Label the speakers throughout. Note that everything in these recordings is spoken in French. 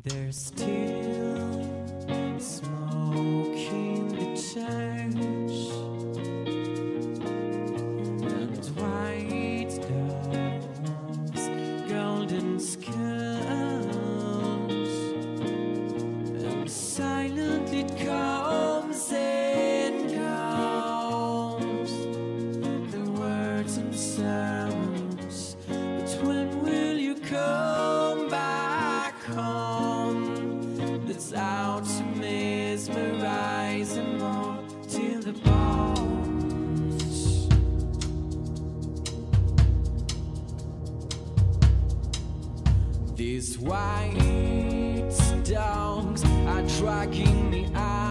Speaker 1: There's tears. White dogs are dragging me out.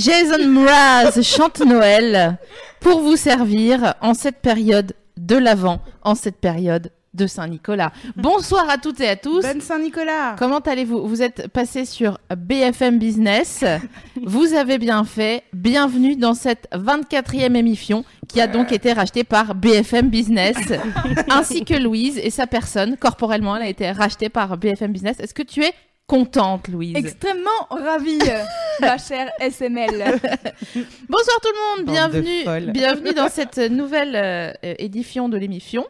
Speaker 2: Jason Mraz chante Noël pour vous servir en cette période de l'Avent, en cette période de Saint-Nicolas. Bonsoir à toutes et à tous.
Speaker 3: Bonne Saint-Nicolas.
Speaker 2: Comment allez-vous? Vous êtes passé sur BFM Business. vous avez bien fait. Bienvenue dans cette 24e émission qui a donc été rachetée par BFM Business ainsi que Louise et sa personne. Corporellement, elle a été rachetée par BFM Business. Est-ce que tu es contente, Louise
Speaker 4: Extrêmement ravie, ma chère SML.
Speaker 2: Bonsoir tout le monde, bienvenue, bienvenue dans cette nouvelle euh, édition de l'émission.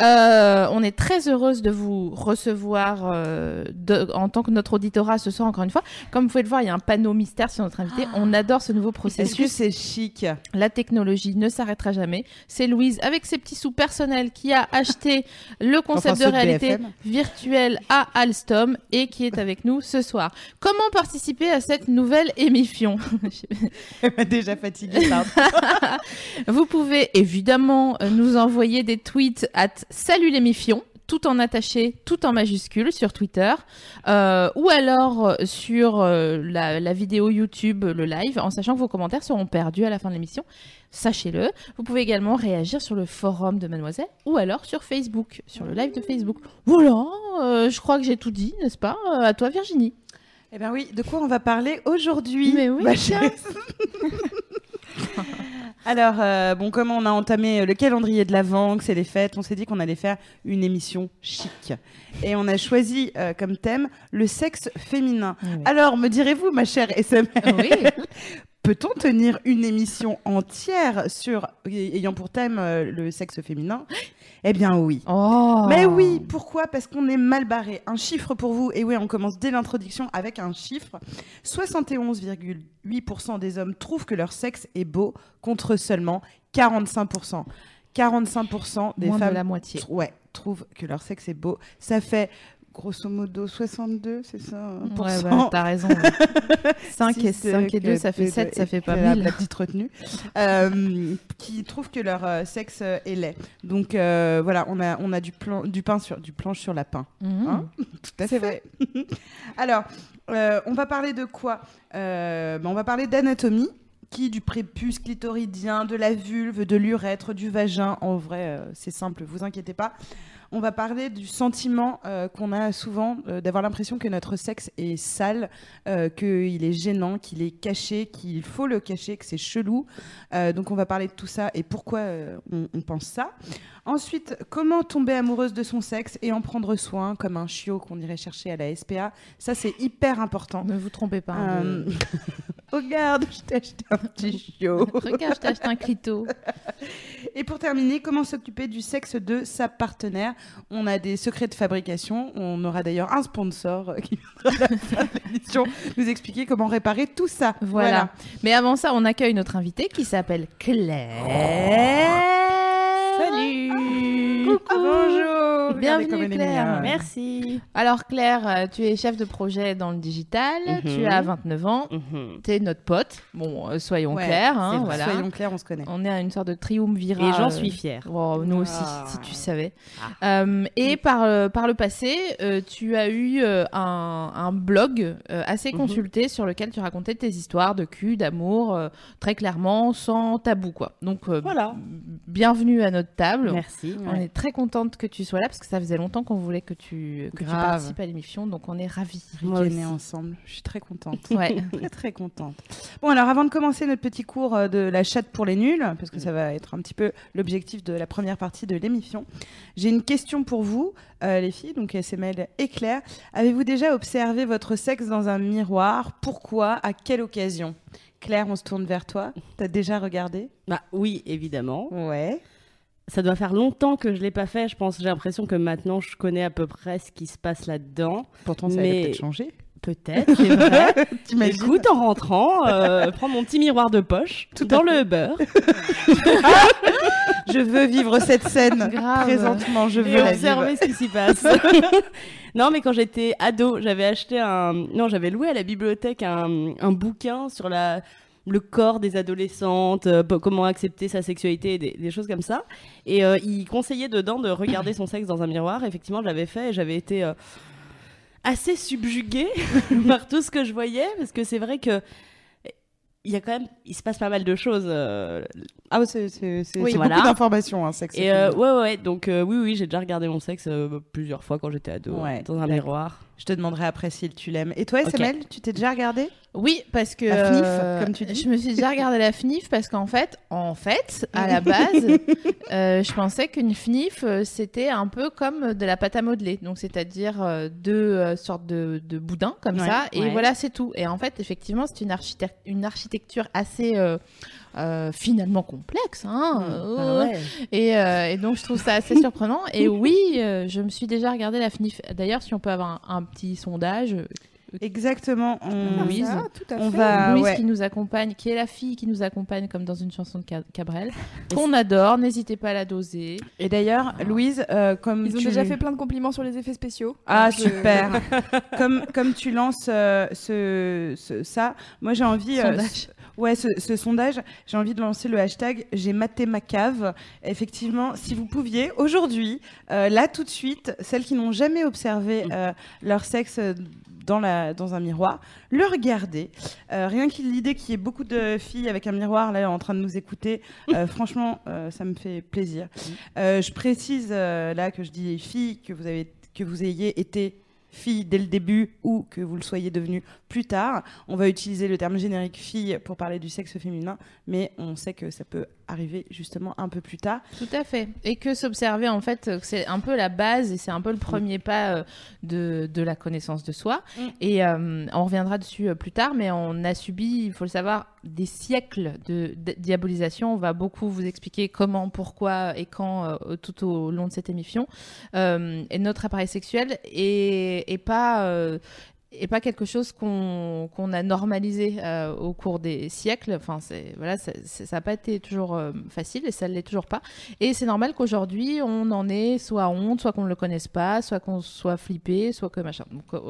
Speaker 2: Euh, on est très heureuse de vous recevoir euh, de- en tant que notre auditorat ce soir encore une fois. Comme vous pouvez le voir, il y a un panneau mystère sur notre invité. On adore ce nouveau
Speaker 3: Est-ce que
Speaker 2: processus.
Speaker 3: c'est chic?
Speaker 2: La technologie ne s'arrêtera jamais. C'est Louise avec ses petits sous personnels qui a acheté le concept
Speaker 3: Enfin,
Speaker 2: de
Speaker 3: de
Speaker 2: réalité
Speaker 3: BFM.
Speaker 2: virtuelle à Alstom et qui est avec nous ce soir. Comment participer à cette nouvelle émission?
Speaker 3: Elle m'a déjà fatiguée, pardon.
Speaker 2: Vous pouvez évidemment euh, nous envoyer des tweets à Salut l'émission tout en attaché, tout en majuscule sur Twitter, euh, ou alors euh, sur euh, la, la vidéo YouTube, le live, en sachant que vos commentaires seront perdus à la fin de l'émission. Sachez-le. Vous pouvez également réagir sur le forum de Mademoiselle, ou alors sur Facebook, sur le live de Facebook. Voilà, euh, je crois que j'ai tout dit, n'est-ce pas À toi Virginie?
Speaker 3: Eh bien oui, de quoi on va parler aujourd'hui
Speaker 2: Mais oui,
Speaker 3: ma
Speaker 2: tiens.
Speaker 3: chère Alors, euh, bon, comme on a entamé le calendrier de l'Avent, que c'est les fêtes, on s'est dit qu'on allait faire une émission chic. Et on a choisi euh, comme thème le sexe féminin. Alors, me direz-vous, ma chère SML,
Speaker 2: Oui.
Speaker 3: peut-on tenir une émission entière sur ayant pour thème euh, le sexe féminin? Eh bien oui.
Speaker 2: Oh.
Speaker 3: Mais oui, pourquoi? Parce qu'on est mal barré. Un chiffre pour vous, et oui, on commence dès l'introduction avec un chiffre. 71,8% des hommes trouvent que leur sexe est beau, contre seulement 45%. 45% des
Speaker 2: Moins de
Speaker 3: femmes
Speaker 2: la moitié.
Speaker 3: ouais, trouvent que leur sexe est beau. Ça fait grosso modo 62, c'est ça
Speaker 2: Ouais,
Speaker 3: pour
Speaker 2: bah, t'as raison. 5 et,
Speaker 3: Six,
Speaker 2: 5 et 2,
Speaker 3: que-
Speaker 2: ça fait
Speaker 3: de-
Speaker 2: 7, ça fait pas
Speaker 3: la,
Speaker 2: 1000.
Speaker 3: la petite retenue. Euh, qui trouvent que leur euh, sexe euh, est laid. Donc euh, voilà, on a, on a du, plan, du, pain sur, du planche sur la pain.
Speaker 2: Mhm.
Speaker 3: Hein Tout à fait. Alors, euh, on va parler de quoi? Euh, ben, On va parler d'anatomie. Qui du prépuce clitoridien, de la vulve, de l'urètre, du vagin. En vrai, euh, c'est simple, vous inquiétez pas. On va parler du sentiment euh, qu'on a souvent euh, d'avoir l'impression que notre sexe est sale, euh, qu'il est gênant, qu'il est caché, qu'il faut le cacher, que c'est chelou. Donc on va parler de tout ça et pourquoi on, on pense ça. Ensuite, comment tomber amoureuse de son sexe et en prendre soin comme un chiot qu'on irait chercher à la SPA. Ça c'est hyper important.
Speaker 2: Ne vous trompez pas. hein, de-
Speaker 3: Regarde, je t'ai acheté un petit chiot.
Speaker 2: Regarde, je t'ai acheté un clito.
Speaker 3: Et pour terminer, comment s'occuper du sexe de sa partenaire? On a des secrets de fabrication. On aura d'ailleurs un sponsor euh, qui viendra à la fin de l'émission nous expliquer comment réparer tout ça.
Speaker 2: Voilà. Mais avant ça, on accueille notre invitée qui s'appelle Claire.
Speaker 3: Coucou. Bonjour.
Speaker 2: Bienvenue, Claire.
Speaker 4: Merci.
Speaker 2: Alors Claire, euh, tu es chef de projet dans le digital, tu as 29 ans, tu es notre pote. Bon, euh, soyons
Speaker 3: Ouais,
Speaker 2: clairs, hein, voilà.
Speaker 3: Soyons clairs, on se connaît.
Speaker 2: On est à une sorte de triumvirat.
Speaker 4: Et j'en suis fière.
Speaker 2: Oh, nous aussi,
Speaker 4: Ah.
Speaker 2: si tu savais. Euh, et par, euh, par le passé, euh, tu as eu un, un blog euh, assez
Speaker 4: Mhm.
Speaker 2: consulté sur lequel tu racontais tes histoires de cul, d'amour, euh, très clairement, sans tabou, quoi. Donc, euh,
Speaker 4: Voilà.
Speaker 2: bienvenue à notre table.
Speaker 4: Merci.
Speaker 2: On est très contente que tu sois là parce que ça faisait longtemps qu'on voulait que tu, que tu participes à l'émission, donc on est ravis.
Speaker 4: Moi
Speaker 3: Ricaner
Speaker 4: aussi.
Speaker 3: ensemble. Je suis très contente.
Speaker 2: Ouais.
Speaker 3: très très contente. Bon alors avant de commencer notre petit cours euh, de la chatte pour les nuls, parce que ça va être un petit peu l'objectif de la première partie de l'émission, j'ai une question pour vous, euh, les filles, donc SML et Claire. Avez-vous déjà observé votre sexe dans un miroir? Pourquoi? À quelle occasion? Claire, on se tourne vers toi. T'as déjà regardé?
Speaker 4: Bah oui, évidemment.
Speaker 3: Ouais.
Speaker 4: Ça doit faire longtemps que je l'ai pas fait. Je pense, j'ai l'impression que maintenant je connais à peu près ce qui se passe là-dedans.
Speaker 3: Pourtant, ça
Speaker 4: Mais-
Speaker 3: a peut-être changé.
Speaker 4: Peut-être, c'est vrai. Écoute, en rentrant, euh, prendre mon petit miroir de poche,
Speaker 3: Tout
Speaker 4: dans le beurre,
Speaker 3: Je veux vivre cette scène
Speaker 2: Grave.
Speaker 3: présentement. Je veux
Speaker 4: et
Speaker 3: la vivre.
Speaker 4: observer ce qui s'y passe. non, mais quand j'étais ado, j'avais acheté un. Non, j'avais loué à la bibliothèque un, un bouquin sur la le corps des adolescentes, euh, comment accepter sa sexualité, des, des choses comme ça. Et euh, il conseillait dedans de regarder son sexe dans un miroir. Effectivement, je l'avais fait et j'avais été euh, assez subjuguée par tout ce que je voyais, parce que c'est vrai que il y a quand même, il se passe pas mal de choses. euh,
Speaker 3: Ah, ouais, c'est
Speaker 4: Oui, voilà.
Speaker 3: beaucoup d'informations, hein, sexe.
Speaker 4: et euh, ouais, ouais, donc euh, oui, oui, j'ai déjà regardé mon sexe plusieurs fois quand j'étais ado,
Speaker 3: Ouais,
Speaker 4: dans un miroir.
Speaker 3: Je te demanderai après si tu l'aimes. Et toi. SML, tu t'es déjà regardé?
Speaker 2: Oui, parce que
Speaker 3: La FNIF,
Speaker 2: euh,
Speaker 3: comme tu dis.
Speaker 2: Je me suis déjà regardé la FNIF parce qu'en fait, en fait, à la base, euh, je pensais qu'une FNIF euh, c'était un peu comme de la pâte à modeler, donc c'est-à-dire euh, deux euh, sortes de, de boudins comme
Speaker 3: Ouais,
Speaker 2: ça, et
Speaker 4: ouais.
Speaker 2: voilà, c'est tout. Et en fait, effectivement, c'est une, architect- une architecture assez euh, euh, finalement complexe, hein. euh,
Speaker 4: Ah ouais.
Speaker 2: et, euh, et donc je trouve ça assez surprenant. Et oui, euh, je me suis déjà regardé la FNIF. D'ailleurs, si on peut avoir un, un petit sondage,
Speaker 3: Exactement. On...
Speaker 2: Louise.
Speaker 5: Ça, tout à
Speaker 3: On
Speaker 5: fait.
Speaker 3: va- Ah,
Speaker 2: Louise
Speaker 3: ouais.
Speaker 2: qui nous accompagne, qui est la fille qui nous accompagne comme dans une chanson de Ca- Cabrel, qu'on adore, n'hésitez pas à la doser.
Speaker 3: Et d'ailleurs, Louise, euh, comme
Speaker 5: Ils ont
Speaker 3: tu...
Speaker 5: déjà fait plein de compliments sur les effets spéciaux.
Speaker 3: Ah
Speaker 5: euh,
Speaker 3: super. comme comme tu lances euh, ce, ce- ça, moi j'ai envie. euh, ouais, ce, ce sondage, j'ai envie de lancer le hashtag J'ai maté ma cave. Effectivement, si vous pouviez aujourd'hui, euh, là tout de suite, celles qui n'ont jamais observé euh, leur sexe euh, dans la dans un miroir, le regarder. Euh, rien que l'idée qu'il y ait beaucoup de filles avec un miroir là en train de nous écouter, franchement, ça me fait plaisir. Je précise là que je dis filles que vous avez que vous ayez été fille dès le début ou que vous le soyez devenu plus tard. On va utiliser le terme générique fille pour parler du sexe féminin, mais on sait que ça peut arriver justement un peu plus tard.
Speaker 2: Tout à fait. Et que s'observer, en fait, euh, c'est un peu la base et c'est un peu le premier pas euh, de, de la connaissance de soi.
Speaker 3: Mm.
Speaker 2: Et euh, on reviendra dessus plus tard, mais on a subi, il faut le savoir, des siècles de, de diabolisation. On va beaucoup vous expliquer comment, pourquoi et quand euh, tout au long de cette émission. Euh, et notre appareil sexuel est, est pas. Et pas quelque chose qu'on a normalisé euh, au cours des siècles. Enfin, voilà, ça n'a pas été toujours euh, facile et ça ne l'est toujours pas. Et c'est normal qu'aujourd'hui, on en ait soit honte, soit qu'on ne le connaisse pas, soit qu'on soit flippé, soit que machin. Donc,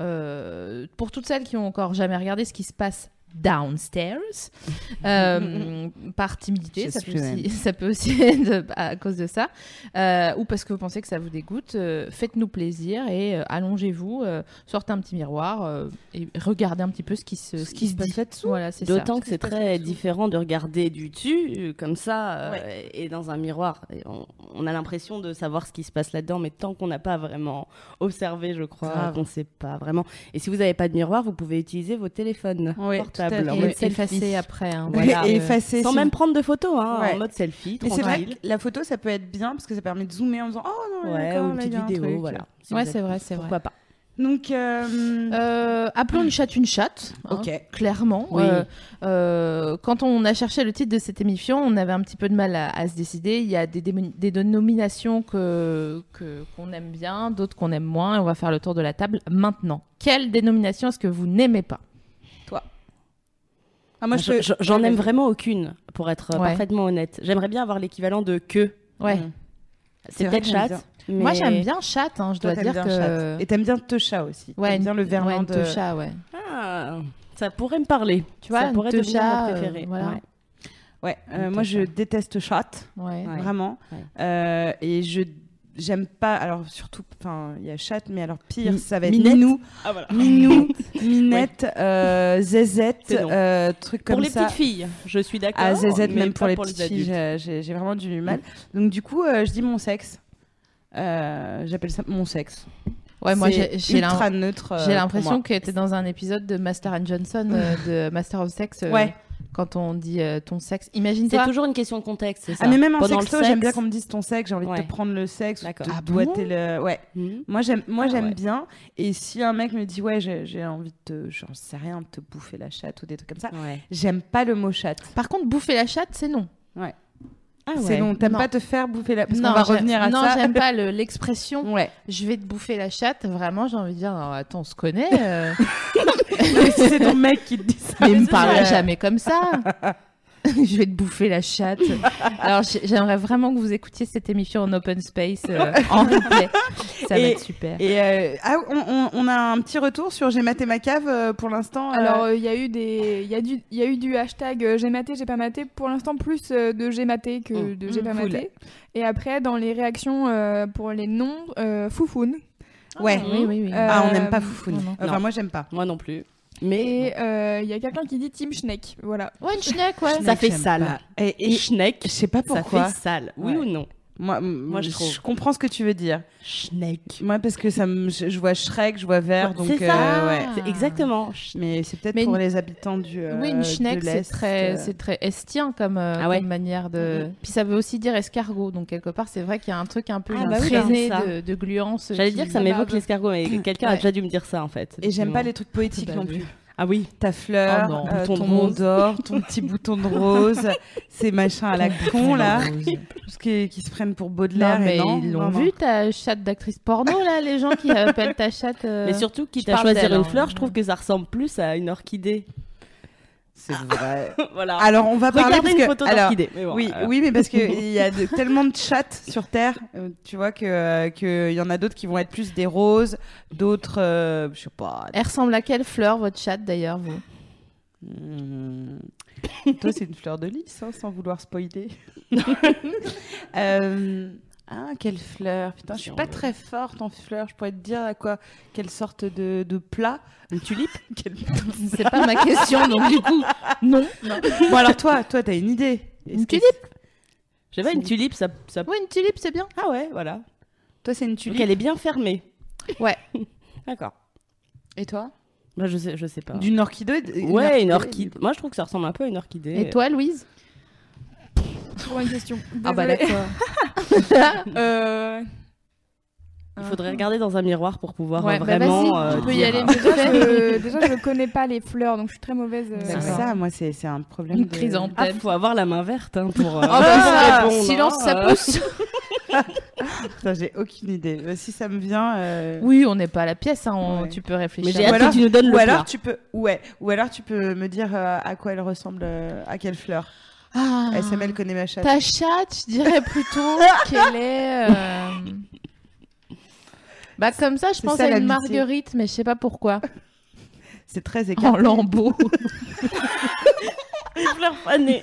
Speaker 2: euh, pour toutes celles qui ont encore jamais regardé ce qui se passe downstairs, euh, par timidité, ça peut, aussi, ça peut aussi être à cause de ça, euh, ou parce que vous pensez que ça vous dégoûte, euh, faites-nous plaisir et euh, allongez-vous, euh, sortez un petit miroir euh, et regardez un petit peu ce qui se, ce qui se dit. Voilà.
Speaker 4: D'autant que c'est très différent de regarder du dessus, comme ça, euh, et dans un miroir. Et on, on a l'impression de savoir ce qui se passe là-dedans, mais tant qu'on n'a pas vraiment observé, je crois, qu'on ne sait pas vraiment. Et si vous n'avez pas de miroir, vous pouvez utiliser vos téléphones
Speaker 3: Oui,
Speaker 4: portables
Speaker 3: à
Speaker 4: en
Speaker 2: Et
Speaker 4: mode
Speaker 2: après. hein,
Speaker 4: Voilà.
Speaker 3: Et effacer
Speaker 4: Sans
Speaker 3: si
Speaker 4: même
Speaker 3: vous-
Speaker 4: prendre de photos, hein,
Speaker 3: Ouais.
Speaker 4: en mode selfie,
Speaker 3: Mais c'est vrai que la photo, ça peut être bien parce que ça permet de zoomer en disant Oh non,
Speaker 4: Ouais, ou une
Speaker 3: là,
Speaker 4: petite
Speaker 3: un
Speaker 4: vidéo,
Speaker 3: truc.
Speaker 4: voilà. Si
Speaker 2: Ouais, c'est vrai, c'est vrai.
Speaker 4: Pourquoi pas
Speaker 3: Donc, euh,
Speaker 2: Euh, appelons une chatte une chatte. hein,
Speaker 3: ok.
Speaker 2: Clairement.
Speaker 4: Oui.
Speaker 2: Euh, euh, quand on a cherché le titre de cette émission, on avait un petit peu de mal à, à se décider. Il y a des, des dénominations que que- qu'on aime bien, d'autres qu'on aime moins. Et on va faire le tour de la table maintenant. Quelle dénomination est-ce que vous n'aimez pas?
Speaker 3: Ah, moi, Je-
Speaker 4: je- J'en aime vraiment aucune, pour être euh,
Speaker 2: Ouais.
Speaker 4: parfaitement honnête. J'aimerais bien avoir l'équivalent de que.
Speaker 2: Ouais.
Speaker 3: Mm. C'est
Speaker 4: peut-être mais-
Speaker 2: Moi, j'aime bien chatte. hein, je dois
Speaker 3: t'aimes
Speaker 2: dire
Speaker 3: bien
Speaker 2: que.
Speaker 3: chatte. Et t'aimes bien Techa aussi.
Speaker 2: Ouais,
Speaker 3: T'aimes bien le
Speaker 2: ouais,
Speaker 3: verlan
Speaker 2: une
Speaker 3: de.
Speaker 2: techa, ouais.
Speaker 4: Ah, ça pourrait me parler.
Speaker 2: Tu vois,
Speaker 4: ça pourrait devenir
Speaker 2: techa,
Speaker 4: mon
Speaker 2: euh,
Speaker 4: préféré.
Speaker 2: voilà.
Speaker 4: Ouais.
Speaker 3: Ouais, euh, moi je déteste chatte,
Speaker 2: Ouais.
Speaker 4: Ouais.
Speaker 3: vraiment.
Speaker 4: Ouais.
Speaker 3: Euh, et je j'aime pas. Alors surtout, enfin, il y a chatte, mais alors pire, ça va être
Speaker 4: Minette.
Speaker 3: Minou,
Speaker 4: Ah, voilà.
Speaker 3: Minou, Minette, euh,
Speaker 4: non.
Speaker 3: euh, trucs comme
Speaker 4: Pour les
Speaker 3: ça.
Speaker 4: petites filles, je suis d'accord.
Speaker 3: Ah, Zézette,
Speaker 4: mais
Speaker 3: même pour les petites filles, j'ai- j'ai j'ai vraiment du mal. Donc du coup, euh, je dis mon sexe. Euh, J'appelle ça mon sexe.
Speaker 2: Ouais, moi,
Speaker 3: C'est
Speaker 2: j'ai j'ai l'im-
Speaker 3: ultra neutre. euh,
Speaker 2: l'impression que t'es dans un épisode de Master and Johnson, euh, de Master of Sex. euh,
Speaker 3: Ouais.
Speaker 2: Quand on dit euh, ton sexe.
Speaker 4: C'est
Speaker 2: Imagine-toi.
Speaker 4: toujours une question de contexte, c'est ça.
Speaker 3: Ah mais même en
Speaker 4: Pendant le
Speaker 3: sexto, j'aime bien
Speaker 4: sexe-
Speaker 3: qu'on me dise ton sexe. J'ai envie de
Speaker 4: Ouais.
Speaker 3: te prendre le sexe, ou de
Speaker 2: Ah bon
Speaker 3: doigter le. Ouais.
Speaker 4: Mhm.
Speaker 3: Moi j'aime moi
Speaker 4: Ah
Speaker 3: j'aime
Speaker 4: ouais.
Speaker 3: bien et si un mec me dit ouais j'ai envie de te j'en sais rien de te bouffer la chatte ou des trucs comme ça
Speaker 4: Ouais.
Speaker 3: j'aime pas le mot chatte
Speaker 2: Par contre, bouffer la chatte, c'est non.
Speaker 4: Ah
Speaker 3: c'est non t'aimes
Speaker 2: Non.
Speaker 3: pas te faire bouffer la parce qu'on
Speaker 2: non,
Speaker 3: va
Speaker 2: j'aime-
Speaker 3: revenir à
Speaker 2: non,
Speaker 3: ça
Speaker 2: j'aime pas le- l'expression
Speaker 3: ouais
Speaker 2: je vais te bouffer la chatte. Vraiment, j'ai envie de dire non, attends, on se connaît. euh,
Speaker 3: c'est ton mec qui te dit ça
Speaker 2: mais il me
Speaker 3: vrai.
Speaker 2: jamais comme ça. je vais te bouffer la chatte. Alors, j'ai- j'aimerais vraiment que vous écoutiez cette émission en open space, euh, en replay. Ça va être super.
Speaker 3: et euh, ah, on, a un petit retour sur j'ai maté ma cave euh, pour l'instant
Speaker 5: Alors, il y a eu des, il y a du, il y a eu du hashtag j'ai maté, j'ai pas maté. Pour l'instant, plus de j'ai maté que
Speaker 4: Mm.
Speaker 5: de j'ai
Speaker 3: Mm,
Speaker 5: pas
Speaker 3: cool.
Speaker 5: maté. Et après, dans les réactions euh, pour les noms, euh, foufoune.
Speaker 3: ouais
Speaker 2: oui, oui, oui.
Speaker 5: Euh,
Speaker 3: ah on n'aime pas foufoune enfin moi j'aime pas
Speaker 4: Moi non plus. Mais
Speaker 5: Et euh, il y a quelqu'un qui dit Team Schneck. Voilà.
Speaker 2: Ouais, une schneck, ouais.
Speaker 4: ça fait sale.
Speaker 3: Et,
Speaker 4: Et
Speaker 3: et
Speaker 4: Schneck,
Speaker 3: je sais pas
Speaker 4: ça
Speaker 3: pourquoi.
Speaker 4: fait sale. Oui
Speaker 3: Ouais.
Speaker 4: ou non?
Speaker 3: Moi, moi,
Speaker 4: je
Speaker 3: comprends ce que tu veux dire.
Speaker 4: Schneck.
Speaker 3: Moi, parce que ça me, je, vois Shrek, je vois vert, donc
Speaker 4: c'est ça.
Speaker 3: euh, ouais.
Speaker 4: C'est exactement.
Speaker 3: Mais c'est peut-être
Speaker 2: Mais
Speaker 3: pour
Speaker 2: une-
Speaker 3: les habitants du. euh,
Speaker 2: oui, une schneck, c'est très,
Speaker 3: euh.
Speaker 2: c'est très estien comme, euh,
Speaker 4: Ah ouais.
Speaker 2: comme manière de. Puis ça veut aussi dire escargot, donc quelque part, c'est vrai qu'il y a un truc un peu
Speaker 4: Ah bah oui, ça.
Speaker 2: de, de gluance.
Speaker 4: J'allais dire que ça m'évoque l'escargot, mais quelqu'un a
Speaker 3: Ouais.
Speaker 4: déjà dû me dire ça en fait.
Speaker 3: Et j'aime pas les trucs poétiques
Speaker 2: à
Speaker 3: non
Speaker 2: vu.
Speaker 3: plus.
Speaker 4: Ah oui.
Speaker 3: Ta fleur,
Speaker 2: Oh non.
Speaker 3: euh,
Speaker 4: Bouton de
Speaker 3: ton
Speaker 4: rose.
Speaker 3: mont d'or, ton petit bouton de rose, ces machins à la con là, que- qui se prennent pour Baudelaire.
Speaker 2: Non,
Speaker 3: et
Speaker 2: mais
Speaker 3: non,
Speaker 2: ils l'ont vu ta chatte d'actrice porno là, les gens qui appellent ta chatte. euh,
Speaker 4: Mais surtout, quitte à choisir une
Speaker 2: hein.
Speaker 4: fleur, je trouve que ça ressemble plus à une orchidée.
Speaker 3: C'est vrai.
Speaker 4: voilà.
Speaker 3: Alors on va parler
Speaker 4: Regardez
Speaker 3: parce
Speaker 4: une
Speaker 3: que
Speaker 4: photo
Speaker 3: alors,
Speaker 4: d'orchidée. Mais bon,
Speaker 3: oui, oui, mais parce qu'il y a de- tellement de chattes sur Terre, euh, tu vois que euh, que il y en a d'autres qui vont être plus des roses, d'autres, euh, je sais pas.
Speaker 2: Elle ressemble à quelle fleur votre chatte d'ailleurs, vous?
Speaker 3: Hmm. Toi, c'est une fleur de lys, hein, sans vouloir spoiler. Euh, Ah, quelle fleur Putain, je suis pas très forte en fleurs. Je pourrais te dire à quoi Quelle sorte de, de plat Une tulipe Quelle-
Speaker 2: C'est pas ma question, donc du coup, non.
Speaker 3: Bon, alors toi, toi, t'as une idée Est-ce
Speaker 2: Une
Speaker 3: que
Speaker 2: tulipe
Speaker 4: Je sais pas, une tulipe, ça. ça...
Speaker 2: Oui, une tulipe, c'est bien.
Speaker 4: Ah ouais, voilà.
Speaker 3: Toi, c'est une
Speaker 4: Donc
Speaker 3: tulipe.
Speaker 4: elle est bien fermée.
Speaker 2: Ouais.
Speaker 4: D'accord.
Speaker 3: Et toi?
Speaker 4: Bah, je sais, je sais pas.
Speaker 3: D'une orchidée
Speaker 4: Ouais, une orchidée. Moi, je trouve que ça ressemble un peu à une orchidée.
Speaker 2: Et toi, Louise?
Speaker 5: Une question.
Speaker 2: Ah bah d'accord.
Speaker 5: Euh,
Speaker 4: Il faudrait regarder dans un miroir pour pouvoir
Speaker 2: Ouais,
Speaker 4: euh,
Speaker 2: bah
Speaker 4: vraiment.
Speaker 2: vas-y,
Speaker 4: euh,
Speaker 2: tu peux y
Speaker 4: dire-
Speaker 2: aller.
Speaker 5: Déjà, je, déjà, je connais pas les fleurs, donc je suis très mauvaise. euh,
Speaker 3: C'est ça, moi, c'est c'est un problème.
Speaker 2: Une
Speaker 3: de-
Speaker 2: chrysanthème.
Speaker 4: Ah, faut avoir la main verte hein, pour. euh,
Speaker 2: Oh bah
Speaker 4: répondre,
Speaker 2: silence,
Speaker 4: hein,
Speaker 2: ça
Speaker 4: euh.
Speaker 2: pousse.
Speaker 3: J'ai aucune idée. Euh, Si ça me vient. euh,
Speaker 2: Oui, on n'est pas à la pièce, hein, on-
Speaker 3: Ouais.
Speaker 2: tu peux réfléchir.
Speaker 4: Mais j'ai
Speaker 3: Ou
Speaker 4: hâte
Speaker 3: alors-
Speaker 4: que tu nous donnes
Speaker 3: Ou
Speaker 4: le
Speaker 3: alors
Speaker 4: plat.
Speaker 3: tu peux, ouais. Ou alors tu peux me dire euh, à quoi elle ressemble, euh, à quelle fleur.
Speaker 2: Ah,
Speaker 3: SML connaît ma chatte.
Speaker 2: Ta chatte, je dirais plutôt qu'elle est. euh, Bah comme ça, je pense
Speaker 3: ça,
Speaker 2: à une marguerite, mais je sais pas pourquoi.
Speaker 3: C'est très
Speaker 2: En
Speaker 3: écarté.
Speaker 2: lambeau.
Speaker 4: Les fleurs fanées.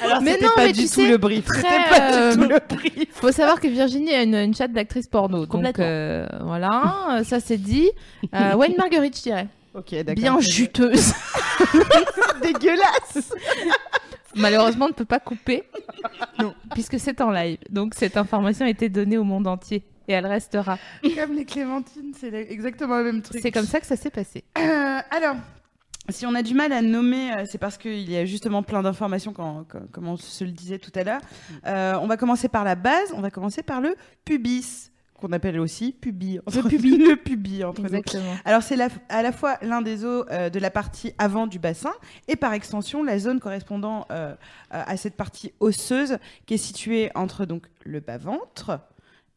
Speaker 3: Alors
Speaker 2: Mais non,
Speaker 3: pas
Speaker 2: mais
Speaker 3: du
Speaker 2: tu
Speaker 3: tout
Speaker 2: sais,
Speaker 3: le brief.
Speaker 2: très,
Speaker 3: pas
Speaker 2: euh,
Speaker 3: du tout le brief.
Speaker 2: Faut savoir que Virginie a une, une chatte d'actrice porno. Donc euh, voilà, euh, ça c'est dit. Euh, ouais, une marguerite, je dirais.
Speaker 3: Ok, d'accord.
Speaker 2: Bien juteuse.
Speaker 3: dégueulasse.
Speaker 2: Malheureusement, on ne peut pas couper. Non, puisque c'est en live. Donc cette information a été donnée au monde entier. Et elle restera.
Speaker 3: Comme les clémentines, c'est exactement le même truc.
Speaker 2: C'est comme ça que ça s'est passé.
Speaker 3: Euh, alors, si on a du mal à nommer, euh, c'est parce qu'il y a justement plein d'informations, comme on se le disait tout à l'heure. Euh, on va commencer par la base, on va commencer par le pubis, qu'on appelle aussi pubi. Le pubi. le pubi, entre nous. Alors, c'est à la fois l'un des os euh, de la partie avant du bassin et par extension la zone correspondant euh, euh, à cette partie osseuse qui est située entre donc, le bas-ventre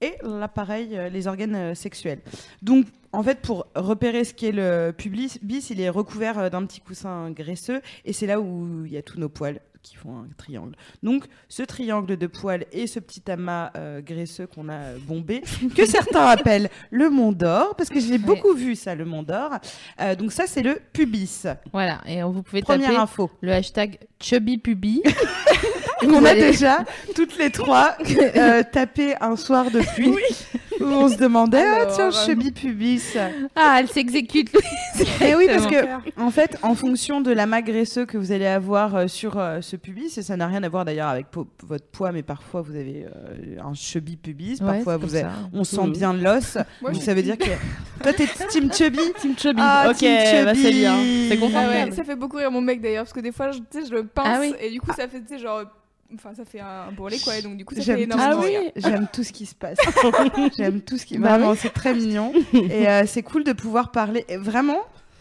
Speaker 3: et l'appareil, euh, les organes sexuels. Donc, en fait, pour repérer ce qu'est le pubis, bis, il est recouvert d'un petit coussin graisseux et c'est là où il y a tous nos poils qui font un triangle. Donc, ce triangle de poils et ce petit amas euh, graisseux qu'on a euh, bombé, que certains appellent le mont d'or, parce que j'ai beaucoup vu ça, le mont d'or. Euh, donc ça, c'est le pubis.
Speaker 2: Voilà. Et on- vous pouvez
Speaker 3: Première
Speaker 2: taper
Speaker 3: info.
Speaker 2: le hashtag chubbypubi.
Speaker 3: qu'on a déjà toutes les trois euh, tapé un soir de pluie où on se demandait ah tiens
Speaker 5: euh,
Speaker 3: chubby pubis
Speaker 2: Ah, elle s'exécute.
Speaker 3: et oui parce que en fait en fonction de l'amas graisseux que vous allez avoir euh, sur euh, ce pubis et ça n'a rien à voir d'ailleurs avec po- votre poids mais parfois vous avez euh, un chubby pubis parfois vous avez- on sent
Speaker 4: Mhm.
Speaker 3: bien l'os
Speaker 5: Moi,
Speaker 3: donc ça veut dire que toi t'es team chubby
Speaker 4: Team Chubby.
Speaker 3: Ah,
Speaker 4: ok,
Speaker 3: Team
Speaker 4: bah, c'est
Speaker 3: Chubby.
Speaker 4: bien. C'est
Speaker 5: Ah
Speaker 4: confortable.
Speaker 5: ouais, ça fait beaucoup rire mon mec d'ailleurs, parce que des fois, je, tu sais, je le pince
Speaker 2: Ah oui.
Speaker 5: et du coup, ça fait, tu sais, genre. Enfin, ça fait un bourrelet quoi, et donc du coup, ça
Speaker 3: J'aime
Speaker 5: fait
Speaker 3: tout,
Speaker 5: énormément
Speaker 3: ce qui-
Speaker 5: rire.
Speaker 3: j'aime tout ce qui se passe. j'aime tout ce qui.
Speaker 2: Bah
Speaker 3: Vraiment, c'est très mignon. Et euh, c'est cool de pouvoir parler. et Vraiment,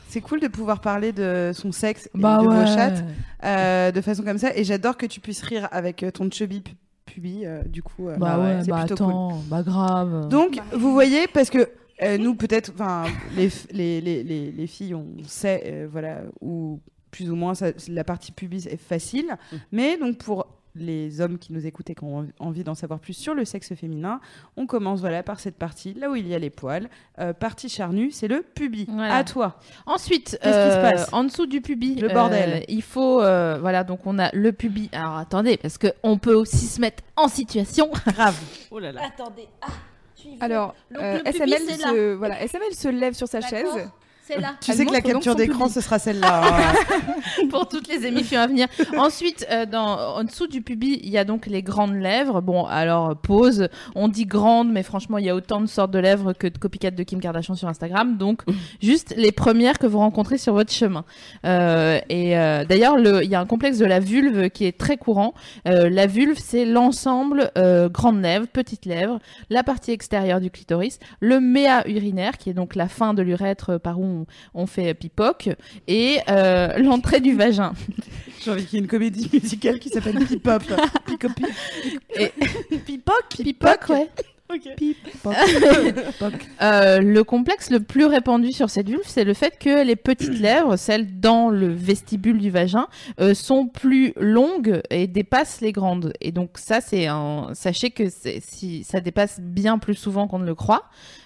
Speaker 3: c'est cool de pouvoir parler de son sexe et
Speaker 2: Bah
Speaker 3: de
Speaker 2: ouais.
Speaker 3: vos chattes euh, de façon comme ça. Et j'adore que tu puisses rire avec euh, ton chubby pu- pubi. euh, du coup, euh,
Speaker 2: Bah ouais,
Speaker 3: c'est
Speaker 2: bah
Speaker 3: plutôt cool.
Speaker 2: attends, bah grave.
Speaker 3: Donc, vous voyez, parce que euh, nous, peut-être, enfin, les, les, les, les, les filles, on sait, euh, voilà, où plus ou moins ça- la partie pubis est facile. Mais donc, pour les hommes qui nous écoutent et qui ont envie d'en savoir plus sur le sexe féminin, on commence voilà par cette partie, là où il y a les poils. Euh, partie charnue, c'est le pubis.
Speaker 2: Voilà.
Speaker 3: À toi.
Speaker 2: Ensuite,
Speaker 3: Qu'est-ce qui se
Speaker 2: euh,
Speaker 3: passe?
Speaker 2: en dessous du pubis,
Speaker 3: Le
Speaker 2: euh,
Speaker 3: bordel.
Speaker 2: il faut, euh, voilà, donc on a le pubis. Alors attendez, parce que on peut aussi se mettre en situation.
Speaker 3: Grave.
Speaker 4: Oh là là.
Speaker 2: Attendez. Ah,
Speaker 5: Alors, euh, SML, se, voilà, SML se lève sur sa chaise.
Speaker 2: Là.
Speaker 3: Tu
Speaker 5: Elle
Speaker 3: sais que la capture d'écran, ce sera celle-là. hein.
Speaker 2: pour toutes les émissions à venir. Ensuite, euh, dans, en dessous du pubis, il y a donc les grandes lèvres. Bon, alors pause. On dit grandes, mais franchement, il y a autant de sortes de lèvres que de copycat de Kim Kardashian sur Instagram. Donc, juste les premières que vous rencontrez sur votre chemin. Euh, et euh, d'ailleurs, le- il y a un complexe de la vulve qui est très courant. Euh, la vulve, c'est l'ensemble euh, grandes lèvres, petites lèvres, la partie extérieure du clitoris, le méa urinaire, qui est donc la fin de l'urètre par où on, on fait pipoque, et euh, l'entrée du vagin.
Speaker 3: J'ai envie qu'il y ait une comédie musicale qui s'appelle Pipop. Picopi.
Speaker 2: Pipoc Pipoc, ouais.
Speaker 3: Pipop.
Speaker 2: Euh, le complexe le plus répandu sur cette vulve, c'est le fait que les petites lèvres, celles dans le vestibule du vagin, euh, sont plus longues et dépassent les grandes. Et donc ça, c'est un... Sachez que si ça dépasse bien plus souvent qu'on ne le croit.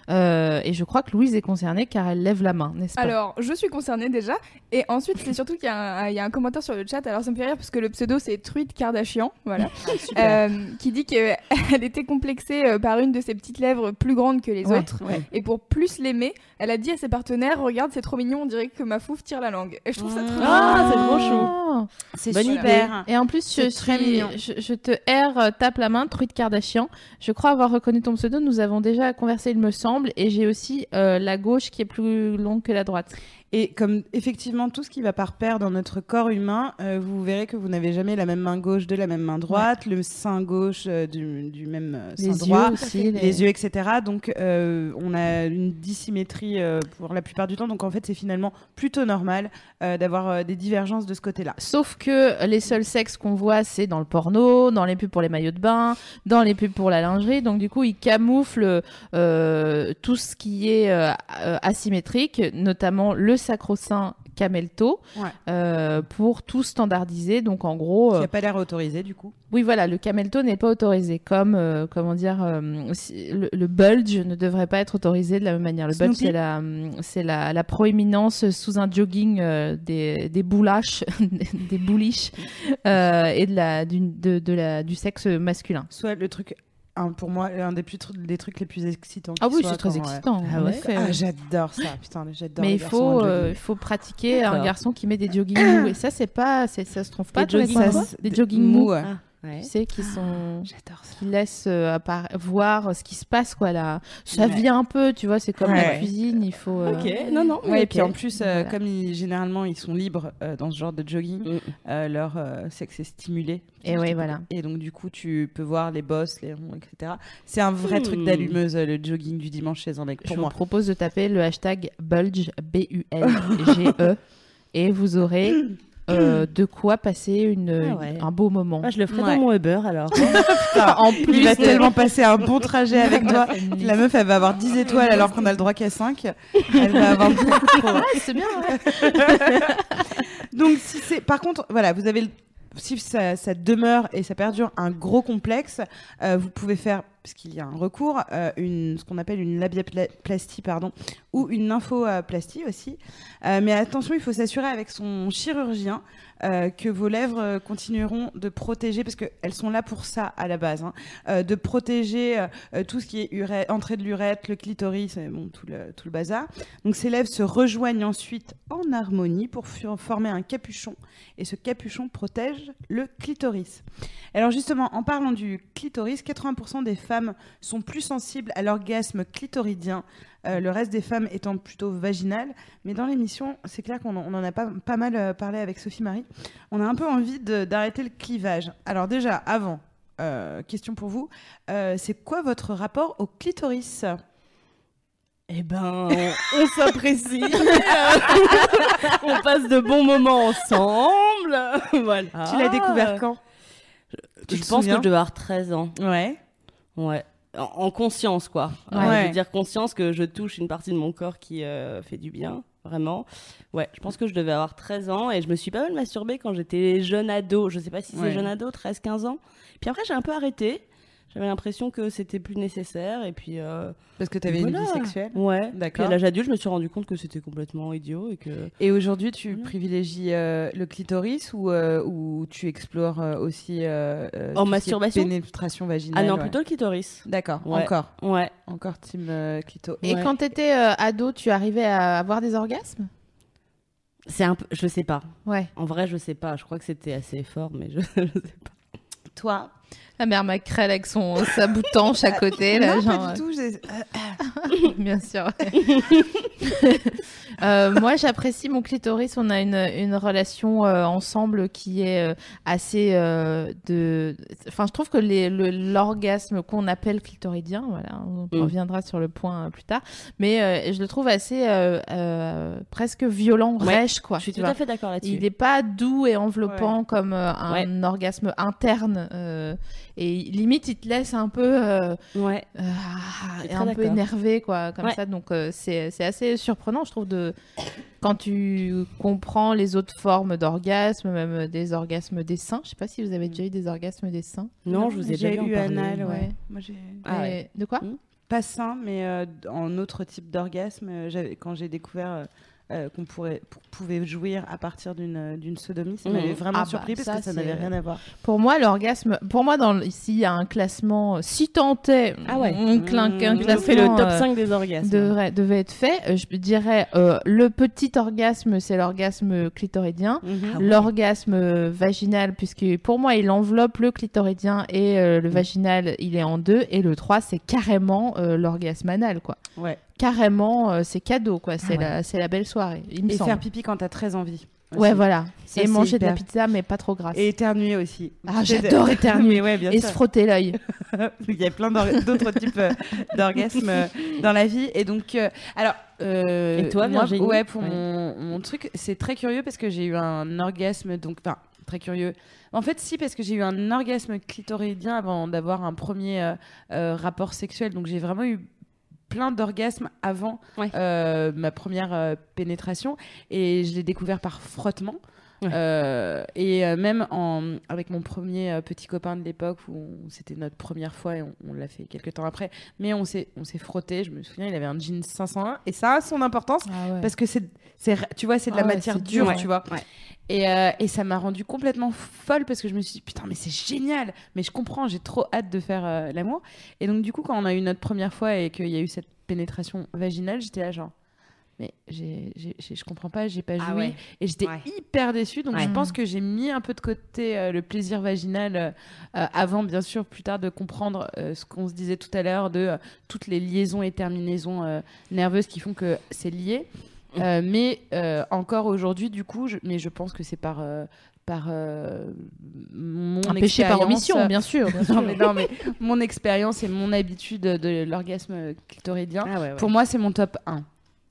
Speaker 2: Euh, et je crois que Louise est concernée car elle lève la main, n'est-ce pas
Speaker 5: Alors, je suis concernée déjà. Et ensuite, c'est surtout qu'il y, a un- il y a un commentaire sur le chat. Alors, ça me fait rire parce que le pseudo, c'est Truite Kardashian. Voilà. Euh, qui dit qu'elle était complexée euh, par une de ses petites lèvres plus grandes que les
Speaker 2: Ouais,
Speaker 5: autres.
Speaker 2: ouais.
Speaker 5: Et pour plus l'aimer, elle a dit à ses partenaires Regarde, c'est trop mignon, on dirait que ma fouf tire la langue. Et je trouve ça trop
Speaker 4: Ah, c'est trop
Speaker 2: chou.
Speaker 3: C'est
Speaker 4: Bonne
Speaker 3: super.
Speaker 2: Et en plus, je,
Speaker 3: C'est très
Speaker 2: suis-
Speaker 3: mignon.
Speaker 2: je, je te erre, tape la main, Truite Kardashian. Je crois avoir reconnu ton pseudo. Nous avons déjà conversé, il me semble. Et j'ai aussi euh, la gauche qui est plus longue que la droite.
Speaker 3: Et comme effectivement tout ce qui va par paire dans notre corps humain, euh, vous verrez que vous n'avez jamais la même main gauche de la même main droite, le sein gauche euh, du, du même euh, sein
Speaker 2: Les
Speaker 3: droit,
Speaker 2: yeux aussi.
Speaker 3: les... yeux, etc. Donc euh, on a une dissymétrie pour la plupart du temps. Donc en fait c'est finalement plutôt normal d'avoir des divergences de ce côté-là.
Speaker 2: Sauf que les seuls sexes qu'on voit, c'est dans le porno, dans les pubs pour les maillots de bain, dans les pubs pour la lingerie. Donc du coup, ils camouflent tout ce qui est asymétrique, notamment le sacro-saint camelto,
Speaker 3: Ouais.
Speaker 2: euh, pour tout standardiser. Donc en gros,
Speaker 3: Qui
Speaker 2: euh,
Speaker 3: n'a pas l'air autorisé du coup.
Speaker 2: oui voilà, le camelto n'est pas autorisé. Comme euh, comment dire, euh, si- le, le bulge ne devrait pas être autorisé de la même manière. Le bulge, c'est la, c'est la, la proéminence sous un jogging euh, des, des boulaches, des bouliches euh, et de la, du, de, de la, du sexe masculin.
Speaker 3: Soit le truc, un, pour moi, un des, plus, des trucs les plus excitants.
Speaker 2: Ah oui, c'est très excitant.
Speaker 4: Ah ouais
Speaker 3: Ah, j'adore ça, putain, j'adore.
Speaker 2: Mais il faut, euh,
Speaker 3: jogging.
Speaker 2: faut pratiquer un garçon qui met des joggings mous. Et ça, c'est pas, ça se trouve pas
Speaker 4: Des
Speaker 2: coins.
Speaker 4: quoi
Speaker 2: Des joggings mous.
Speaker 4: Ah, ouais.
Speaker 2: Tu sais, qui sont
Speaker 3: J'adore ça.
Speaker 2: qui laisse euh, voir ce qui se passe quoi là ça
Speaker 3: Ouais.
Speaker 2: vient un peu tu vois c'est comme la
Speaker 3: Ouais.
Speaker 2: cuisine il faut euh,
Speaker 4: Ok, non, non.
Speaker 3: Ouais, et puis en plus, euh,
Speaker 2: Voilà.
Speaker 3: comme ils, généralement ils sont libres euh, dans ce genre de jogging,
Speaker 4: Mm.
Speaker 3: euh, leur euh, sexe est stimulé.
Speaker 2: Et ouais, voilà.
Speaker 3: Et donc du coup, tu peux voir les bosses, les ronds, etc. C'est un vrai
Speaker 4: Hmm.
Speaker 3: truc d'allumeuse, euh, le jogging du dimanche chez un mec,
Speaker 2: je
Speaker 3: pour
Speaker 2: vous
Speaker 3: moi.
Speaker 2: propose de taper le hashtag bulge b u l g e et vous aurez euh, de quoi passer une,
Speaker 4: Ah ouais.
Speaker 2: un beau moment
Speaker 4: Ah, je le ferai
Speaker 3: Ouais.
Speaker 4: dans mon Uber alors.
Speaker 2: en
Speaker 3: Il va tellement passer un bon trajet avec toi. La meuf, elle va avoir 10 étoiles alors qu'on a le droit qu'à 5. Elle va avoir beaucoup trop.
Speaker 2: Ah, c'est bien ouais.
Speaker 3: Donc, si c'est, par contre, voilà, vous avez, le- si ça, ça demeure et ça perdure un gros complexe, euh, vous pouvez faire, parce qu'il y a un recours, euh, ce qu'on appelle une labiaplastie, pardon, ou une nymphoplastie aussi. Euh, mais attention, il faut s'assurer avec son chirurgien euh, que vos lèvres continueront de protéger, parce qu'elles sont là pour ça à la base, hein, de protéger tout ce qui est entrée de l'urètre, le clitoris, bon, tout le, bazar. Donc ces lèvres se rejoignent ensuite en harmonie pour former un capuchon et ce capuchon protège le clitoris. Alors justement, en parlant du clitoris, 80% des femmes sont plus sensibles à l'orgasme clitoridien, euh, le reste des femmes étant plutôt vaginales. Mais dans l'émission, c'est clair qu'on en, a pas, pas mal euh, parlé avec Sophie Marie. On a un peu envie d'arrêter le clivage. Alors déjà, avant, euh, question pour vous, euh, c'est quoi votre rapport au clitoris?
Speaker 4: Eh ben, on, s'apprécie. on passe de bons moments ensemble. voilà.
Speaker 3: Tu l'as découvert quand? Tu
Speaker 4: Je
Speaker 3: te
Speaker 4: pense que je devais avoir 13 ans.
Speaker 3: Ouais.
Speaker 4: Ouais. En, en conscience, quoi. Euh, je veux dire conscience que je touche une partie de mon corps qui euh, fait du bien, vraiment. Ouais, je pense que je devais avoir 13 ans et je me suis pas mal masturbée quand j'étais jeune ado. Je sais pas si c'est jeune ado, 13-15 ans. Puis après, j'ai un peu arrêté. J'avais l'impression que c'était plus nécessaire. Et puis, euh,
Speaker 3: Parce que tu avais une
Speaker 4: Voilà.
Speaker 3: vie sexuelle.
Speaker 4: ouais. Puis à
Speaker 3: D'accord.
Speaker 4: l'âge adulte, je me suis rendu compte que c'était complètement idiot et que.
Speaker 3: Et aujourd'hui, tu
Speaker 4: Voilà.
Speaker 3: privilégies euh, le clitoris ou, euh, ou tu explores euh, aussi
Speaker 4: En masturbation
Speaker 3: pénétration vaginale
Speaker 4: Ah non,
Speaker 3: ouais.
Speaker 4: plutôt le clitoris.
Speaker 3: D'accord,
Speaker 4: Ouais.
Speaker 3: encore.
Speaker 4: Ouais.
Speaker 3: Encore team euh, clito.
Speaker 2: Et
Speaker 4: Ouais.
Speaker 2: quand t'étais euh, ado, tu arrivais à avoir des orgasmes?
Speaker 4: C'est un peu. Je sais pas.
Speaker 2: Ouais.
Speaker 4: En vrai, je sais pas. Je crois que c'était assez fort, mais je, je sais pas.
Speaker 3: Toi?
Speaker 2: La mère Macrel avec son sa boutanche à côté, là,
Speaker 3: Non,
Speaker 2: genre,
Speaker 3: pas du tout. j'ai-
Speaker 2: euh, bien sûr. Euh, moi, j'apprécie mon clitoris. On a une, une relation euh, ensemble qui est euh, assez euh, de. Enfin, je trouve que le- l'orgasme qu'on appelle clitoridien, voilà, on
Speaker 4: Mm.
Speaker 2: reviendra sur le point euh, plus tard, mais euh, je le trouve assez euh, euh, presque violent,
Speaker 4: Ouais,
Speaker 2: rêche, quoi.
Speaker 4: je suis tout
Speaker 2: vois.
Speaker 4: à fait d'accord là-dessus.
Speaker 2: Il n'est pas doux et enveloppant comme euh, un orgasme interne. Euh, et limite, il te laisse un peu, euh,
Speaker 4: Ouais.
Speaker 2: euh, un peu énervé, quoi, comme
Speaker 4: Ouais.
Speaker 2: ça. Donc, euh, c'est assez surprenant, je trouve, de quand tu comprends les autres formes d'orgasme, même des orgasmes des seins. Je sais pas si vous avez déjà eu des orgasmes des seins.
Speaker 4: Non, je vous ai déjà
Speaker 3: eu
Speaker 4: parler.
Speaker 3: anal, ouais.
Speaker 2: ouais.
Speaker 3: Moi, j'ai
Speaker 4: Ah ouais.
Speaker 2: De quoi?
Speaker 3: Pas sain, mais euh, en autre type d'orgasme. Quand j'ai découvert euh, qu'on pourrait, pour- pouvait jouir à partir d'une euh, d'une sodomie, ça
Speaker 4: Mhm.
Speaker 3: m'avait vraiment
Speaker 2: Ah bah,
Speaker 3: surpris parce
Speaker 2: ça,
Speaker 3: que ça n'avait rien à voir.
Speaker 2: Pour moi, l'orgasme, pour moi, dans, le- ici, il y a un classement, euh, si tant est,
Speaker 4: Ah ouais.
Speaker 2: on clinque un
Speaker 3: Mmh.
Speaker 4: On
Speaker 2: classement.
Speaker 4: fait le top
Speaker 2: euh,
Speaker 4: 5 des orgasmes.
Speaker 2: devrait, devait être fait. Je dirais euh, le petit orgasme, c'est l'orgasme clitoridien.
Speaker 3: Mhm.
Speaker 4: Ah ouais.
Speaker 2: L'orgasme vaginal, puisque pour moi, il enveloppe le clitoridien et euh, le vaginal, il est en deux. Et le 3, c'est carrément euh, l'orgasme anal, quoi.
Speaker 3: Ouais.
Speaker 2: Carrément, euh, c'est cadeau, quoi. C'est
Speaker 4: Ah ouais.
Speaker 2: la, c'est la belle soirée, il me
Speaker 3: Et
Speaker 2: semble.
Speaker 3: faire pipi quand t'as très envie.
Speaker 2: Ouais, voilà.
Speaker 3: Ça,
Speaker 2: et manger de la
Speaker 3: hyper-
Speaker 2: pizza, mais pas trop grasse.
Speaker 3: Et éternuer aussi.
Speaker 2: Ah, j'adore éternuer.
Speaker 3: Mais ouais, bien
Speaker 2: Et
Speaker 3: sûr.
Speaker 2: se frotter l'œil.
Speaker 3: Il y a plein d'autres types euh, d'orgasmes euh, dans la vie. Et donc, euh, alors. euh,
Speaker 4: Et toi,
Speaker 3: moi,
Speaker 4: Virginie
Speaker 3: Ouais, pour
Speaker 4: Ouais.
Speaker 3: Mon, mon truc, c'est très curieux parce que j'ai eu un orgasme, donc, enfin, très curieux. En fait, si, parce que j'ai eu un orgasme clitoridien avant d'avoir un premier euh, euh, rapport sexuel. Donc, j'ai vraiment eu plein d'orgasmes avant
Speaker 4: Ouais.
Speaker 3: euh, ma première euh, pénétration et je l'ai découvert par frottement.
Speaker 4: Ouais.
Speaker 3: Euh, et même en, avec mon premier petit copain de l'époque où c'était notre première fois et on, on l'a fait quelques temps après, mais on s'est on s'est frotté. Je me souviens, il avait un jean 501 et ça a son importance parce que c'est tu vois c'est de la
Speaker 2: Ah
Speaker 3: matière dure,
Speaker 2: dur,
Speaker 3: tu vois. Et, euh, et ça m'a rendu complètement folle parce que je me suis dit putain mais c'est génial, mais je comprends, j'ai trop hâte de faire euh, l'amour. Et donc du coup quand on a eu notre première fois et qu'il y a eu cette pénétration vaginale, j'étais là genre mais j'ai, j'ai- j'ai- je comprends pas, j'ai pas
Speaker 4: Ah
Speaker 3: joui
Speaker 4: ouais.
Speaker 3: et j'étais
Speaker 4: Ouais.
Speaker 3: hyper déçue. Donc
Speaker 4: Ouais.
Speaker 3: je pense que j'ai mis un peu de côté euh, le plaisir vaginal euh, avant bien sûr plus tard de comprendre euh, ce qu'on se disait tout à l'heure de euh, toutes les liaisons et terminaisons euh, nerveuses qui font que c'est lié. Euh, mais euh, encore aujourd'hui du coup, je, mais je pense que c'est par euh, par euh, mon
Speaker 2: Un péché par
Speaker 3: expérience,
Speaker 2: omission,
Speaker 3: euh,
Speaker 2: bien sûr. bien
Speaker 3: non,
Speaker 2: sûr.
Speaker 3: mais, non, mais mon expérience et mon habitude de l'orgasme clitoridien,
Speaker 4: Ah ouais, ouais.
Speaker 3: pour moi, c'est mon top 1.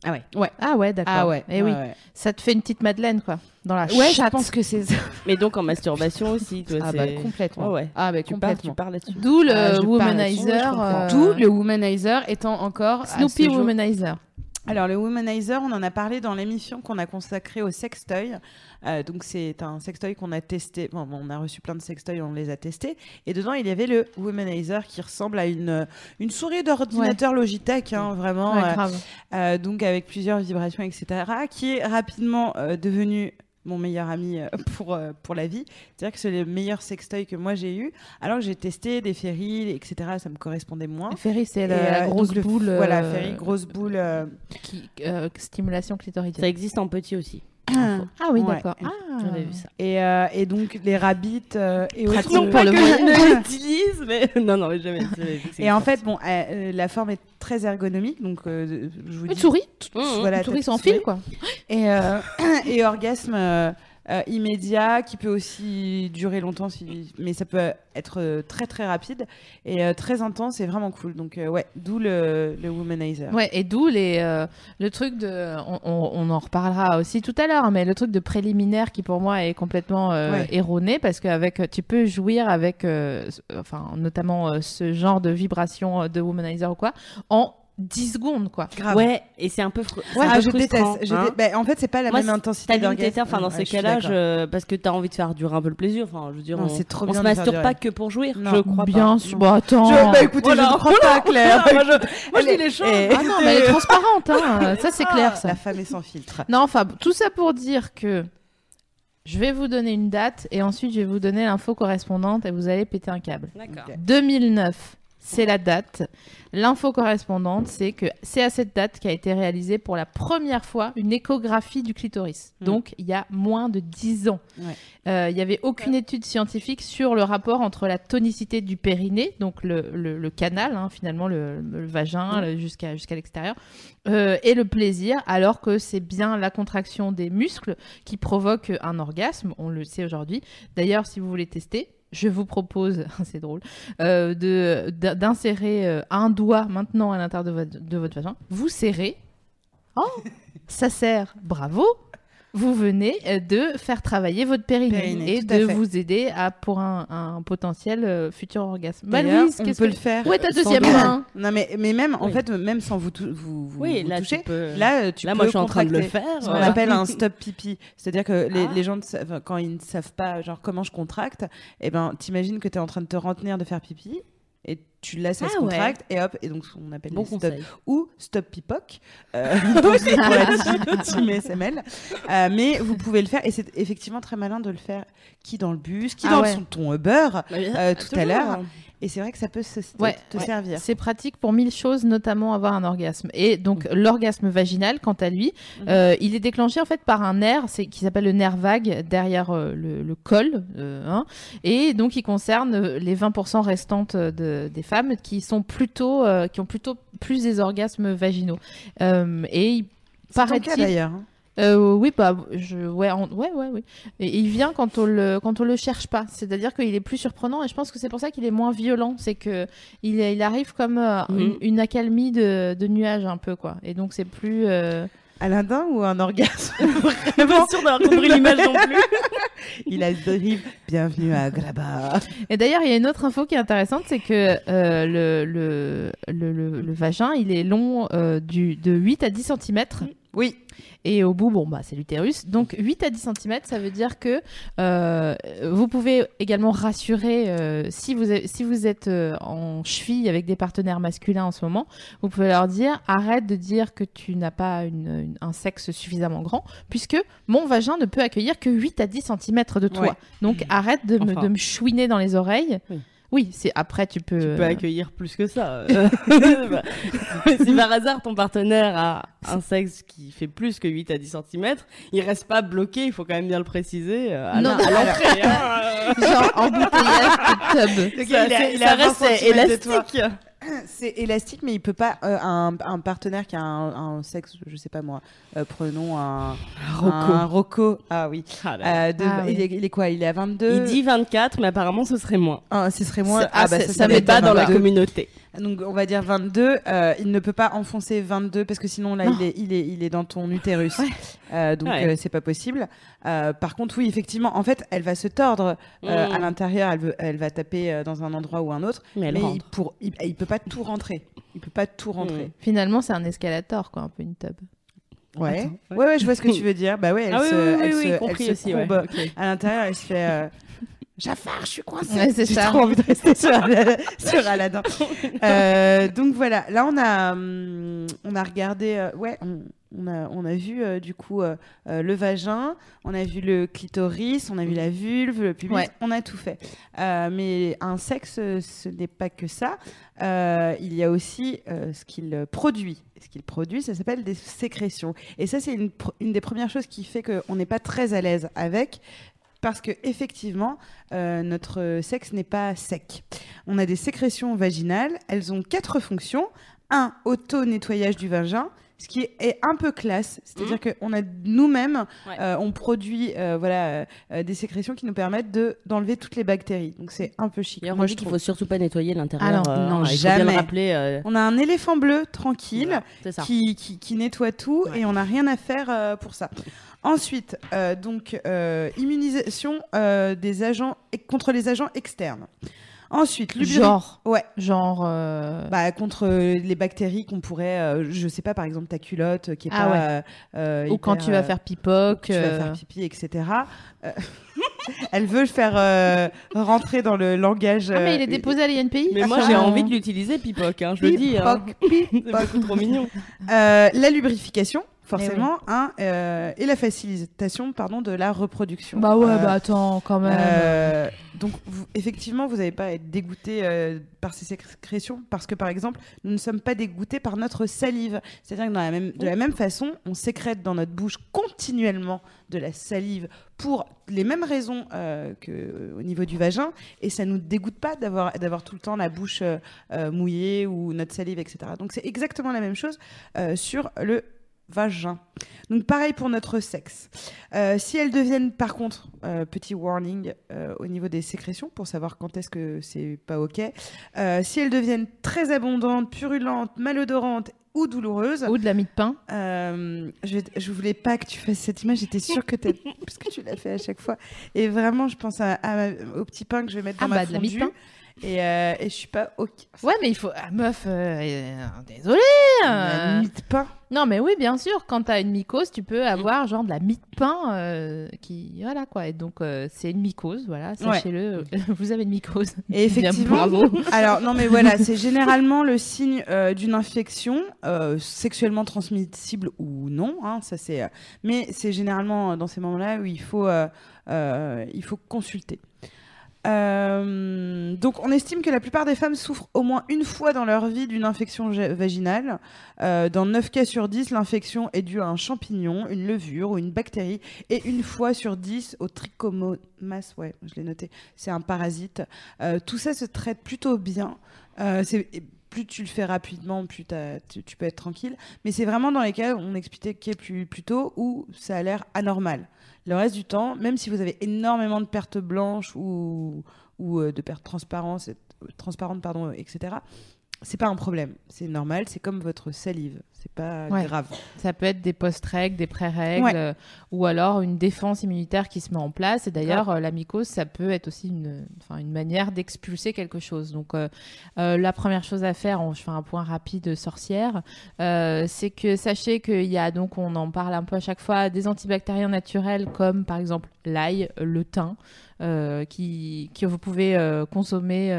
Speaker 4: Ah ouais.
Speaker 2: Ah ouais, d'accord.
Speaker 3: Ah ouais.
Speaker 2: Et oui,
Speaker 3: ouais, ouais.
Speaker 2: ça te fait une petite madeleine, quoi, dans la
Speaker 3: Ouais, je
Speaker 2: chatte.
Speaker 3: pense que c'est ça.
Speaker 4: Mais donc en masturbation aussi, toi,
Speaker 3: Ah bah complètement.
Speaker 4: Ouais, ouais.
Speaker 3: Ah bah
Speaker 4: Tu parles,
Speaker 3: complètement.
Speaker 4: tu parles là-dessus.
Speaker 2: D'où le
Speaker 3: Ah, je
Speaker 2: womanizer.
Speaker 3: je
Speaker 2: euh,
Speaker 3: D'où le womanizer étant encore
Speaker 2: Snoopy womanizer.
Speaker 3: Alors le womanizer, on en a parlé dans l'émission qu'on a consacrée au sextoy. Euh, donc c'est un sextoy qu'on a testé. Bon, on a reçu plein de sextoys, on les a testés. Et dedans, il y avait le womanizer qui ressemble à une une souris d'ordinateur Logitech, hein, vraiment.
Speaker 2: Ouais,
Speaker 3: euh,
Speaker 2: grave.
Speaker 3: Euh, donc avec plusieurs vibrations, etc., qui est rapidement euh, devenu mon meilleur ami euh, pour, euh, pour la vie. C'est-à-dire que c'est le meilleur sextoy que moi j'ai eu. Alors que j'ai testé des ferries, etc., ça me correspondait moins.
Speaker 2: Ferry, c'est la, la
Speaker 3: euh,
Speaker 2: grosse
Speaker 3: donc le-
Speaker 2: boule.
Speaker 3: Voilà, ferry, grosse boule. euh,
Speaker 2: qui- euh, stimulation
Speaker 4: Ça
Speaker 2: clitoridienne.
Speaker 4: existe en petit aussi.
Speaker 2: Ah oui,
Speaker 3: Ouais.
Speaker 2: d'accord. Ah.
Speaker 4: J'avais vu ça.
Speaker 3: Et, euh, et donc les rabbits euh, et autres-
Speaker 2: pour pas le
Speaker 4: que je l'utilise, mais non, non, mais jamais. vu
Speaker 3: Et en fait, bon, euh, euh, la forme est très ergonomique, donc euh, je vous
Speaker 2: Une
Speaker 3: dis.
Speaker 2: souris
Speaker 4: Mmh, mmh.
Speaker 3: Voilà,
Speaker 2: Une souris sans
Speaker 3: souris.
Speaker 2: fil, quoi.
Speaker 3: Et, euh, et orgasme euh, immédiat qui peut aussi durer longtemps, si... mais ça peut être euh, très très rapide et euh, très intense et vraiment cool. Donc euh, ouais, d'où le, le womanizer.
Speaker 2: Ouais, et d'où les, euh, le truc de. On, on- on en reparlera aussi tout à l'heure, mais le truc de préliminaire qui pour moi est complètement
Speaker 3: Ouais.
Speaker 2: erroné parce qu'avec tu peux jouir avec, enfin, notamment ce genre de vibration de womanizer ou quoi, en 10 secondes, quoi.
Speaker 3: Grave.
Speaker 4: Ouais, et c'est un peu, un
Speaker 3: Ah,
Speaker 4: peu
Speaker 3: je
Speaker 4: frustrant,
Speaker 3: déteste. Je
Speaker 4: hein.
Speaker 3: dé- bah, en fait, c'est pas la
Speaker 4: Moi,
Speaker 3: même intensité d'orgasme.
Speaker 4: enfin dans
Speaker 3: Ouais,
Speaker 4: ces cas-là, je- parce que t'as envie de faire durer un peu le plaisir. Enfin, je veux dire,
Speaker 3: Non,
Speaker 4: on,
Speaker 3: c'est trop
Speaker 4: on
Speaker 3: bien
Speaker 4: se masturbe pas que pour jouir.
Speaker 3: Non.
Speaker 4: Je crois
Speaker 2: Bien
Speaker 4: pas.
Speaker 2: sûr. Bon, attends.
Speaker 3: Je, bah écoutez,
Speaker 4: Voilà.
Speaker 3: je ne crois pas, Claire.
Speaker 4: moi, je, moi, je dis les choses.
Speaker 3: Et-
Speaker 2: Ah non, mais elle est transparente, hein. ça c'est clair, ça.
Speaker 3: La femme est sans filtre.
Speaker 2: Non, enfin, tout ça pour dire que je vais vous donner une date et ensuite je vais vous donner l'info correspondante et vous allez péter un câble.
Speaker 4: D'accord.
Speaker 3: Ok.
Speaker 2: 2009, c'est la date. L'info correspondante, c'est que c'est à cette date qu'a été réalisée pour la première fois une échographie du clitoris.
Speaker 3: Mm.
Speaker 2: Donc, il y a moins de 10 ans.
Speaker 3: Ouais.
Speaker 2: Euh, Il n'y avait aucune étude scientifique sur le rapport entre la tonicité du périnée, donc le, le- le canal, hein, finalement, le, le vagin jusqu'à jusqu'à l'extérieur, euh, et le plaisir, alors que c'est bien la contraction des muscles qui provoque un orgasme, on le sait aujourd'hui. D'ailleurs, si vous voulez tester, je vous propose, c'est drôle, euh, de- d'insérer euh, un doigt maintenant à l'intérieur de votre, de votre vagin. Vous serrez. Oh, ça sert. Bravo. Vous venez euh, de faire travailler votre périnée,
Speaker 3: Périnée,
Speaker 2: et de
Speaker 3: fait.
Speaker 2: vous aider à pour un, un potentiel euh, futur orgasme. Bah, Louise,
Speaker 3: on peut
Speaker 2: que-
Speaker 3: le faire.
Speaker 2: Où est ta deuxième main
Speaker 3: Non, mais, mais même, en
Speaker 4: Oui.
Speaker 3: fait, même sans vous, vous, vous,
Speaker 4: Oui,
Speaker 3: vous
Speaker 4: là,
Speaker 3: toucher,
Speaker 4: tu peux.
Speaker 3: là, euh, tu
Speaker 4: là,
Speaker 3: peux
Speaker 4: moi, je suis en train de le faire.
Speaker 3: Ce qu'on
Speaker 4: voilà.
Speaker 3: appelle un stop pipi. C'est-à-dire que les,
Speaker 4: Ah.
Speaker 3: les gens, quand ils ne savent pas genre, comment je contracte, eh ben, t'imagines que tu es en train de te retenir de faire pipi et tu laisses elle
Speaker 4: Ah
Speaker 3: se
Speaker 4: ouais.
Speaker 3: contracte et hop, et donc on appelle
Speaker 4: Bon
Speaker 3: stop ou stop pipoc. Euh, team- SML. Euh, mais vous pouvez le faire et c'est effectivement très malin de le faire qui dans le bus, qui
Speaker 2: Ah
Speaker 3: dans
Speaker 2: ouais.
Speaker 3: son ton Uber. Euh, tout à l'heure. Et c'est vrai que ça peut se, te-
Speaker 2: Ouais,
Speaker 3: te
Speaker 2: ouais.
Speaker 3: servir.
Speaker 2: C'est pratique pour mille choses, notamment avoir un orgasme. Et donc l'orgasme vaginal, quant à lui,
Speaker 3: Mhm.
Speaker 2: euh, il est déclenché en fait par un nerf, c'est qui s'appelle le nerf vague derrière euh, le, le col, euh, hein. et donc il concerne les 20% restantes de, des femmes qui sont plutôt, euh, qui ont plutôt plus des orgasmes vaginaux. Euh, et il
Speaker 3: C'est ton cas
Speaker 2: paraît-il,
Speaker 3: d'ailleurs. hein.
Speaker 2: euh, oui, bah, je, ouais, en- ouais, ouais, oui. Et il vient quand on le, quand on le cherche pas. C'est-à-dire qu'il est plus surprenant et je pense que c'est pour ça qu'il est moins violent. C'est que il, il arrive comme euh,
Speaker 4: Mhm.
Speaker 2: une, une accalmie de, de nuages un peu, quoi. Et donc c'est plus. euh,
Speaker 3: Aladdin ou un orgasme
Speaker 4: suis pas sûre d'avoir compris l'image non plus.
Speaker 3: Il a drive. Bienvenue à Graba.
Speaker 2: Et d'ailleurs, il y a une autre info qui est intéressante, c'est que euh, le, le, le, le- le vagin, il est long euh, du, de 8 à 10 cm.
Speaker 3: Oui.
Speaker 2: Et au bout, bon, bah, c'est l'utérus. Donc 8 à 10 cm, ça veut dire que euh, vous pouvez également rassurer euh, si, vous êtes, si vous êtes euh, en cheville avec des partenaires masculins en ce moment, vous pouvez leur dire arrête de dire que tu n'as pas une- une- un sexe suffisamment grand, puisque mon vagin ne peut accueillir que 8 à 10 cm de toi.
Speaker 3: Ouais.
Speaker 2: Donc arrête de, me,
Speaker 4: Enfin.
Speaker 2: de me chouiner dans les oreilles.
Speaker 4: Oui.
Speaker 2: Oui, c'est après tu peux.
Speaker 4: Tu peux
Speaker 2: euh,
Speaker 4: accueillir plus que ça. euh. Bah, si par hasard ton partenaire a un sexe qui fait plus que 8 à 10 cm, il reste pas bloqué, il faut quand même bien le préciser euh, à
Speaker 2: Non,
Speaker 4: la- à l'entrée. hein.
Speaker 2: genre embouteillage de tub.
Speaker 3: Il il 20
Speaker 4: reste élastique.
Speaker 3: C'est élastique, mais il peut pas. euh, un, un partenaire qui a un, un sexe, je sais pas moi. euh, prenons un
Speaker 4: Rocco.
Speaker 3: Un Rocco. Ah oui.
Speaker 4: Ah là.
Speaker 3: Euh, de-
Speaker 2: Ah oui.
Speaker 3: il, est, il est quoi Il est à 22
Speaker 4: Il dit 24, mais apparemment ce serait moins.
Speaker 3: Ah, ce serait moins.
Speaker 4: Ça- ah,
Speaker 3: bah,
Speaker 4: ça,
Speaker 3: ça,
Speaker 4: ça
Speaker 3: m'étonne
Speaker 4: met pas dans la
Speaker 3: pas.
Speaker 4: communauté.
Speaker 3: Donc on va dire 22. euh, il ne peut pas enfoncer 22 parce que sinon là il est, il est, il est dans ton utérus. Euh, donc
Speaker 4: Ouais.
Speaker 3: euh, c'est pas possible. Euh, par contre oui effectivement en fait elle va se tordre euh,
Speaker 4: Mm.
Speaker 3: à l'intérieur. Elle, veut- elle va taper dans un endroit ou un autre.
Speaker 4: Mais elle
Speaker 3: mais il,
Speaker 4: rentre.
Speaker 3: pour, il, il peut pas tout rentrer. Il peut pas tout rentrer.
Speaker 2: Finalement, c'est un escalator, quoi, un peu une tub.
Speaker 3: Ouais.
Speaker 4: Attends,
Speaker 3: ouais.
Speaker 4: ouais.
Speaker 3: ouais je vois ce que tu veux dire. Bah ouais elle
Speaker 4: ah oui,
Speaker 3: se,
Speaker 4: oui,
Speaker 3: elle
Speaker 4: oui,
Speaker 3: se,
Speaker 4: oui,
Speaker 3: elle
Speaker 4: compris
Speaker 3: se
Speaker 4: aussi. ouais.
Speaker 3: courbe
Speaker 4: Ok.
Speaker 3: à l'intérieur. Elle se fait. Jafar, je suis coincée.
Speaker 2: Ouais, c'est
Speaker 3: J'ai
Speaker 2: ça.
Speaker 3: trop envie de rester sur, Ala- sur Aladdin. Euh, donc voilà, là on a, hum, on a regardé, euh, ouais, on, on a, on a vu euh, du coup euh, euh, le vagin, on a vu le clitoris, on a vu la vulve, le pubis,
Speaker 2: Ouais.
Speaker 3: on a tout fait. Euh, mais un sexe, ce n'est pas que ça. Euh, il y a aussi euh, ce qu'il produit. Ce qu'il produit, ça s'appelle des sécrétions. Et ça, c'est une, pr- une des premières choses qui fait qu'on n'est pas très à l'aise avec. Parce que effectivement, euh, notre sexe n'est pas sec. On a des sécrétions vaginales. Elles ont quatre fonctions. Un, auto-nettoyage du vagin, ce qui est un peu classe. C'est-à-dire qu'on a nous-mêmes,
Speaker 4: Ouais.
Speaker 3: euh, on produit euh, voilà, euh, des sécrétions qui nous permettent de, d'enlever toutes les bactéries. Donc c'est un peu chic. Moi,
Speaker 4: on
Speaker 3: je
Speaker 4: dit qu'il
Speaker 3: trouve.
Speaker 4: faut surtout pas nettoyer l'intérieur.
Speaker 2: Ah non,
Speaker 3: non, jamais.
Speaker 4: le rappeler.
Speaker 3: On a un éléphant bleu tranquille
Speaker 4: voilà,
Speaker 3: qui, qui, qui nettoie tout
Speaker 4: Ouais.
Speaker 3: et on n'a rien à faire pour ça. Ensuite, euh, donc euh, immunisation euh, des agents contre les agents externes. Ensuite, lubri-
Speaker 2: Genre,
Speaker 3: Ouais.
Speaker 2: genre. euh,
Speaker 3: Bah, contre euh, les bactéries qu'on pourrait, euh, je sais pas, par exemple ta culotte euh, qui est
Speaker 2: Ah
Speaker 3: pas.
Speaker 2: ouais.
Speaker 3: euh, euh,
Speaker 2: ou quand tu vas
Speaker 3: euh,
Speaker 2: faire pipoc.
Speaker 3: tu vas
Speaker 2: euh,
Speaker 3: faire pipi, etc. Euh, Elle veut le faire euh, rentrer dans le langage.
Speaker 2: Ah, mais il est
Speaker 3: euh,
Speaker 2: déposé à l'INPI
Speaker 4: Mais moi, j'ai envie de l'utiliser, Pipoc, hein, je le dis. hein. C'est beaucoup trop mignon.
Speaker 3: Euh, la lubrification, forcément, hein, euh, et la facilitation, pardon, de la reproduction.
Speaker 2: Bah ouais,
Speaker 3: Euh,
Speaker 2: bah attends, quand même.
Speaker 3: euh, donc, vous- effectivement, vous n'avez pas à être dégoûté euh, par ces sécrétions parce que, par exemple, nous ne sommes pas dégoûtés par notre salive. C'est-à-dire que dans la même, de la même façon, on sécrète dans notre bouche continuellement de la salive pour les mêmes raisons euh, qu'au niveau du vagin et ça nous dégoûte pas d'avoir d'avoir tout le temps la bouche euh, euh, mouillée ou notre salive, etc. Donc, c'est exactement la même chose euh, sur le vagin. Donc pareil pour notre sexe. Euh, si elles deviennent par contre, euh, petit warning euh, au niveau des sécrétions pour savoir quand est-ce que c'est pas ok, si elles deviennent très abondantes, purulentes, malodorantes ou douloureuses,
Speaker 2: Ou de la mie de pain.
Speaker 3: je, je voulais pas que tu fasses cette image, j'étais sûre que tu parce que tu l'as fait à chaque fois. Et vraiment, je pense à, à ma- au petit pain que je vais mettre dans
Speaker 2: Ah
Speaker 3: ma
Speaker 2: bah, de la mie de pain.
Speaker 3: Et, euh, et je suis pas ok.
Speaker 2: Ouais, mais il faut. Ah, meuf, euh, euh, désolé. Euh.
Speaker 3: de pain.
Speaker 2: Non, mais oui, bien sûr. Quand t'as une mycose, tu peux avoir genre de la de pain euh, qui. Voilà quoi. Et donc, euh, c'est une mycose. Voilà, sachez-le. Vous avez une mycose.
Speaker 3: Et
Speaker 2: Bien,
Speaker 3: effectivement,
Speaker 2: bravo.
Speaker 3: alors non mais voilà, c'est généralement le signe euh, d'une infection euh, sexuellement transmissible ou non. hein, ça c'est, euh, mais c'est généralement euh, dans ces moments-là où il faut, euh, euh, il faut consulter. Euh, donc, on estime que la plupart des femmes souffrent au moins une fois dans leur vie d'une infection vaginale. Euh, dans 9 cas sur 10, l'infection est due à un champignon, une levure ou une bactérie. Et une fois sur 10, au trichomonas, ouais, je l'ai noté, c'est un parasite. Euh, tout ça se traite plutôt bien. Plus tu le fais rapidement, plus tu, peux être tranquille. Mais c'est vraiment dans les cas on expliquait plus, plus tôt où ça a l'air anormal. Le reste du temps, même si vous avez énormément de pertes blanches ou, euh, de pertes transparentes, transparentes pardon, etc., c'est pas un problème. C'est normal, c'est comme votre salive. C'est pas
Speaker 2: Ouais.
Speaker 3: grave.
Speaker 2: Ça peut être des post-règles, des pré-règles,
Speaker 3: Ouais.
Speaker 2: euh, ou alors une défense immunitaire qui se met en place. Et d'ailleurs, euh, la mycose, ça peut être aussi une, une manière d'expulser quelque chose. Donc, euh, la première chose à faire, on- je fais un point rapide sorcière, c'est que sachez qu'il y a, donc on en parle un peu à chaque fois, des antibactériens naturels comme par exemple l'ail, le thym, euh, qui, que vous pouvez euh, consommer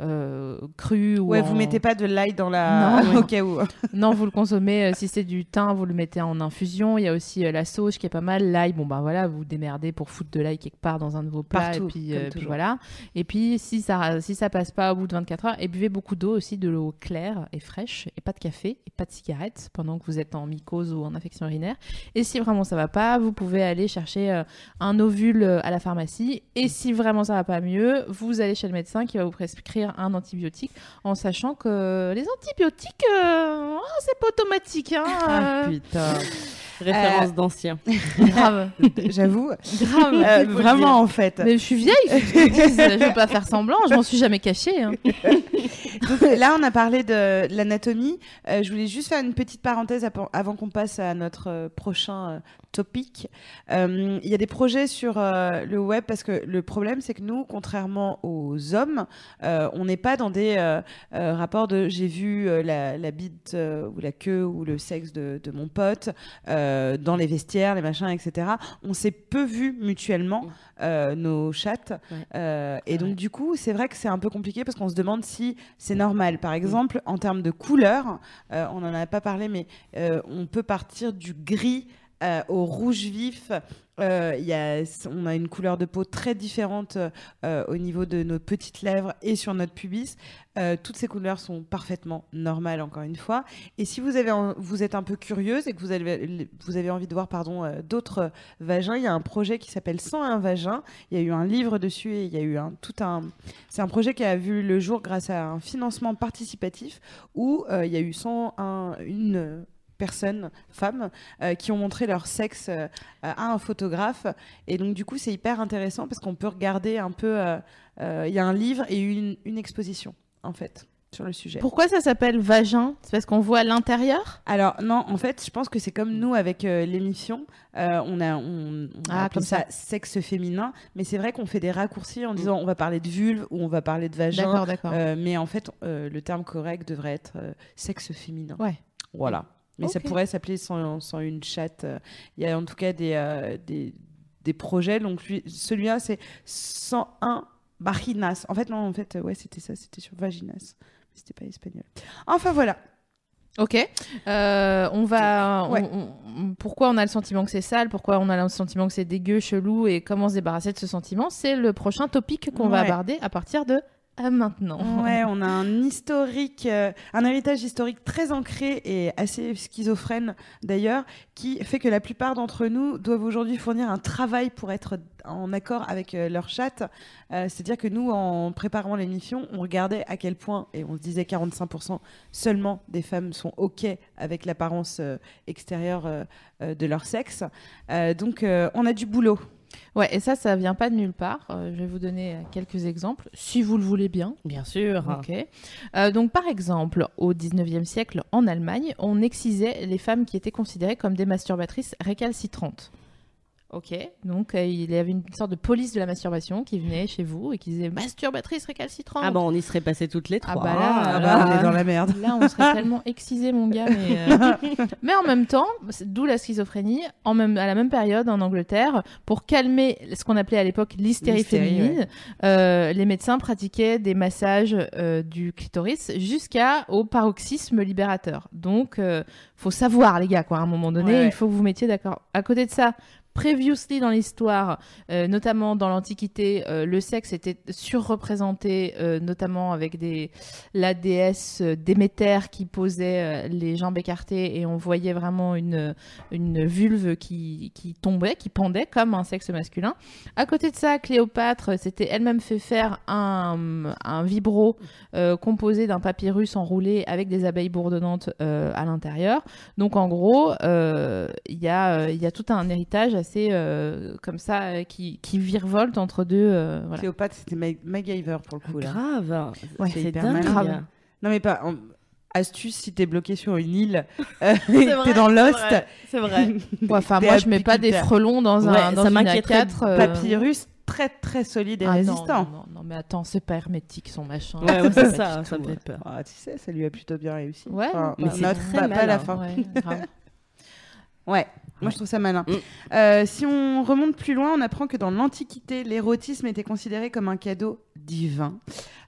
Speaker 2: euh, cru ou
Speaker 3: Ouais,
Speaker 2: en-
Speaker 3: vous mettez pas de l'ail dans la.
Speaker 2: Non.
Speaker 3: au cas où.
Speaker 2: non, vous le consommez. si c'est du thym, vous le mettez en infusion. Il y a aussi la sauge qui est pas mal. L'ail, bon ben voilà, vous vous démerdez pour foutre de l'ail quelque part dans un de vos plats.
Speaker 3: Partout,
Speaker 2: et puis, voilà. Et puis si ça si ça passe pas au bout de 24 heures, et buvez beaucoup d'eau aussi, de l'eau claire et fraîche, et pas de café et pas de cigarette pendant que vous êtes en mycose ou en infection urinaire. Et si vraiment ça va pas, vous pouvez aller chercher un ovule à la pharmacie. Et si vraiment ça va pas mieux, vous allez chez le médecin qui va vous prescrire un antibiotique en sachant que les antibiotiques, euh, oh, c'est pas automatique. Hein,
Speaker 3: Ah,
Speaker 2: euh,
Speaker 3: putain.
Speaker 4: Référence d'ancien.
Speaker 2: grave,
Speaker 3: J'avoue.
Speaker 2: grave.
Speaker 3: Euh, vraiment, en fait.
Speaker 2: Mais je suis vieille, je vais pas faire semblant, je m'en suis jamais cachée. hein.
Speaker 3: Donc, là, on a parlé de l'anatomie. Euh, je voulais juste faire une petite parenthèse avant qu'on passe à notre euh, prochain euh, topic. Euh, Il y a des projets sur euh, le web parce que le problème, c'est que nous, contrairement aux hommes, euh, on n'est pas dans des euh, euh, rapports de j'ai vu euh, la, la bite euh, ou la queue ou le sexe de, de mon pote euh, dans les vestiaires, les machins, etc. On s'est peu vu mutuellement euh, nos chattes.
Speaker 4: Ouais.
Speaker 3: Euh, et donc,
Speaker 4: vrai.
Speaker 3: du coup, c'est vrai que c'est un peu compliqué parce qu'on se demande si c'est normal. Par exemple, en termes de couleur, euh, on n'en a pas parlé, mais euh, on peut partir du gris euh, au rouge vif. Euh, on a une couleur de peau très différente euh, au niveau de nos petites lèvres et sur notre pubis. Euh, toutes ces couleurs sont parfaitement normales, encore une fois. Et si vous, êtes un peu curieuse et que vous avez, envie de voir d'autres vagins, il y a un projet qui s'appelle 101 vagins. Il y a eu un livre dessus et il y a eu un, tout un. C'est un projet qui a vu le jour grâce à un financement participatif où il y a eu 101, une personnes, femmes, euh, qui ont montré leur sexe euh, à un photographe. Et donc, du coup, c'est hyper intéressant parce qu'on peut regarder un peu. euh, euh, Il y a un livre et une, une exposition, en fait. sur le sujet.
Speaker 2: Pourquoi ça s'appelle vagin? C'est parce qu'on voit l'intérieur?
Speaker 3: Alors non, en fait, je pense que c'est comme nous avec l'émission, on a, on, on a
Speaker 2: Ah, comme
Speaker 3: ça,
Speaker 2: ça.
Speaker 3: sexe féminin, mais c'est vrai qu'on fait des raccourcis en disant on va parler de vulve ou on va parler de vagin,
Speaker 2: D'accord, d'accord.
Speaker 3: mais en fait, le terme correct devrait être sexe féminin.
Speaker 2: Ouais.
Speaker 3: Voilà. Mais ça pourrait s'appeler sans, sans une chatte. Il y a en tout cas des, euh, des, des projets. Donc lui- celui-là, c'est 101 Bajinas. En fait, non, en fait, ouais, c'était ça, c'était sur Vaginas. Mais C'était pas espagnol. Enfin voilà.
Speaker 2: Ok. Euh, on va. on-
Speaker 3: Ouais.
Speaker 2: on- on- pourquoi on a le sentiment que c'est sale? Pourquoi on a le sentiment que c'est dégueu, chelou Et comment se débarrasser de ce sentiment? C'est le prochain topic qu'on va aborder à partir de euh, maintenant.
Speaker 3: Ouais, on a un historique, euh, un héritage historique très ancré et assez schizophrène d'ailleurs, qui fait que la plupart d'entre nous doivent aujourd'hui fournir un travail pour être en accord avec euh, leur chatte. Euh, C'est-à-dire que nous, en préparant l'émission, on regardait à quel point, et on se disait 45% seulement des femmes sont OK avec l'apparence extérieure de leur sexe. Donc, on a du boulot.
Speaker 2: Ouais, et ça, ça vient pas de nulle part. Euh, je vais vous donner euh, quelques exemples, si vous le voulez bien.
Speaker 4: Bien sûr.
Speaker 2: Ok. Euh, donc, par exemple, au 19e siècle, en Allemagne, on excisait les femmes qui étaient considérées comme des masturbatrices récalcitrantes. Ok. Donc, euh, il y avait une sorte de police de la masturbation qui venait chez vous et qui disait masturbatrice récalcitrante.
Speaker 4: Ah bon, on y serait passé toutes les
Speaker 2: Ah
Speaker 4: trois.
Speaker 2: bah là.
Speaker 3: Ah
Speaker 2: là,
Speaker 3: bah, on est dans la merde.
Speaker 2: Là, on serait tellement excisé, mon gars. Mais, euh, mais en même temps, d'où la schizophrénie, en même, à la même période en Angleterre, pour calmer ce qu'on appelait à l'époque l'hystérie féminine, euh, les médecins pratiquaient des massages euh, du clitoris jusqu'à au paroxysme libérateur. Donc, euh, faut savoir, les gars, quoi. À un moment donné,
Speaker 3: Ouais.
Speaker 2: il faut que vous mettiez d'accord. À côté de ça. Previously dans l'histoire, euh, notamment dans l'Antiquité, euh, le sexe était surreprésenté, euh, notamment avec la déesse Déméter qui posait les jambes écartées et on voyait vraiment une, vulve qui, tombait, qui pendait comme un sexe masculin. À côté de ça, Cléopâtre s'était elle-même fait faire un, vibro composé d'un papyrus enroulé avec des abeilles bourdonnantes à l'intérieur. Donc en gros, il y, y a tout un héritage assez euh, comme ça euh, qui, qui virevolte entre deux. euh, voilà.
Speaker 3: Cléopâtre, c'était Ma- MacGyver pour le coup. Là.
Speaker 4: Grave.
Speaker 2: Ouais,
Speaker 4: c'est
Speaker 3: hyper
Speaker 4: dingue.
Speaker 2: Grave.
Speaker 3: Non, mais pas. en- Astuce, si t'es bloqué sur une île, euh, t'es dans Lost,
Speaker 4: C'est vrai.
Speaker 2: Enfin, moi, je mets pas des frelons dans, un,
Speaker 4: Ouais,
Speaker 2: dans
Speaker 4: ça
Speaker 2: une
Speaker 4: m'inquiéterait
Speaker 2: A4. euh,
Speaker 3: papyrus très très solide et
Speaker 2: ah,
Speaker 3: résistant.
Speaker 2: Non, non, non, mais attends, c'est pas hermétique son machin.
Speaker 4: Ouais, ouais,
Speaker 2: pas
Speaker 4: c'est ça, ça me fait peur.
Speaker 3: Ah, tu sais, ça lui a plutôt bien réussi.
Speaker 2: Ouais,
Speaker 3: Enfin,
Speaker 4: mais c'est
Speaker 3: pas, pas à la fin.
Speaker 2: Ouais, grave.
Speaker 3: Ouais, moi je trouve ça malin.
Speaker 4: Mm.
Speaker 3: Euh, si on remonte plus loin, on apprend que dans l'Antiquité, l'érotisme était considéré comme un cadeau divin.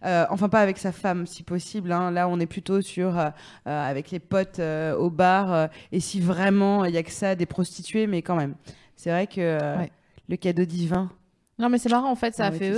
Speaker 3: Euh, enfin, pas avec sa femme, si possible. hein. Là, on est plutôt sur euh, avec les potes euh, au bar. euh, et si vraiment il y a que ça, des prostituées, mais quand même. C'est vrai que euh,
Speaker 2: Ouais.
Speaker 3: le cadeau divin.
Speaker 2: Non, mais c'est marrant, en fait, ça a fait.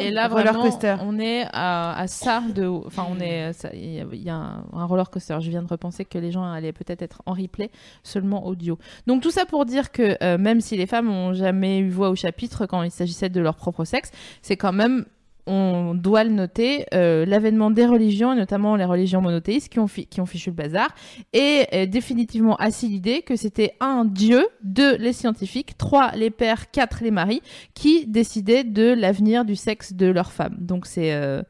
Speaker 2: Et là,
Speaker 3: Roller
Speaker 2: vraiment,
Speaker 3: coaster.
Speaker 2: on est à, à ça de. Enfin, on est. Il y a, il y a un, un roller coaster. Je viens de repenser que les gens allaient peut-être être en replay, seulement audio. Donc, tout ça pour dire que euh, même si les femmes ont jamais eu voix au chapitre quand il s'agissait de leur propre sexe, c'est quand même. On doit le noter, euh, l'avènement des religions, et notamment les religions monothéistes, qui ont, fichu le bazar, et euh, définitivement assis l'idée que c'était un dieu, deux les scientifiques, trois les pères, quatre les maris, qui décidaient de l'avenir du sexe de leurs femmes. Donc c'est euh,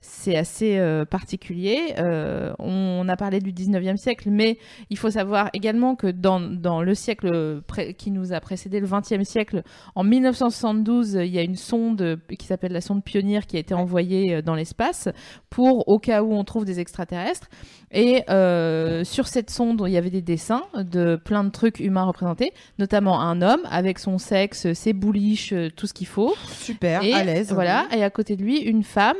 Speaker 2: c'est assez euh, particulier. Euh, on, a parlé du 19e siècle, mais il faut savoir également que dans, dans le siècle qui nous a précédé, le 20e siècle, en 1972, il y a une sonde qui s'appelle la sonde Pionnier qui a été envoyée euh, dans l'espace pour, au cas où on trouve des extraterrestres. Et euh, sur cette sonde, il y avait des dessins de plein de trucs humains représentés, notamment un homme avec son sexe, ses bouliches, tout ce qu'il faut.
Speaker 3: Super,
Speaker 2: Et
Speaker 3: à l'aise.
Speaker 2: Voilà, et à côté de lui, une femme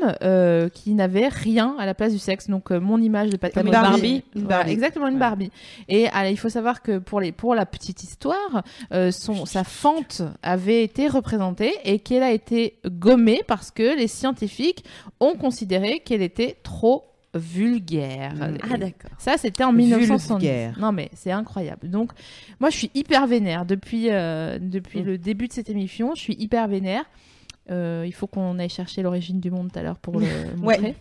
Speaker 2: euh, qui n'avait rien à la place du sexe. Donc, euh, mon image de Pat
Speaker 3: une
Speaker 2: Barbie. Voilà, exactement, une
Speaker 3: Ouais.
Speaker 2: Barbie. Et alors, il faut savoir que pour, les, pour la petite histoire, euh, son, sa fente avait été représentée et qu'elle a été gommée parce que les scientifiques ont considéré qu'elle était trop vulgaire.
Speaker 4: Ah d'accord.
Speaker 2: Ça, c'était en 1970.
Speaker 3: Vulgaire.
Speaker 2: Non, mais c'est incroyable. Donc, moi, je suis hyper vénère. Depuis, euh, depuis
Speaker 3: Mm.
Speaker 2: le début de cette émission, je suis hyper vénère. Euh, il faut qu'on aille chercher l'origine du monde tout à l'heure pour le montrer.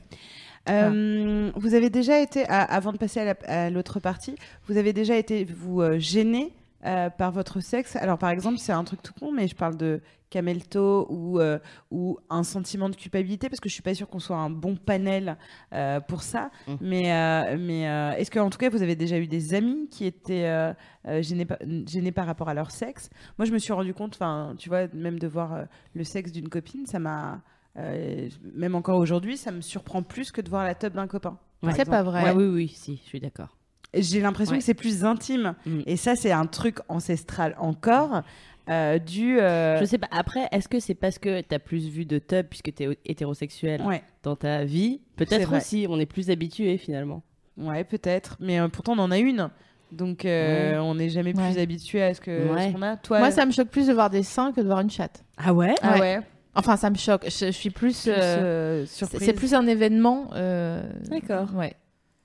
Speaker 3: Euh, Vous avez déjà été, à- avant de passer à la- à l'autre partie, vous avez déjà été vous euh, gêné euh, par votre sexe. Alors, par exemple, c'est un truc tout con, mais je parle de camelto ou, euh, ou un sentiment de culpabilité, parce que je suis pas sûre qu'on soit un bon panel euh, pour ça.
Speaker 4: Mm.
Speaker 3: Mais, euh, mais euh, est-ce qu'en tout cas, vous avez déjà eu des amis qui étaient gênés, par, gênés par rapport à leur sexe? Moi, je me suis rendu compte, enfin, tu vois, même de voir euh, le sexe d'une copine, ça m'a. euh, même encore aujourd'hui, ça me surprend plus que de voir la teub d'un copain. par
Speaker 2: C'est pas vrai.
Speaker 4: Ouais, oui, oui, si, je suis d'accord.
Speaker 3: J'ai l'impression
Speaker 4: Ouais.
Speaker 3: que c'est plus intime.
Speaker 4: Mm.
Speaker 3: Et ça, c'est un truc ancestral encore, euh, du. euh,
Speaker 4: Je sais pas. Après, est-ce que c'est parce que t'as plus vu de tub puisque t'es hétérosexuel
Speaker 3: Ouais,
Speaker 4: dans ta vie? Peut-être aussi, on est plus habitué finalement.
Speaker 3: ouais peut-être. Mais euh, pourtant, on en a une. Donc, euh,
Speaker 4: Ouais.
Speaker 3: on n'est jamais plus
Speaker 2: Ouais.
Speaker 3: habitué à ce que ce qu'on a. Toi,
Speaker 2: Moi, ça me choque plus de voir des seins que de voir une chatte.
Speaker 4: Ah ouais?
Speaker 3: Ah
Speaker 2: Ouais.
Speaker 3: ouais.
Speaker 2: Enfin, ça me choque. Je, je suis plus.
Speaker 3: Plus,
Speaker 2: euh, c'est
Speaker 3: surprise.
Speaker 2: c'est plus un événement. euh,
Speaker 4: D'accord.
Speaker 2: Ouais.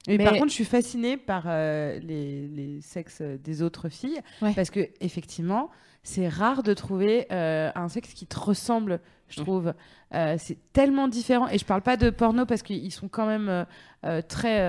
Speaker 3: Mais,
Speaker 2: Mais-
Speaker 3: par contre, je suis fascinée par euh, les, les sexes des autres filles.
Speaker 2: Ouais.
Speaker 3: Parce que, effectivement, c'est rare de trouver euh, un sexe qui te ressemble, je
Speaker 4: Mm.
Speaker 3: trouve. Euh, c'est tellement différent. Et je parle pas de porno parce qu'ils sont quand même euh, euh, très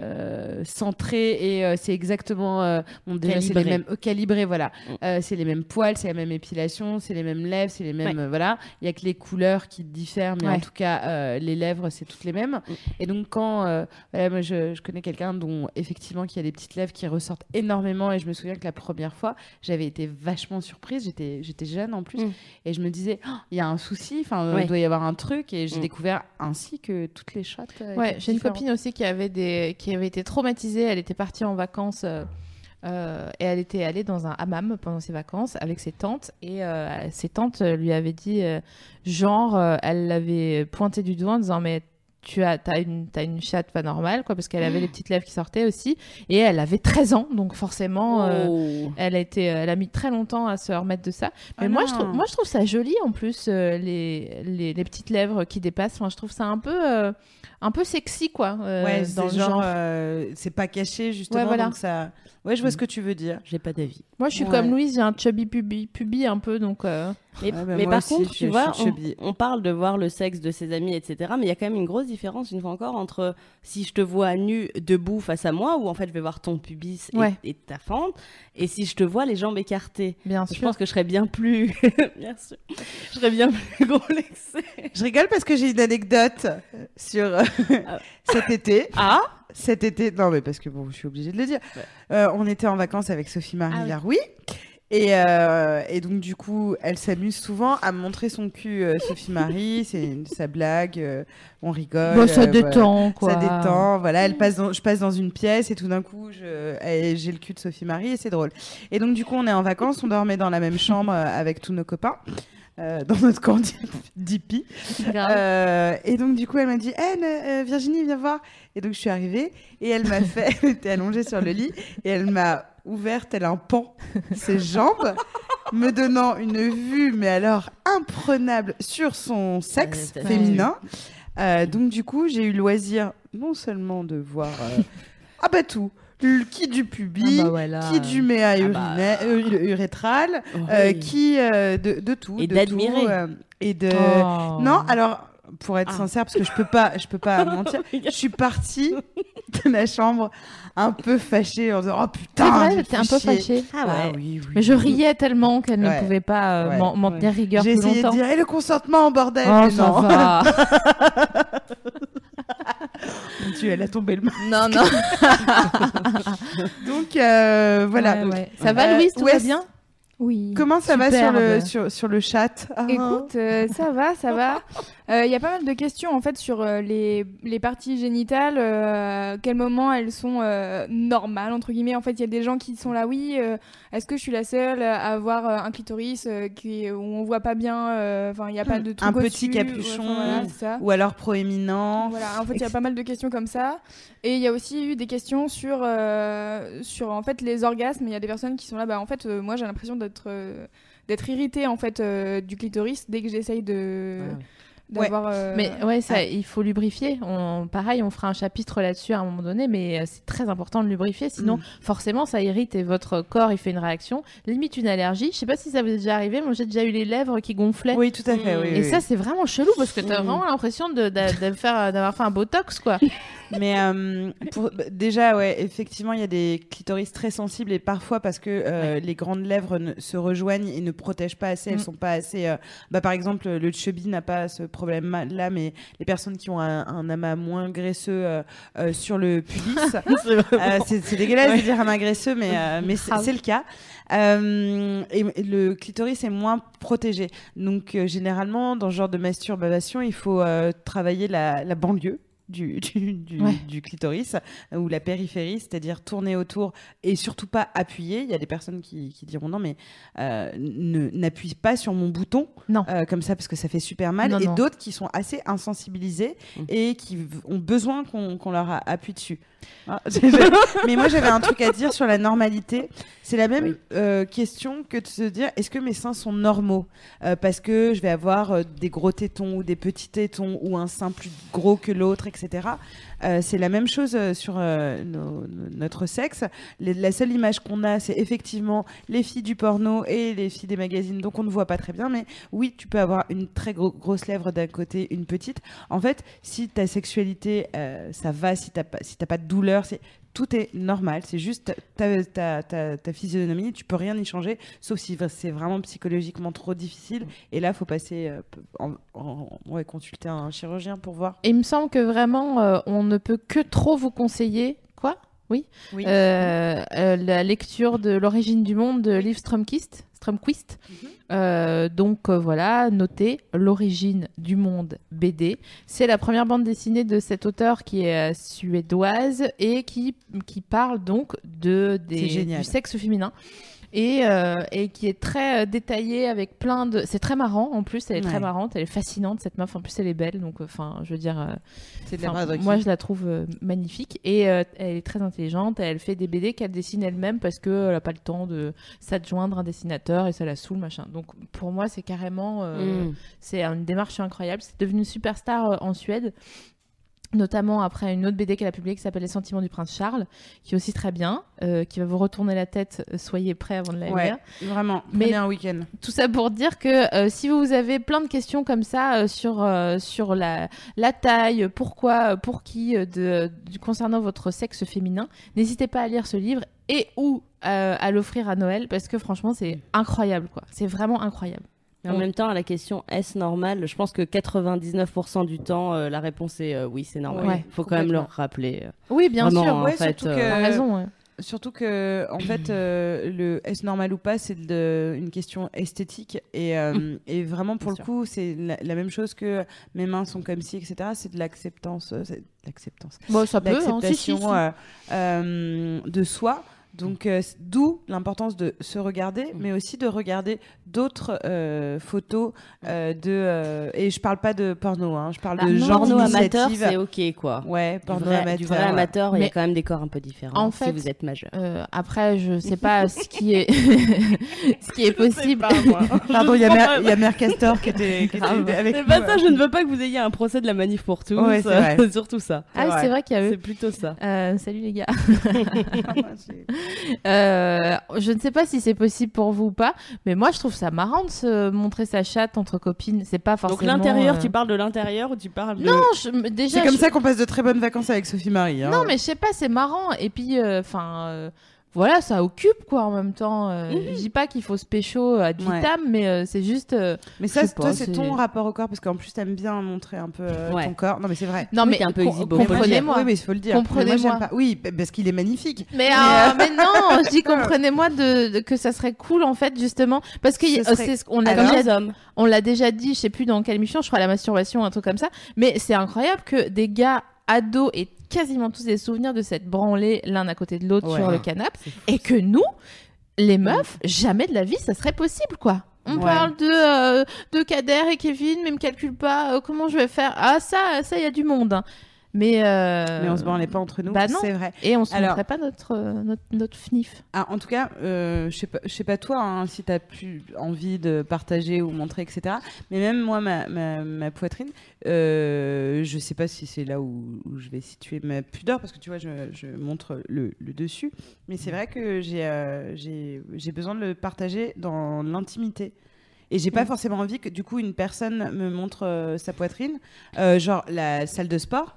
Speaker 3: euh, centrés et c'est exactement. bon, déjà, c'est les mêmes. calibrés, voilà.
Speaker 4: Mm.
Speaker 3: Euh, c'est les mêmes poils, c'est la même épilation, c'est les mêmes lèvres, c'est les mêmes.
Speaker 4: Ouais.
Speaker 3: voilà. Il y a que les couleurs qui diffèrent, mais en tout cas, les lèvres, c'est toutes les mêmes.
Speaker 4: Mm.
Speaker 3: Et donc, quand. voilà, moi, je, je connais quelqu'un dont, effectivement, qui a des petites lèvres qui ressortent énormément. Et je me souviens que la première fois, j'avais été vachement surprise. J'étais, jeune en plus.
Speaker 4: Mm.
Speaker 3: Et je me disais, Oh, il y a un souci, enfin,
Speaker 4: Ouais.
Speaker 3: il doit y avoir un truc. Et j'ai
Speaker 4: Mm.
Speaker 3: découvert ainsi que toutes les chattes. euh,
Speaker 2: Ouais, j'ai une copine aussi qui avait des, qui avait été traumatisée. Elle était partie en vacances euh, euh, et elle était allée dans un hammam pendant ses vacances avec ses tantes et euh, ses tantes lui avaient dit euh, genre, euh, elle l'avait pointé du doigt en disant mais tu as t'as une t'as une chatte pas normale quoi parce qu'elle avait les petites lèvres qui sortaient aussi et elle avait 13 ans donc forcément euh,
Speaker 4: Oh.
Speaker 2: elle a été elle a mis très longtemps à se remettre de ça mais
Speaker 3: Ah
Speaker 2: moi
Speaker 3: non.
Speaker 2: je trouve moi je trouve ça joli en plus euh, les, les les petites lèvres qui dépassent enfin je trouve ça un peu euh, un peu sexy quoi euh,
Speaker 3: Ouais,
Speaker 2: dans
Speaker 3: c'est
Speaker 2: le
Speaker 3: genre,
Speaker 2: genre.
Speaker 3: euh, c'est pas caché justement,
Speaker 2: Ouais, voilà.
Speaker 3: donc ça. Ouais, je vois
Speaker 4: Mm.
Speaker 3: ce que tu veux dire.
Speaker 4: J'ai pas d'avis.
Speaker 2: moi je suis
Speaker 3: Ouais.
Speaker 2: comme Louise j'ai un chubby pubi, pubi un peu donc euh,
Speaker 4: Mais,
Speaker 3: Ouais, bah,
Speaker 4: mais par
Speaker 3: aussi,
Speaker 4: contre, tu vois, on, parle de voir le sexe de ses amis, etc. Mais il y a quand même une grosse différence, une fois encore, entre si je te vois nu, debout face à moi, où en fait je vais voir ton pubis et,
Speaker 2: Ouais.
Speaker 4: et ta fente, et si je te vois les jambes écartées.
Speaker 2: bien
Speaker 4: Je
Speaker 2: sûr
Speaker 4: pense que je serais bien plus. bien sûr. Je serais bien plus complexée.
Speaker 3: Je rigole parce que j'ai une anecdote sur
Speaker 4: Ah.
Speaker 3: cet été.
Speaker 4: Ah
Speaker 3: Cet été, non mais parce que bon, je suis obligée de le dire.
Speaker 4: Ouais.
Speaker 3: Euh, on était en vacances avec Sophie Marie
Speaker 4: Ah oui.
Speaker 3: Laroui. Et, euh, et donc du coup, elle s'amuse souvent à montrer son cul, euh, Sophie Marie. C'est sa blague, euh, on rigole.
Speaker 2: Bon, ça
Speaker 3: euh, voilà.
Speaker 2: détend quoi
Speaker 3: Ça détend, voilà. Elle passe dans, je passe dans une pièce et tout d'un coup, j'ai le cul de Sophie Marie et c'est drôle. Et donc du coup, on est en vacances, on dormait dans la même chambre avec tous nos copains. Euh, dans notre camp d'hippie. Euh, et donc, du coup, elle m'a dit ne- euh, Virginie, viens voir. Et donc, je suis arrivée et elle m'a fait. Elle était allongée sur le lit et elle m'a ouvert tel un pan ses jambes, me donnant une vue, mais alors imprenable, sur son sexe
Speaker 4: Ouais, t'as-
Speaker 3: féminin. Donc, du coup, j'ai eu le loisir non seulement de voir. ah, bah tout qui du pubis,
Speaker 2: Ah bah
Speaker 3: qui du méa
Speaker 4: Ah bah.
Speaker 3: euh, urétral, euh,
Speaker 4: Oui.
Speaker 3: qui euh, de, de tout.
Speaker 4: Et
Speaker 3: de
Speaker 4: d'admirer.
Speaker 3: et de.
Speaker 2: Oh.
Speaker 3: Non, alors pour être
Speaker 4: Ah.
Speaker 3: sincère, parce que je peux pas, je peux pas mentir, je suis partie de la chambre un peu fâchée en disant oh
Speaker 2: c'est
Speaker 3: putain,
Speaker 2: vrai
Speaker 3: j'ai
Speaker 2: t'es un peu fâchée
Speaker 4: Ah ouais.
Speaker 3: oui, oui.
Speaker 2: mais je riais tellement qu'elle
Speaker 3: Ouais.
Speaker 2: ne pouvait pas euh,
Speaker 3: Ouais.
Speaker 2: m'en tenir rigueur
Speaker 3: J'ai essayé de dire et le consentement bordel.
Speaker 2: oh
Speaker 3: mais non. Mon Dieu, elle a tombé le masque.
Speaker 2: non non
Speaker 3: Donc euh, voilà.
Speaker 2: Ouais, ouais. ça va
Speaker 3: Euh,
Speaker 2: Louise tout
Speaker 3: ouais,
Speaker 2: va bien?
Speaker 5: Oui.
Speaker 3: Comment ça va sur le sur, sur le chat? Ah.
Speaker 5: Écoute, euh, ça va, ça va. Il y a pas mal de questions en fait sur euh, les, les parties génitales, euh, à quel moment elles sont euh, normales entre guillemets. En fait, il y a des gens qui sont là, oui. euh, Est-ce que je suis la seule à avoir euh, un clitoris euh, qui où on voit pas bien euh, Enfin, il n'y a pas de truc
Speaker 3: Un petit capuchon.
Speaker 5: enfin, voilà, c'est ça.
Speaker 3: Ou alors proéminent.
Speaker 5: Voilà, en fait, il y a pas mal de questions comme ça. Et il y a aussi eu des questions sur, euh, sur en fait, les orgasmes. Il y a des personnes qui sont là, bah, en fait, euh, moi, j'ai l'impression d'être euh, d'être irritée en fait, euh, du clitoris dès que j'essaye de, d'avoir. euh,
Speaker 2: Mais ouais, ça, il faut lubrifier. On, pareil, on fera un chapitre là-dessus à un moment donné, mais euh, c'est très important de lubrifier. Sinon,
Speaker 3: Mm.
Speaker 2: forcément, ça irrite et votre corps, il fait une réaction. Limite une allergie. Je sais pas si ça vous est déjà arrivé. Moi, j'ai déjà eu les lèvres qui gonflaient.
Speaker 3: Oui, tout à fait. Oui,
Speaker 2: Et
Speaker 3: oui,
Speaker 2: ça, c'est vraiment chelou parce que t'as
Speaker 4: Mm.
Speaker 2: vraiment l'impression de, de- de faire, d'avoir fait un botox, quoi.
Speaker 3: Mais euh, pour- bah, déjà, ouais, effectivement, il y a des clitoris très sensibles et parfois parce que euh, les grandes lèvres ne- se rejoignent et ne protègent pas assez, elles
Speaker 2: Mm.
Speaker 3: sont pas assez. euh, bah, par exemple, le chubby n'a pas ce problème-là, mais les personnes qui ont un, un amas moins graisseux euh, euh, sur le pubis, euh, c'est dégueulasse de dire amas graisseux, mais, mais c'est le cas. Euh, et, et le clitoris est moins protégé. Donc, euh, généralement, dans ce genre de masturbation, il faut euh, travailler la, la banlieue. Du, du, du-
Speaker 2: Ouais.
Speaker 3: du clitoris ou la périphérie, c'est-à-dire tourner autour et surtout pas appuyer. Il y a des personnes qui, qui diront non, mais euh, ne- n'appuie pas sur mon bouton
Speaker 2: Non.
Speaker 3: euh, comme ça parce que ça fait super mal.
Speaker 2: Non,
Speaker 3: et d'autres qui sont assez insensibilisés
Speaker 4: Mm.
Speaker 3: et qui ont besoin qu'on qu'on leur appuie dessus. Ah, mais moi j'avais un truc à dire sur la normalité. C'est la même
Speaker 4: Oui.
Speaker 3: euh, question que de se dire est-ce que mes seins sont normaux? Euh, Parce que je vais avoir euh, des gros tétons ou des petits tétons ou un sein plus gros que l'autre, etc. Euh, c'est la même chose euh, sur euh, notre sexe. La seule image qu'on a, c'est effectivement les filles du porno et les filles des magazines, donc on ne voit pas très bien. Mais oui, tu peux avoir une très gro- grosse lèvre d'un côté, une petite. En fait, si ta sexualité, ça va, si t'as pas, si pas de douleur, tout est normal. C'est juste ta, ta, physionomie, tu peux rien y changer, sauf si c'est vraiment psychologiquement trop difficile. Et là, faut passer, euh, en, consulter un chirurgien pour voir.
Speaker 2: Et il me semble que vraiment, euh, on ne peut que trop vous conseiller. Quoi? Oui.
Speaker 3: Oui.
Speaker 2: Euh, euh, la lecture de L'origine du monde de Liv Stromquist. Stromquist.
Speaker 3: Mhm.
Speaker 2: Euh, donc voilà, notez L'origine du monde BD. C'est la première bande dessinée de cette auteure qui est suédoise et qui, qui parle donc de, des, du sexe féminin. Et, euh, et qui est très euh, détaillée avec plein de. C'est très marrant en plus, elle est très marrante, elle est fascinante cette meuf. En plus, elle est belle, donc enfin, je veux dire, euh,
Speaker 3: C'est de la
Speaker 2: moi, je la trouve magnifique et elle est très intelligente. Elle fait des BD qu'elle dessine elle-même parce qu'elle n'a pas le temps de s'adjoindre un dessinateur et ça la saoule, machin. Donc, pour moi, c'est carrément.
Speaker 4: Mm.
Speaker 2: C'est une démarche incroyable. C'est devenu une superstar en Suède. Notamment après une autre BD qu'elle a publiée qui s'appelle Les Sentiments du Prince Charles, qui est aussi très bien, euh, qui va vous retourner la tête. euh, Soyez prêts avant de la
Speaker 3: Ouais,
Speaker 2: lire.
Speaker 3: vraiment.
Speaker 2: Mais-
Speaker 3: un week-end.
Speaker 2: Tout ça pour dire que euh, si vous avez plein de questions comme ça euh, sur, sur la, la taille, pourquoi, pour qui, de, concernant votre sexe féminin, n'hésitez pas à lire ce livre et ou à l'offrir à Noël parce que franchement c'est incroyable quoi. C'est vraiment incroyable.
Speaker 4: Mais en même temps, à la question est-ce normal, je pense que 99% du temps, euh, la réponse est euh, oui, c'est normal. Il
Speaker 2: Ouais,
Speaker 4: faut quand même leur rappeler. euh.
Speaker 2: Oui bien
Speaker 4: Vraiment,
Speaker 2: sûr.
Speaker 4: en
Speaker 3: Ouais,
Speaker 4: fait,
Speaker 3: surtout
Speaker 4: euh,
Speaker 3: que-
Speaker 2: T'as raison. ouais.
Speaker 3: Surtout que, en fait, euh, le est-ce normal ou pas, c'est une question esthétique. Et, euh, et vraiment, pour
Speaker 4: Bien
Speaker 3: le coup, c'est la, la même chose que mes mains sont comme ci, etc. C'est de l'acceptance. l'acceptance.
Speaker 2: Bon ça peut. hein, si, si,
Speaker 3: L'acceptation
Speaker 2: si.
Speaker 3: euh, euh, de soi. Donc, euh, d'où l'importance de se regarder, mais aussi de regarder d'autres euh, photos euh, de. euh, et je parle pas de porno, hein, je parle
Speaker 2: Bah,
Speaker 3: de
Speaker 2: non,
Speaker 3: genre
Speaker 4: Porno amateur, c'est ok quoi.
Speaker 3: Ouais,
Speaker 4: Du
Speaker 3: porno
Speaker 4: vrai,
Speaker 3: amateur.
Speaker 4: du vrai
Speaker 3: ouais.
Speaker 4: amateur, il y a quand même des corps un peu différents
Speaker 2: En
Speaker 4: si
Speaker 2: fait,
Speaker 4: vous êtes majeur.
Speaker 2: Euh, après je sais pas ce qui est ce qui est possible.
Speaker 3: Pardon, il y a Mère- il y a Mère Castor qui était, qui était avec
Speaker 4: C'est pas ça, je ne veux pas que vous ayez un procès de la manif pour tous.
Speaker 3: Ouais, c'est
Speaker 4: surtout ça.
Speaker 2: Ah oui,
Speaker 3: vrai.
Speaker 2: c'est vrai qu'il y a
Speaker 4: C'est plutôt ça.
Speaker 2: Euh, salut les gars. Euh, je ne sais pas si c'est possible pour vous ou pas, mais moi je trouve ça marrant de se montrer sa chatte entre copines. C'est pas forcément.
Speaker 4: Donc l'intérieur,
Speaker 2: euh,
Speaker 4: tu parles de l'intérieur ou tu parles de...
Speaker 2: Non, je- déjà.
Speaker 3: C'est comme
Speaker 2: je-
Speaker 3: ça qu'on passe de très bonnes vacances avec Sophie Marie. hein.
Speaker 2: Non, mais je sais pas, c'est marrant. Et puis, enfin. Voilà, ça occupe quoi en même temps. Euh, Je dis pas qu'il faut se pécho ad
Speaker 3: Ouais.
Speaker 2: vitam, mais euh, c'est juste. euh,
Speaker 3: Mais ça, toi, c'est ton rapport au corps parce qu'en plus, t'aimes bien montrer un peu euh,
Speaker 4: Ouais.
Speaker 3: ton corps. Non, mais c'est vrai.
Speaker 2: Non,
Speaker 4: Oui,
Speaker 2: mais
Speaker 4: un peu
Speaker 2: comprenez-moi.
Speaker 3: Oui, mais il faut le dire.
Speaker 2: Comprenez-moi.
Speaker 3: Oui, parce qu'il est magnifique.
Speaker 2: Mais,
Speaker 3: Mais,
Speaker 2: euh,
Speaker 3: euh,
Speaker 2: mais non, je dis comprenez-moi de, de- que ça serait cool en fait justement parce que
Speaker 3: Ce
Speaker 2: y- euh,
Speaker 3: serait-
Speaker 2: c'est ce qu'on a
Speaker 4: Comme
Speaker 2: déjà on l'a déjà dit, je sais plus dans quelle émission, je crois la masturbation, un truc comme ça. Mais c'est incroyable que des gars ados aient quasiment tous des souvenirs de cette branlée l'un à côté de l'autre
Speaker 3: Ouais.
Speaker 2: sur le canapé,
Speaker 4: C'est fou.
Speaker 2: et que nous, les meufs, jamais de la vie, ça serait possible, quoi. On
Speaker 3: Ouais.
Speaker 2: parle de, euh, de Kader et Kevin, mais me calcule pas euh, comment je vais faire? Ah ça, ça, il y a du monde. hein. Mais, euh,
Speaker 3: Mais on se branlait pas entre nous,
Speaker 2: bah
Speaker 3: c'est vrai.
Speaker 2: Et on se
Speaker 3: Alors-
Speaker 2: montrait pas notre, euh, notre, notre fnif.
Speaker 3: Ah, en tout cas, euh, je sais pas, pas toi, hein, si tu as plus envie de partager ou montrer, etc. Mais même moi, ma, ma, ma poitrine, euh, je sais pas si c'est là où, où je vais situer ma pudeur, parce que tu vois, je, je montre le, le dessus. Mais c'est vrai que j'ai euh, j'ai j'ai besoin de le partager dans l'intimité. Et j'ai pas forcément envie que du coup une personne me montre euh, sa poitrine, Euh, genre la salle de sport.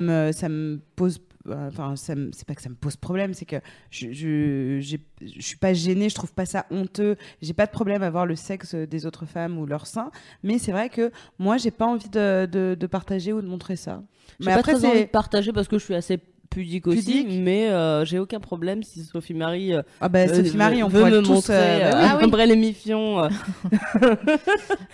Speaker 3: Me- ça me pose euh, enfin c'est pas que ça me pose problème c'est que je je suis pas gênée je trouve pas ça honteux j'ai pas de problème à voir le sexe des autres femmes ou leur sein mais c'est vrai que moi j'ai pas envie de, de, de partager ou de montrer ça
Speaker 4: J'ai pas
Speaker 3: après
Speaker 4: très envie de partager parce que je suis assez pudique aussi,
Speaker 3: Pudique
Speaker 4: mais euh, j'ai aucun problème si Sophie Marie euh,
Speaker 3: ah bah,
Speaker 4: euh,
Speaker 3: Sophie Marie on
Speaker 4: veut me
Speaker 3: tous
Speaker 4: montrer
Speaker 3: euh,
Speaker 4: euh,
Speaker 3: bah.
Speaker 2: Ah oui.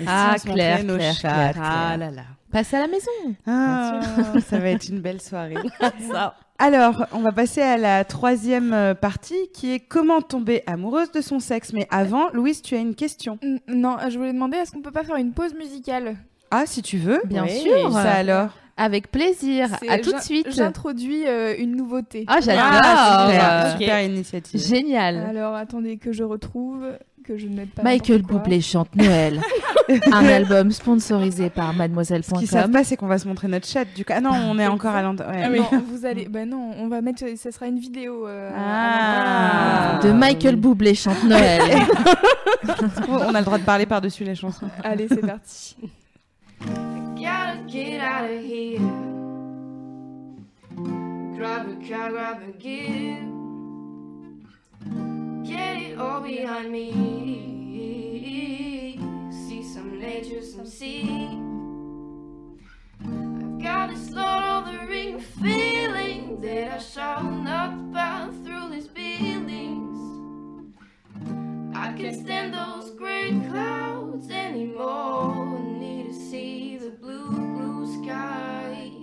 Speaker 3: Et si
Speaker 2: Ah,
Speaker 3: montrait
Speaker 2: Claire,
Speaker 3: nos
Speaker 2: Claire,
Speaker 3: chattes,
Speaker 2: Claire.
Speaker 3: ah
Speaker 4: Ah
Speaker 3: là
Speaker 4: là.
Speaker 2: Passe à la maison.
Speaker 3: Ah, ça va être une belle soirée
Speaker 4: Ça.
Speaker 3: Alors, on va passer à la troisième euh, partie qui est comment tomber amoureuse de son sexe. Mais avant, Louise, tu as une question.
Speaker 5: N- Non, je voulais demander est-ce qu'on peut pas faire une pause musicale?
Speaker 3: Ah, si tu veux.
Speaker 2: Bien
Speaker 4: Oui,
Speaker 2: sûr.
Speaker 3: Ça alors
Speaker 2: Avec plaisir.
Speaker 5: C'est-
Speaker 2: À tout de suite.
Speaker 5: J'introduis euh, une nouveauté.
Speaker 2: Ah, j'adore.
Speaker 3: Ah, super, super initiative.
Speaker 2: Génial.
Speaker 5: Alors attendez que je retrouve, que je ne mette pas.
Speaker 2: Michael. Bublé chante Noël. un album sponsorisé par
Speaker 3: Ce qu'ils savent
Speaker 2: mademoiselle.com.
Speaker 3: pas, c'est qu'on va se montrer notre chat. Du coup, ah non, on est encore à l'antenne. Ouais.
Speaker 5: Ah non, vous allez. Bah non, on va mettre. Ça sera une vidéo. euh,
Speaker 3: Ah.
Speaker 2: De Michael Bublé chante Noël.
Speaker 3: on a le droit de parler par-dessus les chansons.
Speaker 5: Allez, c'est parti.
Speaker 1: Gotta get out of here. Grab a car, grab a gear. Get it all behind me. See some nature, some sea. I've got this all the ring feeling that I shall not pass through these buildings. I can't stand those gray clouds anymore. Need to see the blue, blue sky.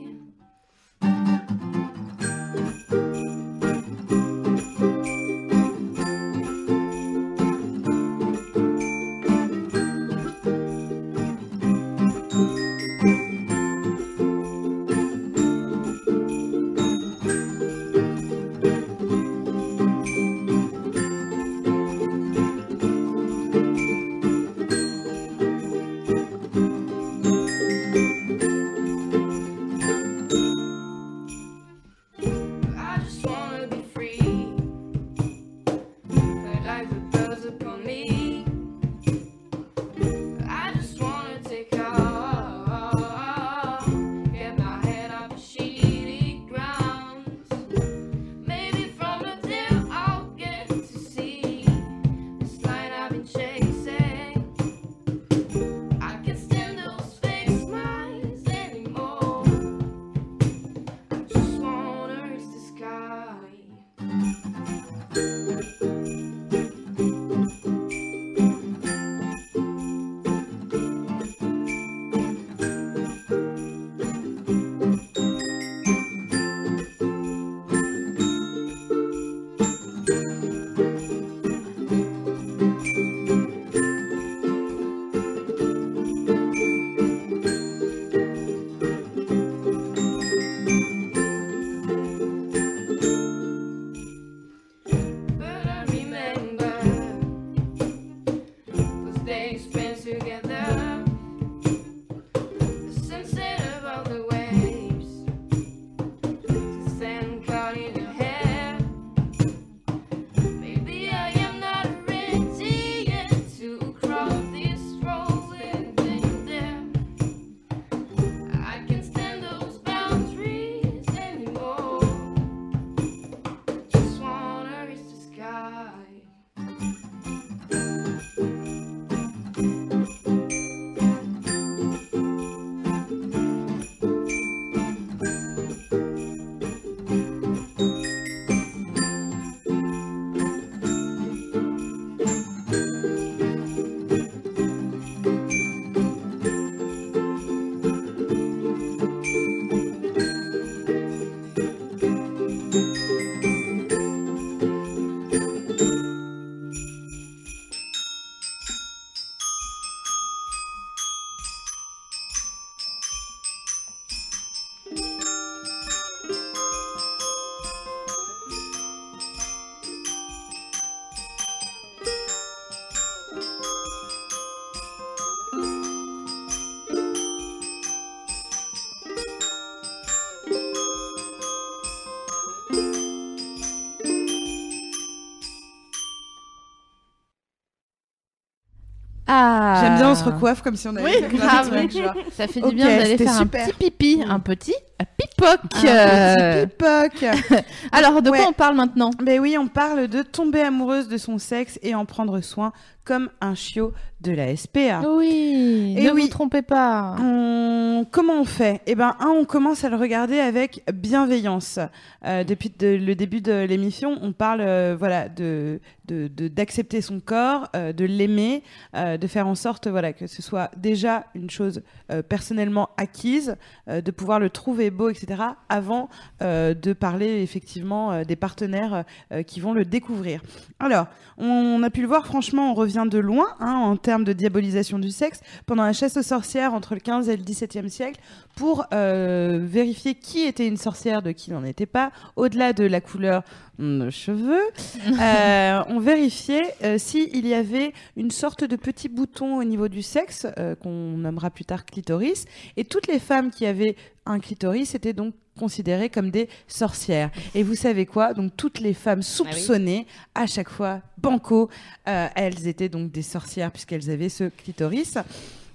Speaker 2: Ah.
Speaker 3: J'aime bien, on se recoiffe comme si on avait
Speaker 2: Oui, grave.
Speaker 3: trucs, genre.
Speaker 2: Ça fait du bien d'aller faire
Speaker 3: super.
Speaker 2: un petit pipi, un petit pipoc.
Speaker 3: Un
Speaker 2: Euh,
Speaker 3: petit pipoc.
Speaker 2: Alors, de
Speaker 3: Ouais.
Speaker 2: quoi on parle maintenant?
Speaker 3: Ben oui, on parle de tomber amoureuse de son sexe et en prendre soin comme un chiot de la SPA.
Speaker 2: Oui,
Speaker 3: Et
Speaker 2: ne
Speaker 3: oui.
Speaker 2: vous trompez pas.
Speaker 3: On- Comment on fait? Eh ben, un, on commence à le regarder avec bienveillance. Euh, depuis de- le début de l'émission, on parle, euh, voilà, de de- de- d'accepter son corps, euh, de l'aimer, de faire en sorte, voilà, que ce soit déjà une chose personnellement acquise, de pouvoir le trouver beau, etc. Avant de parler effectivement des partenaires qui vont le découvrir. Alors, on a pu le voir, franchement, on revient de loin hein, en termes de diabolisation du sexe pendant la chasse aux sorcières entre le 15 et le 17e siècle pour euh, vérifier qui était une sorcière de qui n'en était pas, au-delà de la couleur hum, de cheveux, euh, on vérifiait euh, s'il y avait une sorte de petit bouton au niveau du sexe, euh, qu'on nommera plus tard clitoris, et toutes les femmes qui avaient un clitoris étaient donc considérées comme des sorcières. Et vous savez quoi? Donc toutes les femmes soupçonnées, à chaque fois, banco, euh, elles étaient donc des sorcières puisqu'elles avaient ce clitoris.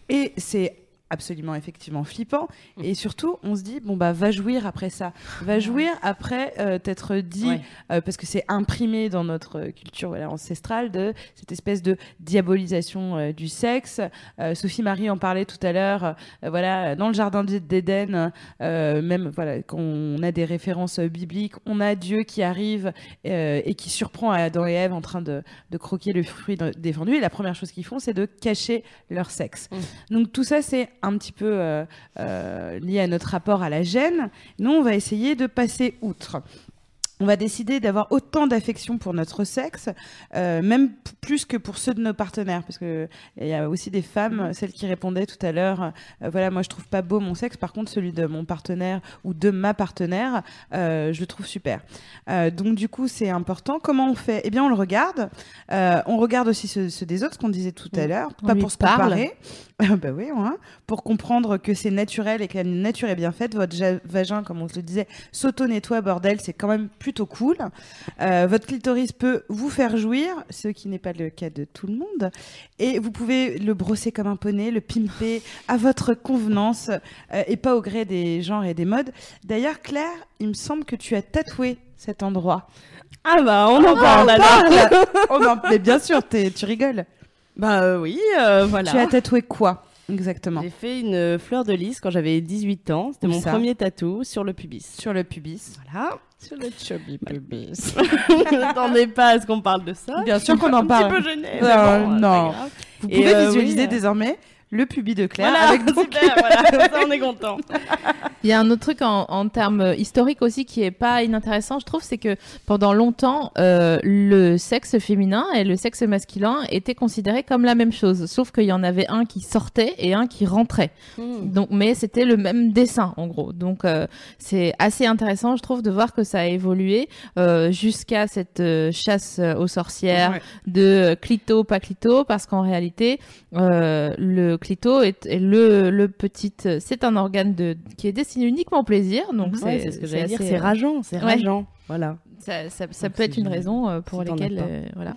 Speaker 3: Et c'est absolument effectivement flippant. Et surtout on se dit bon bah va jouir après ça. Va jouir après euh, t'être dit
Speaker 4: Ouais.
Speaker 3: euh, parce que c'est imprimé dans notre culture voilà, ancestrale de cette espèce de diabolisation euh, du sexe. Euh, Sophie Marie en parlait tout à l'heure euh, voilà dans le jardin d'É- d'Éden euh, même voilà quand on a des références euh, bibliques on a Dieu qui arrive euh, et qui surprend Adam et Ève en train de, de croquer le fruit défendu et la première chose qu'ils font c'est de cacher leur sexe. Donc tout ça c'est un petit peu euh, euh, lié à notre rapport à la gêne nous on va essayer de passer outre on va décider d'avoir autant d'affection pour notre sexe, euh, même plus que pour ceux de nos partenaires, parce que il y a aussi des femmes, celles qui répondaient tout à l'heure, euh, voilà, moi je trouve pas beau mon sexe, par contre celui de mon partenaire ou de ma partenaire, euh, je le trouve super. Donc du coup c'est important. Comment on fait? Eh bien on le regarde, on regarde aussi ceux, ceux des autres, ce qu'on disait tout à l'heure, pas pour se comparer, bah oui, hein, pour comprendre que c'est naturel et que la nature est bien faite. Votre vagin, comme on se le disait, s'auto-nettoie, bordel, c'est quand même plutôt cool. Euh, votre clitoris peut vous faire jouir, ce qui n'est pas le cas de tout le monde. Et vous pouvez le brosser comme un poney, le pimper à votre convenance euh, et pas au gré des genres et des modes. D'ailleurs, Claire, il me semble que tu as tatoué cet endroit.
Speaker 4: Ah bah on en parle alors.
Speaker 3: mais bien sûr, tu rigoles.
Speaker 4: Bah euh, oui, voilà.
Speaker 3: Tu as tatoué quoi exactement?
Speaker 4: J'ai fait une fleur de lys quand j'avais 18 ans. C'était mon
Speaker 3: ça?
Speaker 4: premier tatou sur le pubis.
Speaker 3: Sur le pubis.
Speaker 4: Voilà.
Speaker 3: Sur le chubby pubis.
Speaker 4: Je m'attendais pas à ce qu'on parle de ça?
Speaker 3: Bien sûr qu'on en
Speaker 4: Un
Speaker 3: parle.
Speaker 4: petit peu gênée. mais
Speaker 3: Euh,
Speaker 4: bon,
Speaker 3: non. Vous
Speaker 4: Et,
Speaker 3: pouvez
Speaker 4: euh,
Speaker 3: visualiser
Speaker 4: oui,
Speaker 3: désormais le pubis de Claire
Speaker 4: Voilà,
Speaker 3: avec donc
Speaker 4: super, voilà, comme ça on est content.
Speaker 2: Il y a un autre truc en, en termes historiques aussi qui est pas inintéressant, je trouve, c'est que pendant longtemps, euh, le sexe féminin et le sexe masculin étaient considérés comme la même chose, sauf qu'il y en avait un qui sortait et un qui rentrait. Donc, mais c'était le même dessin en gros. Donc, euh, c'est assez intéressant, je trouve, de voir que ça a évolué euh, jusqu'à cette chasse aux sorcières
Speaker 3: Ouais.
Speaker 2: de clito pas clito, parce qu'en réalité, euh, le clito est, est le, le petit, c'est un organe de qui est destiné uniquement au plaisir. Donc,
Speaker 4: Ouais, c'est ce que j'allais dire, c'est
Speaker 2: euh,
Speaker 4: rageant, c'est
Speaker 2: ouais.
Speaker 4: rageant. Voilà.
Speaker 2: Ça, ça, ça
Speaker 4: Donc,
Speaker 2: peut être une raison euh, pour
Speaker 4: si
Speaker 2: lesquelles euh, voilà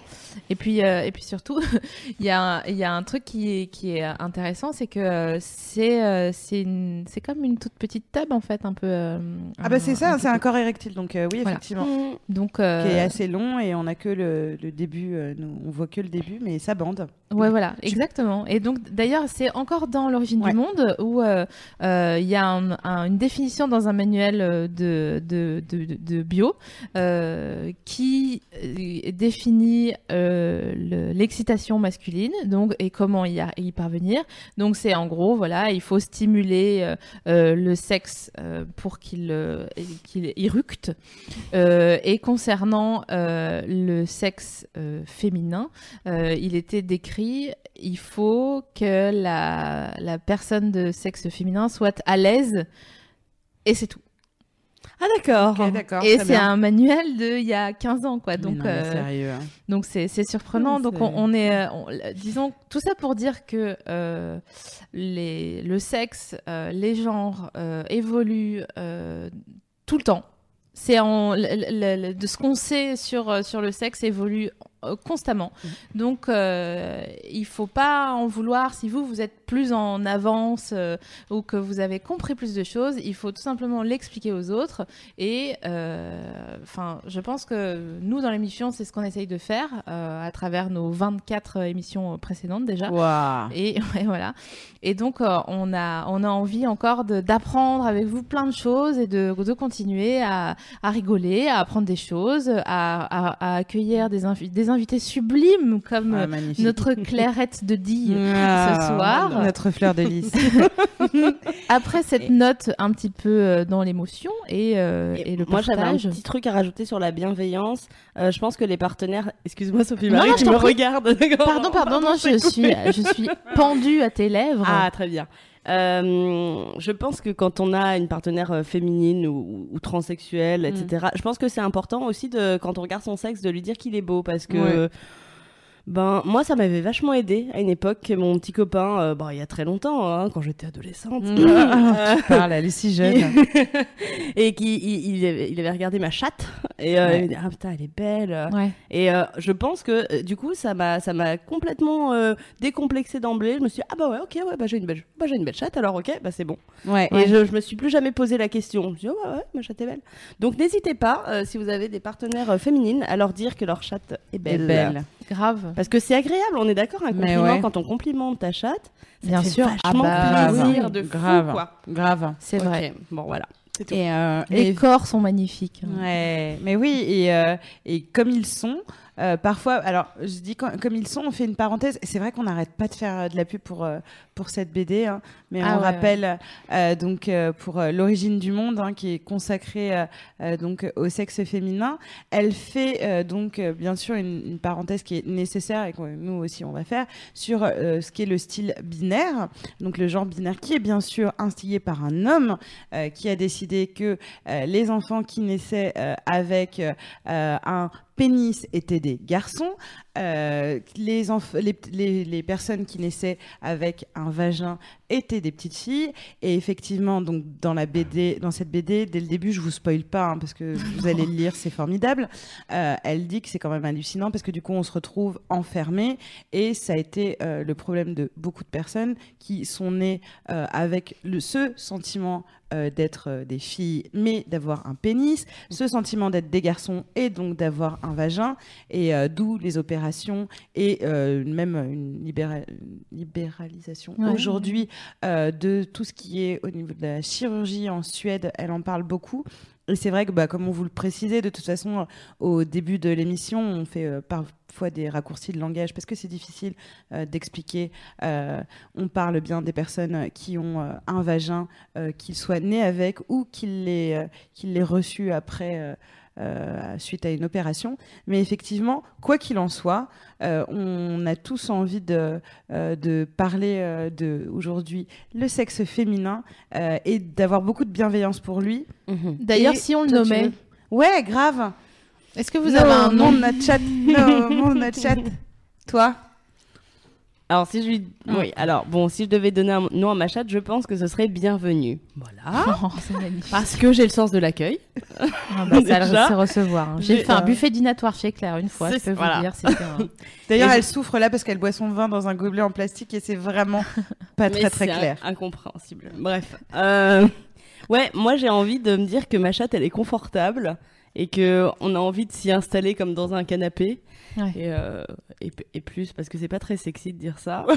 Speaker 2: et puis euh, et puis surtout il y a un, il y a un truc qui est qui est intéressant c'est que euh, c'est comme une toute petite table en fait un peu euh,
Speaker 3: Ah bah c'est ça, c'est un corps érectile, donc euh, oui,
Speaker 2: Voilà.
Speaker 3: effectivement.
Speaker 2: donc euh,
Speaker 3: Qui est assez long et on a que le, le début, euh, nous, on voit que le début, mais ça bande.
Speaker 2: Ouais, voilà, exactement. Et donc, d'ailleurs, c'est encore dans l'origine
Speaker 3: Ouais.
Speaker 2: du monde où euh, euh, il y a un- un- une définition dans un manuel de, de, de, de- de bio euh, qui euh, définit euh, le- l'excitation masculine donc, et comment y, parvenir. Donc, c'est en gros, voilà, il faut stimuler euh, euh, le sexe euh, pour qu'il euh, qu'il éructe. Euh, et concernant euh, le sexe euh, féminin, euh, il était décrit, il faut que la, la personne de sexe féminin soit à l'aise et c'est tout.
Speaker 4: Ah d'accord.
Speaker 2: Et c'est
Speaker 3: bien.
Speaker 2: un manuel de il y a 15 ans quoi. Donc
Speaker 3: non,
Speaker 2: euh,
Speaker 3: sérieux. hein.
Speaker 2: donc c'est c'est surprenant. Donc on, on est, on- disons tout ça pour dire que euh, les, le sexe, euh, les genres évoluent tout le temps. C'est en le- le- le- de ce qu'on sait sur sur le sexe évolue constamment.
Speaker 4: Mmh.
Speaker 2: Donc, euh, il faut pas en vouloir si vous, vous êtes plus en avance euh, ou que vous avez compris plus de choses. Il faut tout simplement l'expliquer aux autres. Et, euh, je pense que nous, dans l'émission, c'est ce qu'on essaye de faire euh, à travers nos 24 émissions précédentes déjà. Et ouais, voilà. Et donc, euh, on, a, on a envie encore d'apprendre avec vous plein de choses et de, de continuer à, à rigoler, à apprendre des choses, à, à- à accueillir des, invi- des invités sublimes comme
Speaker 3: Ah,
Speaker 2: euh, notre Clairette de Die
Speaker 3: Ah,
Speaker 2: ce soir.
Speaker 3: Notre fleur de lys.
Speaker 2: Après cette note un petit peu euh, dans l'émotion et, euh, et, le
Speaker 4: moi, j'avais un petit truc à rajouter sur la bienveillance. Euh, je pense que les partenaires. Excuse-moi, Sophie
Speaker 2: Non,
Speaker 4: Marie,
Speaker 2: non,
Speaker 4: tu
Speaker 2: je
Speaker 4: me regardes.
Speaker 2: Pardon, pardon, non, je suis, je suis pendue à tes lèvres.
Speaker 4: Ah, très bien. Euh, je pense que quand on a une partenaire euh, féminine ou, ou transsexuelle, etc., je pense que c'est important aussi de, quand on regarde son sexe, de lui dire qu'il est beau parce que.
Speaker 3: Ouais.
Speaker 4: Ben, moi, ça m'avait vachement aidé à une époque que mon petit copain, euh, bon, il y a très longtemps, hein, quand j'étais adolescente, euh,
Speaker 3: Parle, elle est si jeune.
Speaker 4: et qui il, il avait, il avait regardé ma chatte et euh,
Speaker 3: Ouais.
Speaker 4: il m'a dit, ah putain, elle est belle.
Speaker 2: Ouais.
Speaker 4: Et je pense que du coup, ça m'a, ça m'a complètement décomplexé d'emblée. Je me suis dit, ah bah ouais, ok, ouais, bah j'ai une belle, bah, j'ai une belle chatte, alors ok, bah c'est bon.
Speaker 3: Ouais.
Speaker 4: Et je, je me suis plus jamais posé la question. Je me suis dit, oh, ouais, ouais, ma chatte est belle. Donc n'hésitez pas, si vous avez des partenaires féminines, à leur dire que leur chatte est
Speaker 3: Elle est
Speaker 4: belle.
Speaker 3: belle.
Speaker 2: Grave.
Speaker 4: Parce que c'est agréable, on est d'accord, un compliment
Speaker 3: ouais.
Speaker 4: quand on complimente ta chatte. Ça
Speaker 2: Bien
Speaker 4: fait
Speaker 2: sûr.
Speaker 4: vachement
Speaker 2: Ah bah,
Speaker 4: plaisir de fou,
Speaker 3: Grave.
Speaker 4: quoi.
Speaker 3: Grave.
Speaker 2: C'est vrai.
Speaker 4: Bon, voilà. Tout.
Speaker 3: Et, euh,
Speaker 2: Les
Speaker 3: et-
Speaker 2: corps sont magnifiques.
Speaker 3: Ouais, mais oui, et, euh, et comme ils sont, euh, parfois, alors je dis quand- comme ils sont, on fait une parenthèse, c'est vrai qu'on n'arrête pas de faire euh, de la pub pour, euh, pour cette BD, hein, mais
Speaker 2: Ah
Speaker 3: on
Speaker 2: ouais,
Speaker 3: rappelle euh, donc pour l'origine du monde, hein, qui est consacrée euh, donc au sexe féminin, elle fait donc bien sûr une, une parenthèse qui est nécessaire et que nous aussi on va faire sur ce qui est le style binaire, donc le genre binaire qui est bien sûr instigé par un homme qui a décidé que les enfants qui naissaient avec un pénis étaient des garçons, euh, les, personnes qui naissaient avec un vagin étaient des petites filles. Et effectivement, donc dans cette BD, dès le début, je vous spoil pas hein, parce que vous allez le lire, c'est formidable. Euh, elle dit que c'est quand même hallucinant parce que du coup, on se retrouve enfermé et ça a été euh, le problème de beaucoup de personnes qui sont nées avec ce sentiment d'être des filles, mais d'avoir un pénis, ce sentiment d'être des garçons et donc d'avoir un vagin, et d'où les opérations et euh, même une, libéra- une libéralisation
Speaker 2: Ouais.
Speaker 3: aujourd'hui euh, de tout ce qui est au niveau de la chirurgie en Suède. Elle en parle beaucoup. Et c'est vrai que, bah, comme on vous le précisait, de toute façon, euh, au début de l'émission, on fait euh, parfois des raccourcis de langage parce que c'est difficile euh, d'expliquer. Euh, on parle bien des personnes qui ont un vagin, qu'ils soient nés avec ou qu'ils l'aient qu'ils l'aient reçu après. Euh, suite à une opération. Mais effectivement, quoi qu'il en soit, euh, on a tous envie de, euh, de parler euh, de aujourd'hui le sexe féminin euh, et d'avoir beaucoup de bienveillance pour lui.
Speaker 4: Mhm.
Speaker 2: D'ailleurs, si on le nommait,
Speaker 3: Ouais, grave.
Speaker 2: est-ce que vous
Speaker 3: No,
Speaker 2: avez un nom
Speaker 3: de notre chat. No, nom de notre chat. Toi?
Speaker 4: Alors, si je lui. Oui, alors, bon, si je devais donner un nom à ma chatte, je pense que ce serait bienvenue. Voilà.
Speaker 2: Oh, c'est magnifique.
Speaker 4: Parce que j'ai le sens de l'accueil.
Speaker 2: Ah bah, ça, c'est recevoir. hein. J'ai
Speaker 4: j'ai-
Speaker 2: fait un
Speaker 4: euh,
Speaker 2: buffet dînatoire chez Claire une fois, je
Speaker 4: c'est-
Speaker 2: peux
Speaker 4: voilà.
Speaker 2: vous dire. C'était un-
Speaker 3: D'ailleurs,
Speaker 4: Et
Speaker 3: elle souffre là parce qu'elle boit son vin dans un gobelet en plastique et c'est vraiment pas
Speaker 4: Mais
Speaker 3: très très
Speaker 4: c'est
Speaker 3: clair.
Speaker 4: in- Incompréhensible. Bref. Euh, Ouais, moi j'ai envie de me dire que ma chatte elle est confortable et que on a envie de s'y installer comme dans un canapé.
Speaker 2: Ouais.
Speaker 4: Et, euh, et, et plus parce que c'est pas très sexy de dire ça.
Speaker 2: Ouais,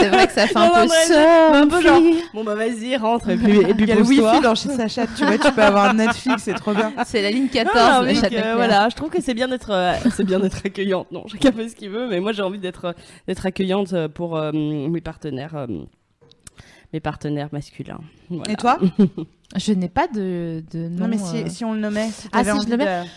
Speaker 2: c'est vrai que ça fait un
Speaker 4: Non,
Speaker 2: peu
Speaker 4: non,
Speaker 2: seul.
Speaker 4: un peu genre, bon bah vas-y rentre et puis, et puis
Speaker 3: Il y a le wifi dans chez sa chatte, tu vois, tu peux avoir Netflix, c'est trop bien.
Speaker 2: C'est la ligne 14
Speaker 4: Ah,
Speaker 2: de
Speaker 4: mais
Speaker 2: la
Speaker 4: que,
Speaker 2: chatte à Claire.
Speaker 4: voilà, je trouve que c'est bien d'être, euh, c'est bien d'être accueillante. Non, chacun fait ce qu'il veut, mais moi j'ai envie d'être, euh, d'être accueillante pour euh, mes partenaires, euh, mes partenaires masculins. Voilà.
Speaker 3: Et toi?
Speaker 2: Je n'ai pas de, de nom.
Speaker 3: Non, mais si,
Speaker 2: euh.
Speaker 3: si on le nommait, si
Speaker 2: Ah, si je
Speaker 3: envie
Speaker 2: le mets
Speaker 3: de-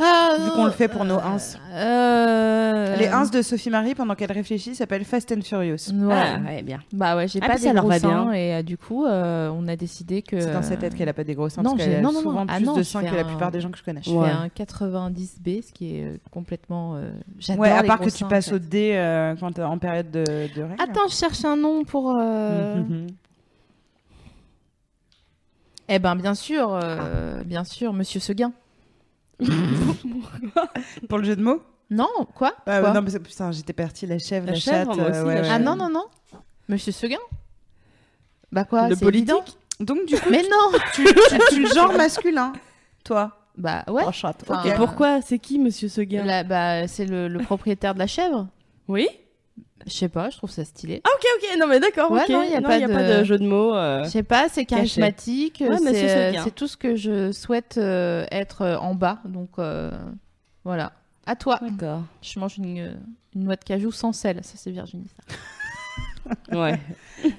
Speaker 2: Ah,
Speaker 3: Vu qu'on le fait pour nos ins.
Speaker 2: Euh...
Speaker 3: Les ins de Sophie Marie, pendant qu'elle réfléchit, s'appellent Fast and Furious.
Speaker 2: Ouais.
Speaker 4: Ah, ouais, bien.
Speaker 2: Bah ouais, j'ai
Speaker 4: Ah,
Speaker 2: pas des
Speaker 4: ça
Speaker 2: gros
Speaker 4: va
Speaker 2: seins
Speaker 4: bien.
Speaker 2: et euh, du coup, euh, on a décidé que.
Speaker 3: C'est dans sa tête qu'elle a pas des gros seins,
Speaker 2: non,
Speaker 3: parce
Speaker 2: j'ai-
Speaker 3: qu'elle a
Speaker 2: non, non,
Speaker 3: souvent
Speaker 2: non. Ah
Speaker 3: plus
Speaker 2: non,
Speaker 3: de
Speaker 2: je
Speaker 3: seins
Speaker 2: fais
Speaker 3: que la
Speaker 2: un-
Speaker 3: plupart des gens que je connais.
Speaker 2: Je fais
Speaker 4: Ouais.
Speaker 2: un 90B, ce qui est euh, complètement. euh, J'adore
Speaker 3: Ouais, à
Speaker 2: les
Speaker 3: part
Speaker 2: gros
Speaker 3: que tu
Speaker 2: seins, en
Speaker 3: passes
Speaker 2: fait.
Speaker 3: au euh, quand en période de, de règles.
Speaker 2: Attends, je cherche un nom pour. euh,
Speaker 3: Mhm.
Speaker 2: Eh ben, bien sûr, euh, bien sûr, Monsieur Seguin.
Speaker 3: Pour le jeu de mots?
Speaker 2: Non, quoi,
Speaker 3: Ah,
Speaker 2: Quoi?
Speaker 3: non, mais c'est- putain, j'étais partie la chèvre,
Speaker 4: La
Speaker 3: la,
Speaker 4: chèvre,
Speaker 3: chatte.
Speaker 4: moi
Speaker 3: euh,
Speaker 4: aussi, la
Speaker 3: ouais,
Speaker 2: Ah non, non, non. Monsieur Seguin? Bah quoi
Speaker 4: Le
Speaker 2: c'est
Speaker 4: politique?
Speaker 2: évident.
Speaker 3: Donc du coup,
Speaker 2: Mais non
Speaker 3: tu, tu, tu le genre masculin, toi?
Speaker 2: Bah ouais.
Speaker 3: Oh, chatte.
Speaker 2: Enfin,
Speaker 3: ok.
Speaker 4: Et pourquoi? C'est qui, monsieur Seguin?
Speaker 2: La- bah, c'est le, le propriétaire de la chèvre.
Speaker 4: Oui
Speaker 2: Je sais pas, je trouve ça stylé.
Speaker 4: Ah, ok, ok, non, mais d'accord,
Speaker 2: Ouais,
Speaker 4: ok.
Speaker 2: non, y a pas
Speaker 4: y a
Speaker 2: de-
Speaker 4: pas de jeu de mots. euh.
Speaker 2: Je sais pas, c'est charismatique.
Speaker 4: Ouais,
Speaker 2: c'est tout ce que je souhaite euh, être euh, en bas. Donc euh, voilà. À toi.
Speaker 4: D'accord.
Speaker 2: Je mange une, euh, une noix de cajou sans sel. Ça, c'est Virginie. Ça.
Speaker 4: Ouais.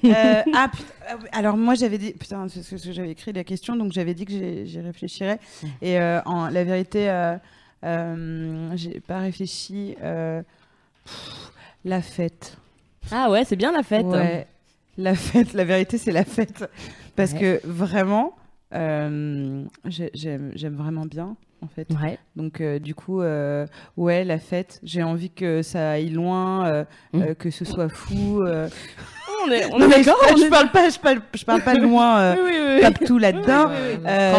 Speaker 3: Euh, ah, putain, ah alors moi j'avais dit, putain, c'est ce que j'avais écrit la question, donc j'avais dit que j'y réfléchirais. Et euh, en, la vérité, euh, euh, j'ai pas réfléchi. euh, pff, la fête.
Speaker 4: Ah ouais, c'est bien la fête.
Speaker 3: Ouais, la fête, la vérité, c'est la fête. Parce
Speaker 4: Ouais.
Speaker 3: que vraiment, euh, j'ai- j'aime vraiment bien, en fait.
Speaker 4: Ouais.
Speaker 3: Donc, euh, du coup, euh, ouais, la fête, j'ai envie que ça aille loin, euh,
Speaker 4: Mm.
Speaker 3: euh, que ce soit fou.
Speaker 4: On est, on
Speaker 3: Non,
Speaker 4: est d'accord.
Speaker 3: je
Speaker 4: est-
Speaker 3: parle pas, je parle, je parle pas loin,
Speaker 4: Oui, oui, oui.
Speaker 3: tape tout là-dedans.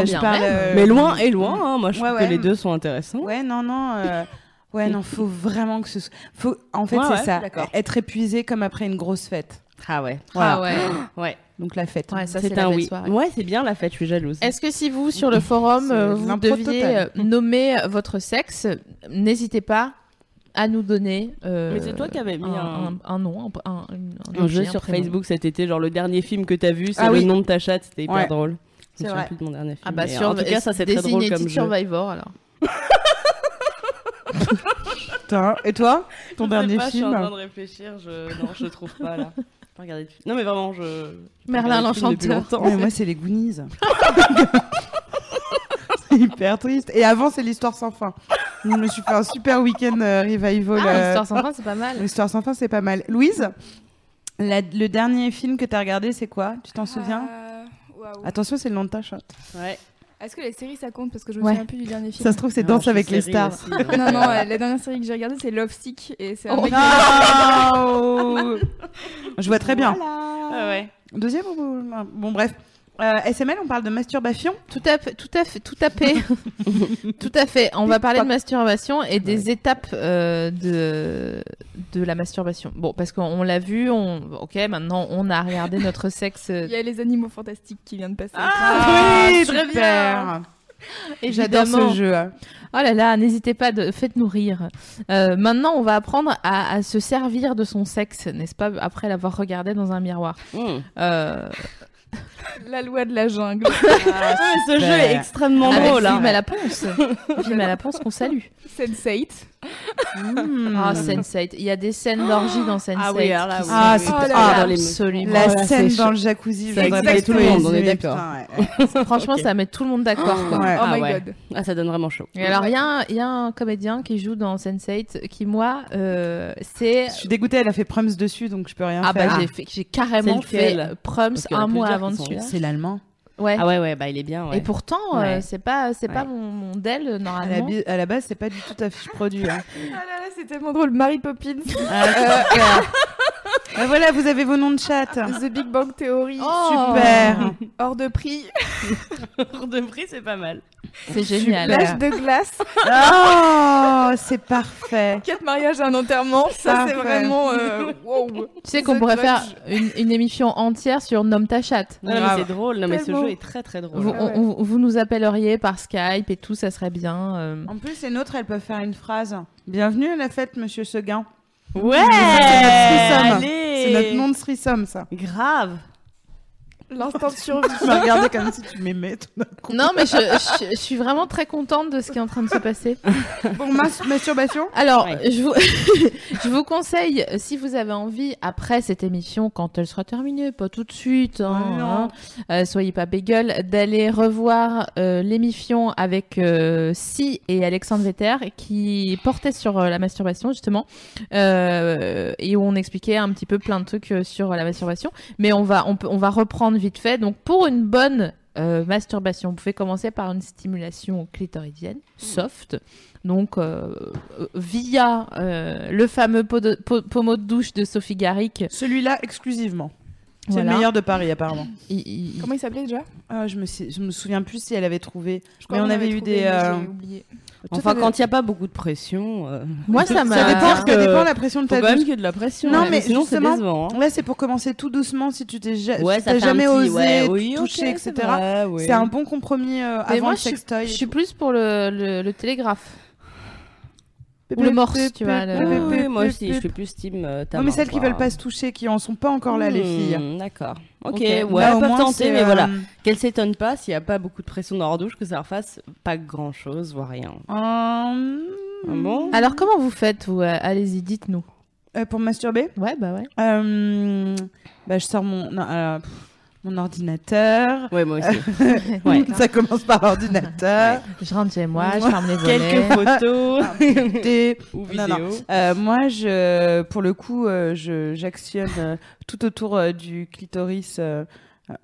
Speaker 3: Je parle,
Speaker 4: Mais loin et loin, hein. moi je
Speaker 3: Ouais,
Speaker 4: trouve que les deux sont intéressants.
Speaker 3: Ouais, non, non. euh, ouais, non, faut vraiment que ce soit. Faut, en fait,
Speaker 4: Ouais,
Speaker 3: c'est
Speaker 4: ouais,
Speaker 3: ça. Être épuisé comme après une grosse fête.
Speaker 4: Ah ouais.
Speaker 3: Voilà.
Speaker 2: Ah ouais.
Speaker 4: Ouais.
Speaker 3: Donc la fête.
Speaker 2: Ouais, ça, c'est
Speaker 4: un oui.
Speaker 2: soirée.
Speaker 4: Ouais, c'est bien la fête, je suis jalouse.
Speaker 2: Est-ce que si vous, sur le forum, euh, vous deviez
Speaker 3: totale.
Speaker 2: euh, nommer votre sexe, n'hésitez pas à nous donner. euh,
Speaker 4: Mais c'est toi qui avais mis
Speaker 2: un,
Speaker 4: un-
Speaker 2: un- un nom, un, un- une- un
Speaker 4: un
Speaker 2: objet,
Speaker 4: jeu sur
Speaker 2: prénom.
Speaker 4: Facebook cet été, genre le dernier film que t'as vu, c'est
Speaker 3: Ah
Speaker 4: le
Speaker 3: oui.
Speaker 4: nom de ta chatte, c'était hyper
Speaker 3: Ouais.
Speaker 4: drôle.
Speaker 3: C'est vrai.
Speaker 4: plus de mon dernier film.
Speaker 2: Ah bah sur
Speaker 4: en tout cas, ça c'est très drôle comme jeu.
Speaker 2: Survivor alors.
Speaker 3: Putain. Et toi Ton
Speaker 4: Je sais
Speaker 3: dernier
Speaker 4: pas, Je suis
Speaker 3: film
Speaker 4: en train de réfléchir, je... non, je trouve pas là. Film. Non mais vraiment, je.
Speaker 2: Merlin
Speaker 4: film
Speaker 2: l'Enchanteur.
Speaker 3: Ouais, Moi, c'est les Goonies. c'est hyper triste. Et avant, c'est l'histoire sans fin. Je me suis fait un super week-end euh, revival.
Speaker 2: Ah,
Speaker 3: euh,
Speaker 2: l'histoire sans fin, c'est pas mal.
Speaker 3: L'histoire sans fin, c'est pas mal. Louise, la- le dernier film que t'as regardé, c'est quoi? Tu t'en souviens?
Speaker 5: Euh, waouh.
Speaker 3: Attention, c'est le nom de ta chatte.
Speaker 4: Ouais.
Speaker 5: Est-ce que les séries ça compte Parce que je me
Speaker 2: Ouais.
Speaker 5: souviens plus du dernier film.
Speaker 3: Ça se trouve, c'est Danse avec les stars.
Speaker 4: aussi, hein.
Speaker 5: Non, non, euh, la dernière série que j'ai regardée c'est Love Sick et c'est
Speaker 2: Oh.
Speaker 3: Je vois très bien.
Speaker 4: Ah ouais.
Speaker 3: Deuxième ou... Bon, bref. Euh, SML, on parle de masturbation.
Speaker 2: Tout à fait, tout à fait, tout à fait, tout à fait. On va parler de masturbation et des étapes euh, de de la masturbation. Bon, parce qu'on on l'a vu, on, ok, maintenant on a regardé notre sexe.
Speaker 5: Il y a les animaux fantastiques qui viennent de passer.
Speaker 4: Ah, oui,
Speaker 3: super.
Speaker 4: très bien.
Speaker 3: J'adore ce jeu.
Speaker 2: Oh là là, n'hésitez pas, de... faites-nous rire. Euh, maintenant, on va apprendre à, à se servir de son sexe, n'est-ce pas, après l'avoir regardé dans un miroir.
Speaker 4: Mmh.
Speaker 2: Euh,
Speaker 5: La loi de la jungle.
Speaker 4: Ah, ce jeu est extrêmement
Speaker 2: avec
Speaker 4: drôle. hein.
Speaker 2: Film à la ponce. Film à la ponce qu'on salue.
Speaker 5: Sense8.
Speaker 3: Hmm.
Speaker 2: Ah, Sense8. Il y a des scènes d'orgie dans Sense8.
Speaker 4: Ah oui, alors là,
Speaker 2: qui
Speaker 4: oui,
Speaker 2: sont
Speaker 3: Ah, c'est-
Speaker 5: ah,
Speaker 4: Ah,
Speaker 5: là,
Speaker 4: dans les-
Speaker 2: absolument.
Speaker 3: La
Speaker 4: Oh là,
Speaker 3: scène dans le jacuzzi,
Speaker 4: Ça
Speaker 3: pas
Speaker 4: tout le monde, on est d'accord.
Speaker 3: ouais.
Speaker 2: Franchement, ça met tout le monde d'accord. quoi.
Speaker 3: Ouais.
Speaker 5: Oh
Speaker 4: Ah
Speaker 5: my
Speaker 4: ouais.
Speaker 5: god.
Speaker 4: Ah, ça donne vraiment chaud.
Speaker 2: Et alors, il y, a un- il y a un comédien qui joue dans Sense8 qui, moi, euh, c'est.
Speaker 3: Je suis dégoûtée, elle a fait Prums dessus, donc je peux rien
Speaker 2: Ah, bah,
Speaker 3: faire.
Speaker 2: j'ai fait- j'ai carrément fait Prums un mois avant dessus.
Speaker 3: C'est l'allemand.
Speaker 2: Ouais.
Speaker 4: Ah ouais, ouais, bah il est bien. Ouais.
Speaker 2: Et pourtant, euh,
Speaker 4: Ouais.
Speaker 2: c'est pas, c'est pas mon, mon del euh,
Speaker 3: À la,
Speaker 2: normalement.
Speaker 3: à la base, c'est pas du tout affiche produit. hein.
Speaker 5: Ah là là, c'est tellement drôle. Mary Poppins,
Speaker 3: Ah, super. Ah, voilà, vous avez vos noms de chat.
Speaker 5: The Big Bang Theory,
Speaker 2: Oh.
Speaker 3: Super.
Speaker 5: hors de prix,
Speaker 4: Pour de prix, c'est pas mal.
Speaker 2: C'est génial.
Speaker 5: L'âge de glace,
Speaker 3: Oh, c'est parfait.
Speaker 5: quatre mariages un enterrement. Ça, c'est vraiment. euh, wow.
Speaker 2: Tu sais qu'on pourrait faire une, une émission entière sur Nomme ta chatte.
Speaker 4: Non, non, mais c'est drôle. Non, mais ce jeu est très très drôle.
Speaker 2: Vous,
Speaker 5: Ah ouais.
Speaker 2: on- on- vous nous appelleriez par Skype et tout, ça serait bien. euh.
Speaker 3: En plus, les nôtres, elles peuvent faire une phrase. Bienvenue à la fête, monsieur Seguin.
Speaker 4: Ouais
Speaker 3: C'est notre nom de threesome, ça.
Speaker 4: Grave
Speaker 5: L'instant de survie.
Speaker 3: Tu m'as regardé comme si tu m'aimais. tout d'un coup.
Speaker 2: Non, mais je, je- je suis vraiment très contente de ce qui est en train de se passer.
Speaker 3: Bon, mas- masturbation?
Speaker 2: Alors,
Speaker 4: Ouais.
Speaker 2: je, vous, je vous conseille, si vous avez envie, après cette émission, quand elle sera terminée, pas tout de suite, hein,
Speaker 3: Oh
Speaker 2: hein, euh, soyez pas bégueule, d'aller revoir euh, l'émission avec euh, Si et Alexandre Vetter qui portait sur euh, la masturbation, justement, euh, et où on expliquait un petit peu plein de trucs euh, sur la masturbation. Mais on va, on, peut, on va reprendre vite fait. Donc, pour une bonne euh, masturbation, vous pouvez commencer par une stimulation clitoridienne, soft. Donc, euh, via euh, le fameux pot de- po- pommeau de douche de Sophie Garrick.
Speaker 3: Celui-là, exclusivement. C'est
Speaker 2: Voilà.
Speaker 3: le meilleur de Paris, apparemment.
Speaker 2: Il- il-
Speaker 5: Comment il s'appelait déjà?
Speaker 3: Ah, je, me je me souviens plus si elle avait trouvé.
Speaker 5: Je crois
Speaker 3: Mais on
Speaker 5: qu'on
Speaker 3: avait eu
Speaker 5: trouvé,
Speaker 3: des, euh.
Speaker 4: Enfin, quand il n'y a pas beaucoup de pression. euh,
Speaker 2: Moi, ça m'a.
Speaker 3: ça dépend, ça dépend de la pression de ta
Speaker 4: quand même qu'il y ait de la pression.
Speaker 3: Non,
Speaker 4: ouais,
Speaker 3: mais
Speaker 4: sinon c'est
Speaker 3: justement,
Speaker 4: décevant. hein.
Speaker 3: C'est pour commencer tout doucement si tu t'es ja-
Speaker 4: Ouais,
Speaker 3: si jamais
Speaker 4: petit,
Speaker 3: osé
Speaker 4: ouais, oui,
Speaker 3: toucher, etc. C'est un bon compromis euh,
Speaker 2: Mais
Speaker 3: avant
Speaker 2: moi,
Speaker 3: le
Speaker 2: je suis,
Speaker 3: sextoy.
Speaker 2: je suis plus pour le, le, le télégraphe. Ou le morse, tu vois. le-
Speaker 4: Oui,
Speaker 3: pip,
Speaker 4: moi aussi, je suis plus team euh, ta
Speaker 3: Non, mais celles qui veulent pas se toucher, qui en sont pas encore là, les filles.
Speaker 4: Hmm, D'accord. Ok,
Speaker 2: Ok.
Speaker 4: ouais,
Speaker 3: au
Speaker 4: peuvent
Speaker 3: moins,
Speaker 4: tenter,
Speaker 3: c'est,
Speaker 4: mais
Speaker 3: euh,
Speaker 4: voilà. Qu'elles s'étonnent pas s'il n'y a pas beaucoup de pression dans leur douche, que ça leur fasse pas grand chose, voire rien.
Speaker 3: euh,
Speaker 4: Ah bon?
Speaker 2: Alors, comment vous faites vous? Euh, Allez-y, dites-nous.
Speaker 3: euh, pour masturber,
Speaker 2: Ouais, bah ouais.
Speaker 3: euh, bah, je sors mon, non, pff, mon ordinateur.
Speaker 4: Ouais, moi aussi. Ouais.
Speaker 3: Ça commence par l'ordinateur.
Speaker 2: Je rentre chez moi, je ferme les volets.
Speaker 4: Quelques photos
Speaker 3: Des-
Speaker 4: ou
Speaker 3: Non, non.
Speaker 4: vidéos.
Speaker 3: Euh, moi, je, pour le coup, euh, je, j'actionne euh, tout autour euh, du clitoris.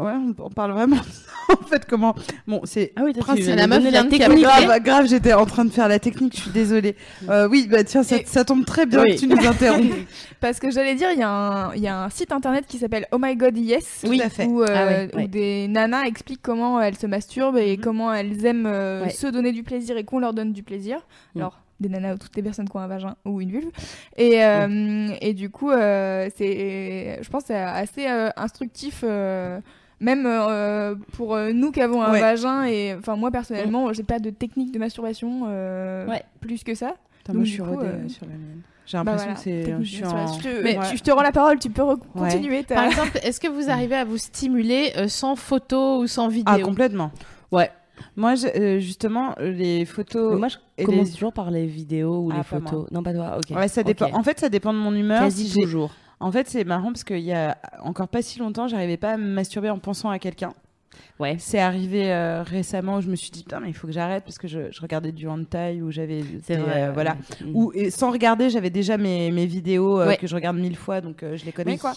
Speaker 3: Euh, ouais, on, parle vraiment. en fait, comment Bon, c'est
Speaker 4: Ah oui,
Speaker 2: La meuf vient
Speaker 4: la
Speaker 2: de
Speaker 4: technique.
Speaker 2: capter.
Speaker 3: grave, grave. J'étais en train de faire la technique. Je suis désolée. Euh, oui, bah tiens, ça,
Speaker 5: Et-
Speaker 3: ça tombe très bien
Speaker 4: Oui.
Speaker 3: que tu nous interrompes.
Speaker 5: Parce que j'allais dire, il y, a un- il y a un site internet qui s'appelle Oh My God Yes.
Speaker 3: Oui.
Speaker 5: Où, euh,
Speaker 4: Ah ouais,
Speaker 5: où
Speaker 4: ouais.
Speaker 5: des nanas expliquent comment elles se masturbent et
Speaker 3: Mhm.
Speaker 5: comment elles aiment euh,
Speaker 4: Ouais.
Speaker 5: se donner du plaisir et qu'on leur donne du plaisir.
Speaker 4: Mhm.
Speaker 5: Alors, des nanas ou toutes les personnes qui ont un vagin ou une vulve. Et, euh, et du coup, euh, c'est, je pense que c'est assez euh, instructif. euh, même euh, pour euh, nous qui avons un
Speaker 3: Ouais.
Speaker 5: vagin et enfin moi personnellement j'ai pas de technique de masturbation euh,
Speaker 4: Ouais.
Speaker 5: plus que ça Donc,
Speaker 3: moi, je suis
Speaker 5: coup,
Speaker 3: rodée sur la mienne. J'ai
Speaker 5: Bah
Speaker 3: l'impression
Speaker 5: voilà,
Speaker 3: que c'est.
Speaker 5: technique
Speaker 3: Je en.
Speaker 5: masturbation. Je,
Speaker 3: Mais-
Speaker 5: tu- je te rends la parole tu peux continuer
Speaker 2: Par exemple, est-ce que vous arrivez à vous stimuler euh, sans photo ou sans vidéo?
Speaker 3: Ah, complètement.
Speaker 4: Ouais.
Speaker 3: Moi, je- euh, justement, les photos.
Speaker 4: Mais moi, je
Speaker 3: et
Speaker 4: commence
Speaker 3: les-
Speaker 4: toujours par les vidéos ou
Speaker 3: Ah,
Speaker 4: les
Speaker 3: moi.
Speaker 4: photos. Non, pas toi, ok.
Speaker 3: Ouais, ça dépend.
Speaker 4: Ok.
Speaker 3: En fait, ça dépend de mon humeur.
Speaker 4: Quasi
Speaker 3: Si
Speaker 4: toujours.
Speaker 3: En fait, c'est marrant parce qu'il y a encore pas si longtemps, j'arrivais pas à me masturber en pensant à quelqu'un.
Speaker 4: Ouais.
Speaker 3: C'est arrivé euh, récemment où je me suis dit putain mais il faut que j'arrête parce que je, je regardais du hentai où j'avais
Speaker 4: C'est
Speaker 3: euh, voilà
Speaker 4: Mm.
Speaker 3: ou sans regarder j'avais déjà mes, mes vidéos euh,
Speaker 4: Ouais.
Speaker 3: que je regarde mille fois donc euh, je les connais
Speaker 4: Oui.
Speaker 3: quoi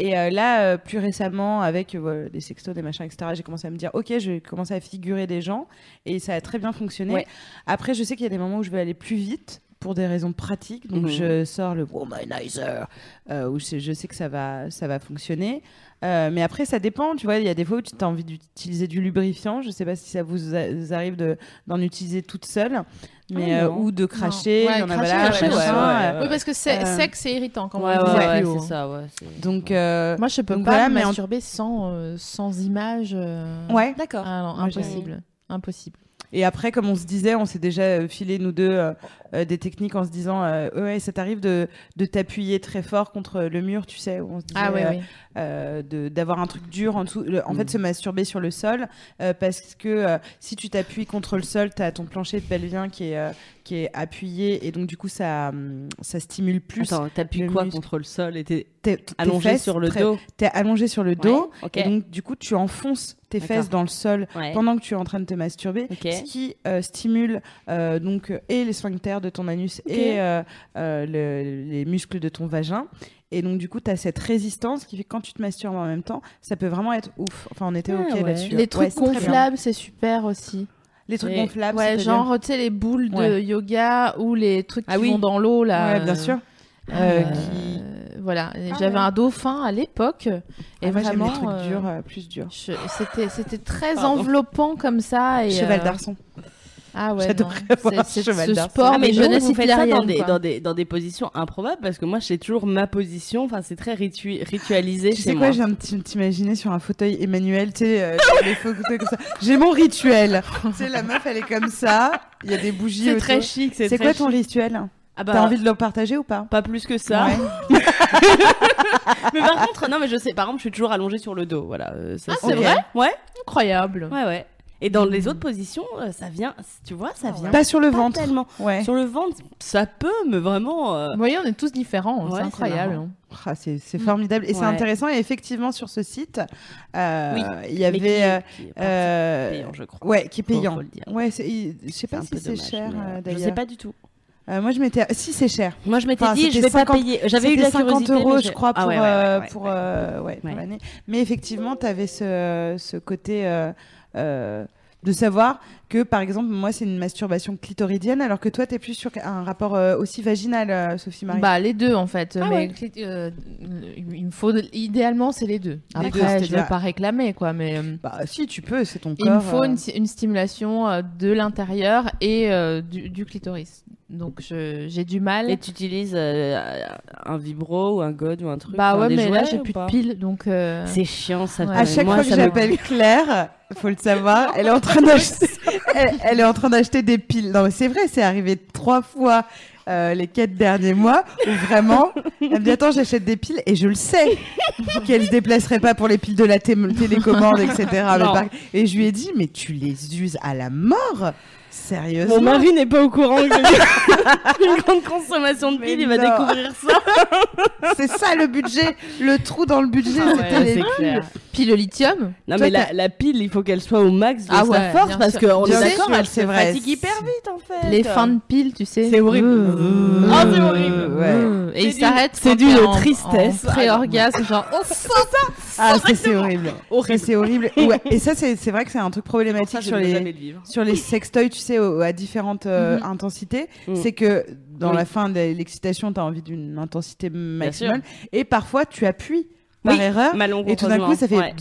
Speaker 3: et euh, là euh, plus récemment avec euh, des sextos des machins etc j'ai commencé à me dire ok je vais commencer à figurer des gens et ça a très bien fonctionné
Speaker 4: Ouais.
Speaker 3: après je sais qu'il y a des moments où je vais aller plus vite pour des raisons pratiques donc
Speaker 4: Mhm.
Speaker 3: je sors le womanizer euh, où je, je sais que ça va ça va fonctionner euh, mais après, ça dépend. Tu vois, il y a des fois où tu as envie d'utiliser du lubrifiant. Je sais pas si ça vous, a- vous arrive de- d'en utiliser toute seule, mais
Speaker 4: Ah,
Speaker 3: euh, ou de cracher.
Speaker 2: Ouais,
Speaker 3: il y en a,
Speaker 2: cracher,
Speaker 3: voilà,
Speaker 2: ouais,
Speaker 3: machin,
Speaker 4: ouais, ouais,
Speaker 2: Oui, parce que c'est
Speaker 3: Euh,
Speaker 2: sec, c'est irritant quand
Speaker 4: Ouais,
Speaker 2: on
Speaker 4: ouais, c'est ça,
Speaker 3: Donc, euh,
Speaker 2: Moi, je peux
Speaker 3: Donc
Speaker 2: pas
Speaker 3: voilà,
Speaker 2: me
Speaker 3: mais en-
Speaker 2: masturber sans, euh, sans image. euh,
Speaker 3: ouais.
Speaker 4: D'accord.
Speaker 2: Ah impossible. Impossible.
Speaker 3: Et après, comme on se disait, on s'est déjà euh, filé nous deux euh, des techniques en se disant, euh, ouais, ça t'arrive de, de t'appuyer très fort contre le mur, tu sais, où on se disait,
Speaker 2: Ah oui,
Speaker 3: euh,
Speaker 2: oui.
Speaker 3: euh, de- d'avoir un truc dur en dessous. Le- en
Speaker 4: Mm.
Speaker 3: fait, se masturber sur le sol, euh, parce que euh, si tu t'appuies contre le sol, tu as ton plancher de pelvien qui est, euh, qui est appuyé, et donc du coup, ça, hum, ça stimule plus.
Speaker 4: Attends, t'appuies quoi
Speaker 3: muscle.
Speaker 4: contre le sol et t'es allongé
Speaker 3: fesses
Speaker 4: sur le dos
Speaker 3: T'es allongé sur le dos,
Speaker 4: Ouais,
Speaker 3: et donc du coup, tu enfonces tes fesses dans le sol
Speaker 4: Ouais.
Speaker 3: pendant que tu es en train de te masturber, ce qui euh, stimule euh, donc et les sphincters de ton anus et euh, euh, le- les muscles de ton vagin. Et donc du coup, tu as cette résistance qui fait que quand tu te masturbes en même temps, ça peut vraiment être ouf. Enfin, on était
Speaker 4: Ah
Speaker 3: ok
Speaker 4: ouais.
Speaker 3: là-dessus.
Speaker 2: Les
Speaker 3: Ouais,
Speaker 2: trucs
Speaker 3: bien.
Speaker 2: gonflables, c'est super aussi.
Speaker 3: Les trucs
Speaker 4: Et-
Speaker 3: gonflables,
Speaker 2: Ouais, genre, tu sais, les boules de
Speaker 3: Ouais.
Speaker 2: yoga ou les trucs qui
Speaker 3: Ah oui.
Speaker 2: vont dans l'eau, là.
Speaker 3: Ouais, bien sûr.
Speaker 2: Euh, Voilà,
Speaker 5: Ah
Speaker 2: j'avais
Speaker 5: ouais.
Speaker 2: un dauphin à l'époque. Et
Speaker 3: moi,
Speaker 2: vraiment,
Speaker 3: les trucs durs, plus durs.
Speaker 2: je- C'était, très
Speaker 4: Pardon.
Speaker 2: enveloppant comme ça. Et,
Speaker 3: Cheval d'arçon.
Speaker 2: Ah ouais.
Speaker 3: J'adorerais cheval
Speaker 2: ce
Speaker 3: d'arçon.
Speaker 2: sport,
Speaker 4: Ah,
Speaker 2: mais jeunesse
Speaker 4: vous faites ça dans des, dans, des, dans des positions improbables parce que moi, j'ai toujours ma position. Enfin, c'est très ritu- ritualisé
Speaker 3: Tu
Speaker 4: chez
Speaker 3: sais
Speaker 4: moi.
Speaker 3: quoi, je viens de t'im- t'imaginer sur un fauteuil Emmanuel, tu sais, euh, les fauteuils comme ça. J'ai mon rituel. tu sais, la meuf, elle est comme ça. Il y a des bougies
Speaker 4: C'est très chic. C'est
Speaker 3: quoi ton
Speaker 4: chic.
Speaker 3: rituel?
Speaker 4: Ah bah,
Speaker 3: T'as envie de le partager ou pas?
Speaker 4: Pas plus que ça.
Speaker 3: Ouais.
Speaker 4: mais par contre, non, mais je sais. Par exemple, je suis toujours allongée sur le dos. Voilà. euh, ça,
Speaker 2: Ah, c'est vrai?
Speaker 4: Ouais,
Speaker 2: Incroyable.
Speaker 4: ouais, ouais. Et dans les autres positions, euh, ça vient. Tu vois, ça vient.
Speaker 3: Pas sur le
Speaker 4: pas
Speaker 3: ventre.
Speaker 4: tellement.
Speaker 3: Ouais.
Speaker 4: Sur le ventre, ça peut, mais vraiment. euh,
Speaker 2: Vous voyez, on est tous différents.
Speaker 4: Ouais,
Speaker 2: c'est incroyable. hein.
Speaker 3: Ah, c'est c'est formidable et c'est intéressant et effectivement sur ce site euh,
Speaker 4: Oui,
Speaker 3: il y avait
Speaker 4: qui est-
Speaker 3: euh,
Speaker 4: qui est
Speaker 3: euh,
Speaker 4: payant, je crois.
Speaker 3: ouais qui est
Speaker 4: Faut-
Speaker 3: payant
Speaker 4: faut le dire.
Speaker 3: ouais il- je sais pas si c'est cher euh,
Speaker 4: Je
Speaker 3: d'ailleurs
Speaker 4: sais pas du tout.
Speaker 3: Euh, moi je m'étais si c'est cher
Speaker 4: Moi, je m'étais
Speaker 3: Enfin,
Speaker 4: dit, je vais
Speaker 3: 50
Speaker 4: pas payer. J'avais eu la
Speaker 3: 50
Speaker 4: curiosité.
Speaker 3: euros
Speaker 4: mais
Speaker 3: je crois
Speaker 4: Ah
Speaker 3: pour
Speaker 4: ouais, ouais,
Speaker 3: l'année mais effectivement tu avais ce ce côté de savoir que, par exemple, moi, c'est une masturbation clitoridienne, alors que toi, t'es plus sur un rapport euh, aussi vaginal, euh, Sophie Marie.
Speaker 2: Bah les deux en fait.
Speaker 4: Ah
Speaker 2: mais
Speaker 4: ouais.
Speaker 2: euh, il me faut idéalement c'est les deux.
Speaker 3: Les
Speaker 2: Après
Speaker 3: deux,
Speaker 2: je
Speaker 3: c'est-à-dire-
Speaker 2: veux pas réclamer quoi, mais
Speaker 3: Bah, si, tu peux, c'est ton
Speaker 2: il me
Speaker 3: corps.
Speaker 2: faut
Speaker 3: euh.
Speaker 2: une, une stimulation de l'intérieur et euh, du, du clitoris. Donc j'ai du mal.
Speaker 4: Et tu utilises euh, un vibro ou un god ou un truc
Speaker 2: bah ouais
Speaker 4: des
Speaker 2: mais là j'ai plus de piles donc. euh,
Speaker 4: C'est chiant ça.
Speaker 2: Ouais.
Speaker 3: À chaque
Speaker 4: Moi,
Speaker 3: fois que j'appelle Claire, faut le savoir, elle est en train d'acheter, elle, elle est en train d'acheter des piles. Non, mais c'est vrai, c'est arrivé trois fois euh, les quatre derniers mois où vraiment, elle me dit attends, j'achète des piles et je le sais qu'elle se déplacerait pas pour les piles de la té- télécommande, etc. Par- Et je lui ai dit mais tu les uses à la mort, sérieusement.
Speaker 4: Mon mari n'est pas au courant que j'ai une grande consommation de
Speaker 3: Mais
Speaker 4: piles, il va
Speaker 3: non.
Speaker 4: découvrir ça.
Speaker 3: C'est ça le budget, le trou dans le budget,
Speaker 4: Ah
Speaker 3: c'était
Speaker 4: ouais,
Speaker 3: les
Speaker 4: c'est
Speaker 3: piles.
Speaker 4: clair.
Speaker 2: Pile au lithium.
Speaker 4: Non mais la, pile, il faut qu'elle soit au max de
Speaker 2: Ah
Speaker 4: sa
Speaker 2: ouais,
Speaker 4: force parce qu'on est d'accord, elle
Speaker 3: c'est
Speaker 4: se fatigue hyper vite en fait.
Speaker 2: Les fins de pile tu sais.
Speaker 4: C'est horrible.
Speaker 2: Euh,
Speaker 4: Ah, c'est horrible.
Speaker 3: Ouais.
Speaker 2: Et il
Speaker 4: C'est
Speaker 2: s'arrête.
Speaker 4: d'une- c'est
Speaker 2: t'es en-
Speaker 4: tristesse.
Speaker 2: Pré-orgasme genre. oh,
Speaker 3: Ah, ça c'est horrible. C'est horrible. Ouais. Et ça c'est vrai que c'est un truc problématique
Speaker 4: Ça,
Speaker 3: sur les
Speaker 4: le
Speaker 3: sur les sextoys, tu sais, au- à différentes euh,
Speaker 2: Mhm.
Speaker 3: intensités.
Speaker 4: Mm.
Speaker 3: C'est que dans la fin de l'excitation, tu as envie d'une intensité maximale. Et parfois, tu appuies par
Speaker 4: Oui,
Speaker 3: erreur. Et tout d'un coup, ça fait.
Speaker 4: Ouais.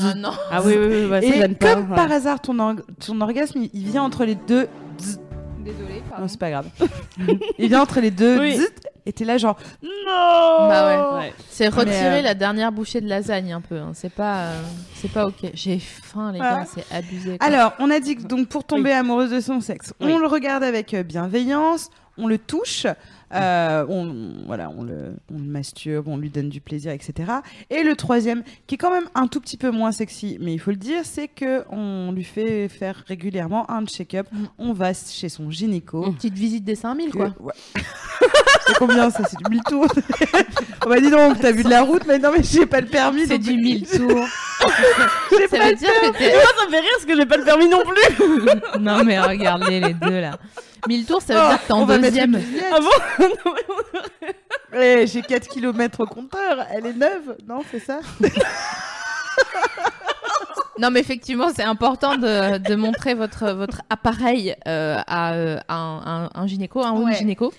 Speaker 2: Ah non.
Speaker 4: Ah oui, oui, oui, ça
Speaker 3: Et
Speaker 4: pas.
Speaker 3: comme
Speaker 4: ouais.
Speaker 3: par hasard, ton, org- ton orgasme, il, vient entre les deux.
Speaker 5: Désolée,
Speaker 3: Non, c'est pas grave. il vient entre les deux.
Speaker 4: Oui.
Speaker 3: Et t'es là, genre. Non
Speaker 2: Bah
Speaker 4: Ouais.
Speaker 2: C'est retirer
Speaker 3: euh,
Speaker 2: la dernière bouchée de lasagne un peu. hein. C'est pas, euh, c'est pas ok. J'ai faim les gars, c'est abusé. quoi.
Speaker 3: Alors, on a dit que donc pour tomber amoureuse de son sexe,
Speaker 4: Oui.
Speaker 3: on le regarde avec euh, bienveillance, on le touche, euh, on, voilà, on le, on le masturbe, on lui donne du plaisir, etc. Et le troisième, qui est quand même un tout petit peu moins sexy, mais il faut le dire, c'est que on lui fait faire régulièrement un check-up.
Speaker 2: Mm.
Speaker 3: On va chez son gynéco.
Speaker 2: Une petite visite des 5000
Speaker 3: Que-
Speaker 2: quoi.
Speaker 3: ouais. c'est combien ça C'est du 1000 tours? On m'a dit donc, t'as vu de la route, mais non, mais j'ai pas le permis.
Speaker 2: C'est du 1000 tours.
Speaker 3: J'ai pas
Speaker 2: veut dire que t'es.
Speaker 4: Moi, ça me fait rire parce que j'ai pas le permis non plus.
Speaker 2: Non mais regardez les deux là. 1000 tours, ça veut
Speaker 3: Oh,
Speaker 2: dire que t'es en deuxième.
Speaker 4: Ah bon Non, mais-
Speaker 3: Eh, j'ai 4 km au compteur, elle est neuve, non, c'est ça
Speaker 2: Non mais effectivement, c'est important de, de montrer votre, votre appareil euh, à, euh, à un, un- un gynéco, un ou une
Speaker 3: Ouais.
Speaker 2: gynéco.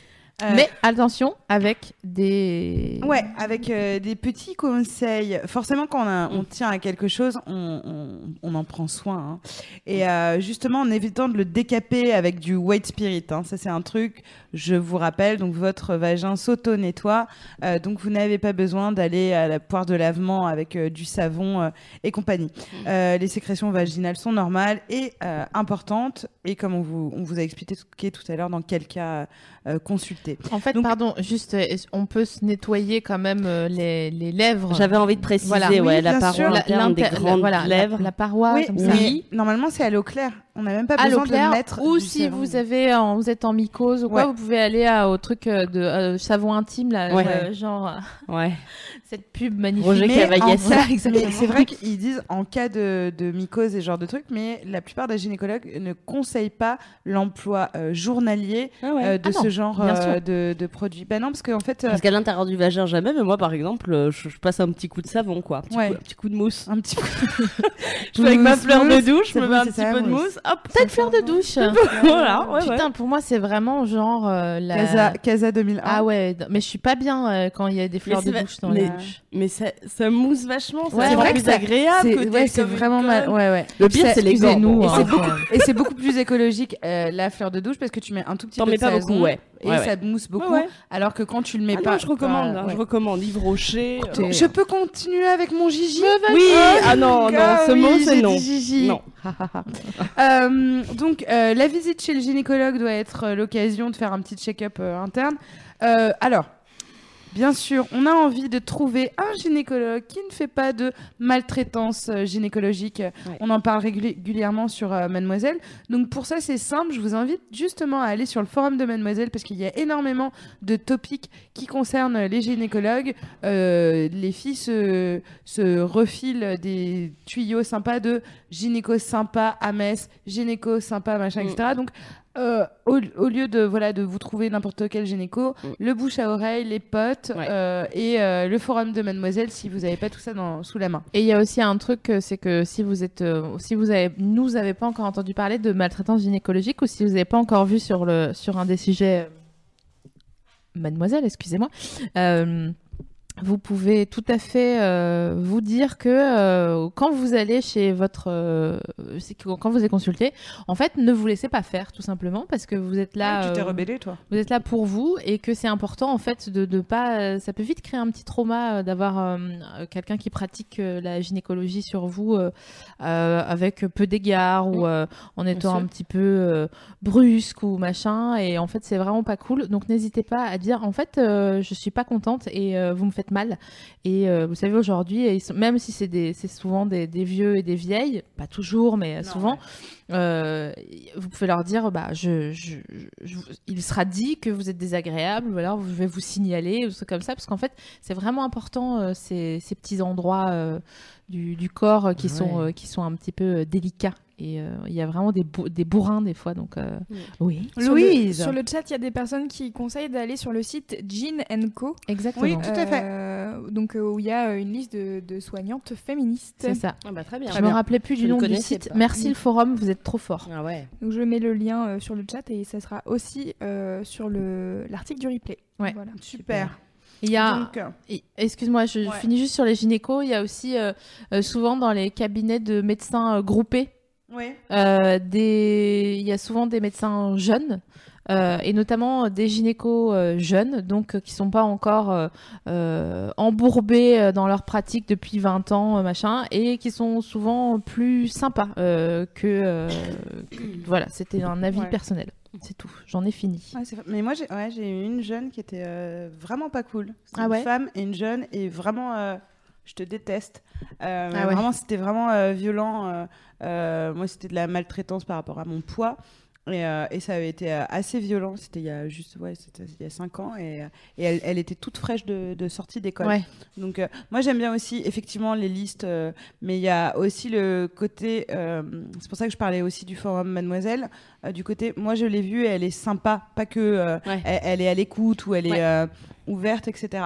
Speaker 3: Euh,
Speaker 2: Mais attention avec des.
Speaker 3: Ouais, avec euh, des petits conseils. Forcément, quand on, a- on tient à quelque chose, on, on- on en prend soin. hein. Et euh, justement, en évitant de le décaper avec du white spirit. hein. Ça, c'est un truc, je vous rappelle. Donc, votre vagin s'auto-nettoie. Euh, donc, vous n'avez pas besoin d'aller à la poire de lavement avec euh, du savon euh, et compagnie. Euh, les sécrétions vaginales sont normales et euh, importantes. Et comme on vous, on vous a expliqué tout, tout à l'heure, dans quel cas euh, consulter.
Speaker 2: En fait,
Speaker 3: Donc-
Speaker 2: pardon, juste, euh, on peut se nettoyer quand même euh, les, les lèvres?
Speaker 4: J'avais envie de préciser,
Speaker 2: Voilà.
Speaker 4: ouais,
Speaker 3: Oui,
Speaker 4: la paroi.
Speaker 2: La-
Speaker 4: des grandes
Speaker 2: voilà,
Speaker 4: lèvres.
Speaker 2: La, paroi,
Speaker 3: oui,
Speaker 2: comme
Speaker 3: mais
Speaker 2: ça.
Speaker 3: normalement, c'est à l'eau claire. On n'a même pas
Speaker 2: à l'eau
Speaker 3: besoin de
Speaker 2: claire,
Speaker 3: mettre
Speaker 2: ou si vous avez en- vous êtes en mycose ou quoi,
Speaker 3: Ouais.
Speaker 2: vous pouvez aller à- au truc euh, de euh, savon intime là,
Speaker 4: Ouais.
Speaker 2: euh, genre euh,
Speaker 4: Ouais.
Speaker 2: cette pub magnifique.
Speaker 4: Roger
Speaker 3: mais c'est vrai qu'ils disent en cas de, de mycose et ce genre de trucs, mais la plupart des gynécologues ne conseillent pas l'emploi euh, journalier
Speaker 4: Ah ouais.
Speaker 3: euh, de
Speaker 2: Ah non,
Speaker 3: ce genre
Speaker 2: bien
Speaker 3: euh, de, de produits. Bah non, parce qu'en fait, euh,
Speaker 4: Parce qu'à l'intérieur du vagin, jamais, mais moi, par exemple, euh, je, je passe un petit coup de savon, quoi. Un petit,
Speaker 3: Ouais.
Speaker 4: coup, un petit coup de mousse.
Speaker 3: un petit peu.
Speaker 4: Je fais avec ma
Speaker 3: Mousse,
Speaker 4: fleur de
Speaker 3: mousse,
Speaker 4: douche, je me mets un petit
Speaker 3: ça,
Speaker 4: peu de
Speaker 3: mousse.
Speaker 4: hop.
Speaker 2: Peut-être fleur de douche.
Speaker 4: voilà, ouais,
Speaker 2: Putain, pour moi c'est vraiment genre euh, la.
Speaker 3: Casa, Casa 2001.
Speaker 2: Ah ouais, mais je suis pas bien euh, quand il y a des fleurs
Speaker 4: c'est
Speaker 2: de
Speaker 4: va-
Speaker 2: douche dans
Speaker 4: mais-
Speaker 2: les douches.
Speaker 4: Mais ça, ça mousse vachement, c'est
Speaker 2: vrai
Speaker 4: plus
Speaker 3: que
Speaker 4: agréable.
Speaker 3: Ouais, c'est vraiment mal.
Speaker 4: conne.
Speaker 3: Ouais, ouais.
Speaker 4: Le pire, c'est les.
Speaker 3: Et
Speaker 2: hein,
Speaker 3: c'est
Speaker 2: quoi.
Speaker 3: beaucoup, et c'est beaucoup plus écologique la fleur de douche parce que tu mets un tout petit
Speaker 4: T'en
Speaker 3: peu
Speaker 4: mets
Speaker 3: de
Speaker 4: pas
Speaker 3: savon
Speaker 4: beaucoup, ouais.
Speaker 3: Et
Speaker 4: Ouais,
Speaker 3: ça mousse beaucoup.
Speaker 4: Ouais, ouais.
Speaker 3: Alors que quand tu le mets
Speaker 4: Ah
Speaker 3: pas,
Speaker 4: non, je recommande, hein,
Speaker 3: ouais.
Speaker 4: je recommande Yves Rocher. euh,
Speaker 3: Je peux continuer avec mon Gigi
Speaker 4: Oui, ah non, non,
Speaker 3: Ah
Speaker 4: ce
Speaker 3: oui,
Speaker 4: mot c'est non.
Speaker 3: Gigi.
Speaker 4: Non.
Speaker 3: Euh, donc, euh, la visite chez le gynécologue doit être l'occasion de faire un petit check-up euh, interne. Euh, alors, bien sûr, on a envie de trouver un gynécologue qui ne fait pas de maltraitance euh, gynécologique.
Speaker 4: Ouais.
Speaker 3: On en parle réguli- régulièrement sur euh, Mademoiselle. Donc, pour ça, c'est simple. Je vous invite justement à aller sur le forum de Mademoiselle parce qu'il y a énormément de topics qui concernent les gynécologues. Euh, les filles se, se refilent des tuyaux sympas de gynéco sympa à Metz, gynéco sympa, machin,
Speaker 4: Mm.
Speaker 3: etc. Donc, euh, au, au lieu de voilà de vous trouver n'importe quel gynéco,
Speaker 4: Mm.
Speaker 3: le bouche à oreille, les potes
Speaker 4: Ouais.
Speaker 3: euh, et euh, le forum de Mademoiselle si vous n'avez pas tout ça dans, sous la main.
Speaker 2: Et il y a aussi un truc, euh, c'est que si vous êtes, euh, si vous avez, nous avez pas encore entendu parler de maltraitance gynécologique ou si vous n'avez pas encore vu sur le, sur un des sujets, Mademoiselle, excusez-moi, euh, vous pouvez tout à fait euh, vous dire que euh, quand vous allez chez votre, euh, quand vous êtes consulté, en fait, ne vous laissez pas faire, tout simplement, parce que vous êtes là.
Speaker 3: tu t'es rebellé toi.
Speaker 2: vous êtes là pour vous et que c'est important en fait de ne pas ça peut vite créer un petit trauma d'avoir quelqu'un qui pratique la gynécologie sur vous avec peu d'égard ou euh, en étant un petit peu brusque ou machin et en fait c'est vraiment pas cool donc n'hésitez pas à dire en fait je suis pas contente et vous me faites mal et euh, vous savez aujourd'hui même si c'est souvent des, des vieux et des vieilles pas toujours mais euh, souvent euh, vous pouvez leur dire bah je, je, je- il sera dit que vous êtes désagréable ou alors je vais vous signaler ou ce comme ça parce qu'en fait c'est vraiment important euh, ces, ces petits endroits du, du corps qui sont
Speaker 4: Ouais.
Speaker 2: qui sont un petit peu délicats et euh, il y a vraiment des, bou- des bourrins des fois donc euh, oui
Speaker 5: Sur le-
Speaker 3: Louise.
Speaker 5: Sur le chat, il y a des personnes qui conseillent d'aller sur le site Jean Co.
Speaker 2: exactement
Speaker 3: Oui, tout à fait.
Speaker 5: Euh, donc euh, où il y a une liste de, de soignantes féministes.
Speaker 2: c'est ça
Speaker 4: Ah bah très bien.
Speaker 2: je me rappelais plus
Speaker 4: Je
Speaker 2: du
Speaker 4: ne
Speaker 2: nom du site
Speaker 4: pas.
Speaker 2: merci le forum vous êtes trop fort
Speaker 4: Ah ouais.
Speaker 5: Donc je mets le lien euh, sur le chat et ça sera aussi euh, sur le l'article du replay.
Speaker 2: Ouais.
Speaker 5: Voilà.
Speaker 3: Super.
Speaker 2: il y a Excuse-moi, je
Speaker 3: Ouais.
Speaker 2: finis juste sur les gynécos. Il y a aussi euh, euh, souvent dans les cabinets de médecins euh, groupés,
Speaker 3: ouais.
Speaker 2: euh, des... il y a souvent des médecins jeunes. euh, et notamment des gynécos euh, jeunes, donc euh, qui sont pas encore euh, embourbés dans leur pratique depuis 20 ans, machin, et qui sont souvent plus sympas que, que- Voilà, c'était un avis
Speaker 3: Ouais.
Speaker 2: personnel. C'est tout. J'en ai fini.
Speaker 3: Ouais. Mais moi, j'ai ouais, eu une jeune qui était vraiment pas cool.
Speaker 2: Ah ouais?
Speaker 3: une femme et une jeune et vraiment, je te déteste. Euh,
Speaker 2: Ah ouais.
Speaker 3: Vraiment, c'était vraiment euh, violent. euh, moi, c'était de la maltraitance par rapport à mon poids. Et, et ça avait été assez violent. C'était il y a juste, ouais, c'était il y a 5 ans. Et, et elle, elle était toute fraîche de, de sortie d'école.
Speaker 2: Ouais.
Speaker 3: Donc, moi, j'aime bien aussi, effectivement, les listes. mais il y a aussi le côté. c'est pour ça que je parlais aussi du forum Mademoiselle. du côté, moi, je l'ai vue elle est sympa. Pas que
Speaker 4: Ouais.
Speaker 3: elle, elle est à l'écoute ou elle est ouverte, etc.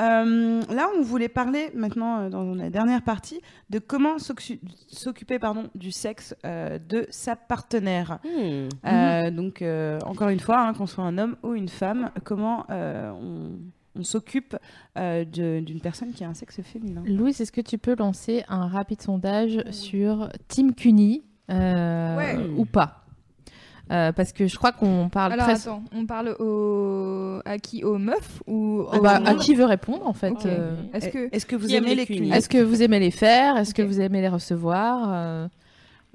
Speaker 3: Euh, là, on voulait parler maintenant, euh, dans la dernière partie, de comment s'occu- s'occuper pardon, du sexe euh, de sa partenaire.
Speaker 4: Hmm.
Speaker 3: Euh, donc, euh, encore une fois, hein, qu'on soit un homme ou une femme, comment euh, on, on s'occupe euh, d'une personne qui a un sexe féminin.
Speaker 2: Louise, est-ce que tu peux lancer un rapide sondage sur Team Cuny euh,
Speaker 5: Ouais.
Speaker 2: ou pas? Euh, Parce que je crois qu'on parle
Speaker 5: Alors
Speaker 2: très...
Speaker 5: attends, on parle au... à qui Aux meufs ou au
Speaker 2: bah, à qui veut répondre en fait euh,
Speaker 5: Est-ce que
Speaker 3: Est-ce que vous aimez
Speaker 4: les cunis
Speaker 2: Est-ce que vous aimez les faire Est-ce que vous aimez les recevoir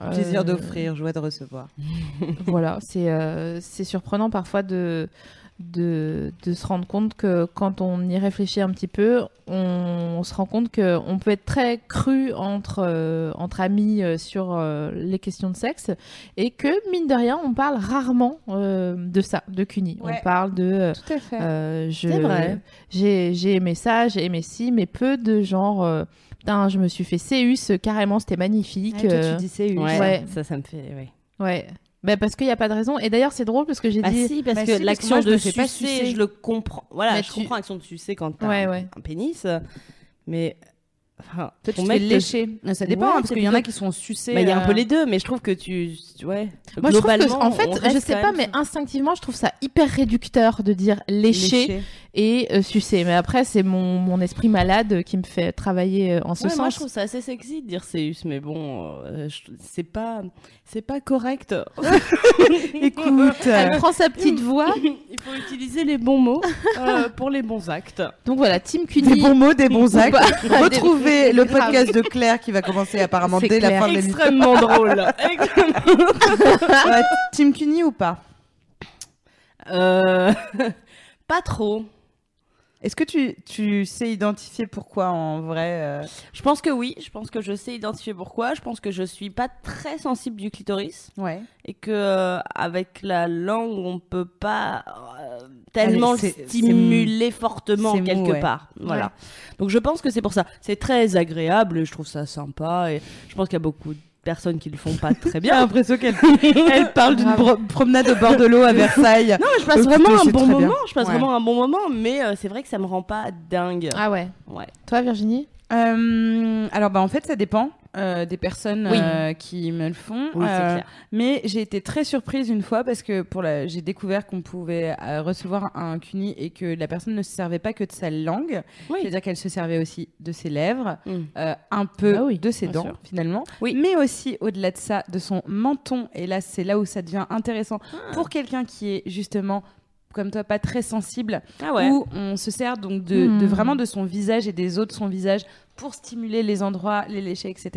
Speaker 2: Euh,
Speaker 3: Plaisir d'offrir, joie de recevoir.
Speaker 2: voilà, c'est euh, c'est surprenant parfois de, de, de se rendre compte que quand on y réfléchit un petit peu, on, on se rend compte qu'on peut être très cru entre, euh, entre amis euh, sur euh, les questions de sexe et que, mine de rien, on parle rarement euh, de ça, de CUNY.
Speaker 3: Ouais.
Speaker 2: On parle de... euh,
Speaker 5: Tout à fait.
Speaker 2: euh,
Speaker 4: C'est vrai.
Speaker 2: J'ai j'ai aimé ça, j'ai aimé ci, mais peu de genre... euh, Putain, je me suis fait Céus, carrément, c'était magnifique. euh,
Speaker 3: c'est
Speaker 4: Ouais,
Speaker 2: Ouais.
Speaker 4: ça, ça me fait. Ouais.
Speaker 2: Ouais. Bah parce qu'il n'y a pas de raison. Et d'ailleurs, c'est drôle parce que j'ai
Speaker 4: Bah
Speaker 2: dit.
Speaker 4: si, parce
Speaker 3: Bah
Speaker 4: que
Speaker 3: si,
Speaker 4: l'action de sucer,
Speaker 3: sucer.
Speaker 4: je le comprends. Voilà,
Speaker 2: Mais
Speaker 4: je
Speaker 2: tu-
Speaker 4: comprends l'action de sucer quand t'as
Speaker 2: Ouais,
Speaker 4: un,
Speaker 2: ouais.
Speaker 4: un pénis, mais enfin,
Speaker 3: Toi, tu te fais
Speaker 4: te-
Speaker 3: lécher. Ça dépend,
Speaker 4: Ouais,
Speaker 3: hein, parce qu'il y en a qui sont sucés.
Speaker 4: Bah, il y a un
Speaker 3: euh,
Speaker 4: peu les deux, mais je trouve que tu, ouais.
Speaker 2: Moi, je trouve que,
Speaker 4: Globalement,
Speaker 2: en fait, je sais pas, mais instinctivement, je trouve ça hyper réducteur de dire lécher,
Speaker 3: lécher.
Speaker 2: Et euh, sucer. Mais après, c'est mon, mon esprit malade qui me fait travailler euh, en ce
Speaker 4: Ouais, moi, je
Speaker 2: sens.
Speaker 4: trouve ça assez sexy de dire Céus, mais bon, euh, c'est pas, c'est pas correct.
Speaker 3: Écoute,
Speaker 2: Elle prend sa petite voix.
Speaker 4: Il faut utiliser les bons mots euh, pour les bons actes.
Speaker 2: Donc voilà, Team
Speaker 3: des
Speaker 2: Cuny.
Speaker 3: bons mots, des bons actes. Retrouvez
Speaker 2: Des-
Speaker 3: le podcast de Claire qui va commencer apparemment dès la fin de l'émission.
Speaker 4: Extrêmement drôle.
Speaker 3: Team Cuny ou pas?
Speaker 4: Euh, pas trop.
Speaker 3: Est-ce que tu, tu sais identifier pourquoi en vrai euh,
Speaker 4: Je pense que oui. Je pense que je sais identifier pourquoi. Je pense que je suis pas très sensible du clitoris
Speaker 3: Ouais.
Speaker 4: et que euh, avec la langue on peut pas euh, tellement
Speaker 3: Allez,
Speaker 4: le stimuler fortement
Speaker 3: mou,
Speaker 4: quelque
Speaker 3: ouais.
Speaker 4: part. Voilà. Donc je pense que c'est pour ça. C'est très agréable et je trouve ça sympa et je pense qu'il y a beaucoup personnes qui le font pas très
Speaker 3: J'ai
Speaker 4: bien.
Speaker 3: l'impression qu'elle elle parle d'une promenade au bord de l'eau à Versailles.
Speaker 4: Non, mais je passe vraiment un bon
Speaker 3: bien.
Speaker 4: moment. Je passe
Speaker 3: Ouais.
Speaker 4: vraiment un bon moment, mais euh, c'est vrai que ça me rend pas dingue.
Speaker 2: Ah ouais.
Speaker 4: Ouais.
Speaker 2: Toi, Virginie?
Speaker 3: Euh, alors bah en fait ça dépend euh, des personnes
Speaker 4: Oui.
Speaker 3: euh, qui me le font.
Speaker 4: Oui, c'est clair.
Speaker 3: Mais j'ai été très surprise une fois parce que pour la... j'ai découvert qu'on pouvait recevoir un CUNY et que la personne ne se servait pas que de sa langue,
Speaker 4: Oui.
Speaker 3: c'est-à-dire qu'elle se servait aussi de ses lèvres,
Speaker 4: Mm.
Speaker 3: un peu
Speaker 2: Ah oui,
Speaker 3: de ses dents
Speaker 4: sûr.
Speaker 3: finalement,
Speaker 4: Oui.
Speaker 3: mais aussi au-delà de ça de son menton. Et là c'est là où ça devient intéressant
Speaker 4: Ah.
Speaker 3: pour quelqu'un qui est justement comme toi pas très sensible
Speaker 4: Ah ouais.
Speaker 3: où on se sert donc de,
Speaker 2: Hmm.
Speaker 3: de vraiment de son visage et des de son visage pour stimuler les endroits, les lécher, etc.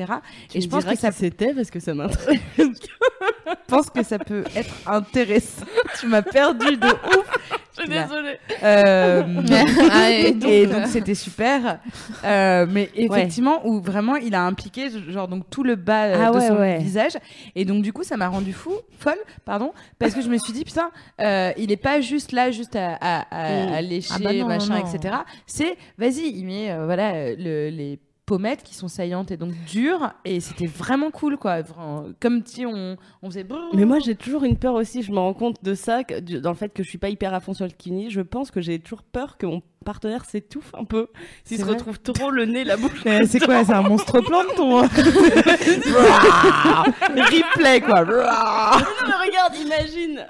Speaker 4: Tu
Speaker 3: et
Speaker 4: me
Speaker 3: je pense que ça
Speaker 4: c'était parce que ça m'intéresse.
Speaker 3: pense que ça peut être intéressant. tu m'as perdu de ouf.
Speaker 4: Je suis désolée.
Speaker 3: Euh,
Speaker 2: Ah, et donc,
Speaker 3: et donc c'était super, Euh, mais effectivement où vraiment il a impliqué genre donc tout le bas euh,
Speaker 4: Ah
Speaker 3: de
Speaker 4: ouais,
Speaker 3: son
Speaker 4: ouais.
Speaker 3: visage et donc du coup ça m'a rendu fou, folle, pardon, parce que je me suis dit putain euh, il est pas juste là juste à, à, à- à lécher
Speaker 2: Ah bah non,
Speaker 3: machin
Speaker 2: non.
Speaker 3: etc. C'est vas-y il met euh, voilà euh, le- les pommettes qui sont saillantes et donc dures et c'était vraiment cool quoi, comme si on, on faisait.
Speaker 4: Mais moi, j'ai toujours une peur aussi. Je me rends compte de ça, que- du- dans le fait que je suis pas hyper à fond sur le kini. Je pense que j'ai toujours peur que mon partenaire s'étouffe un peu. S'il se retrouve trop le nez, la bouche.
Speaker 3: C'est quoi C'est un monstre plancton. Replay quoi.
Speaker 4: Non, mais regarde, imagine.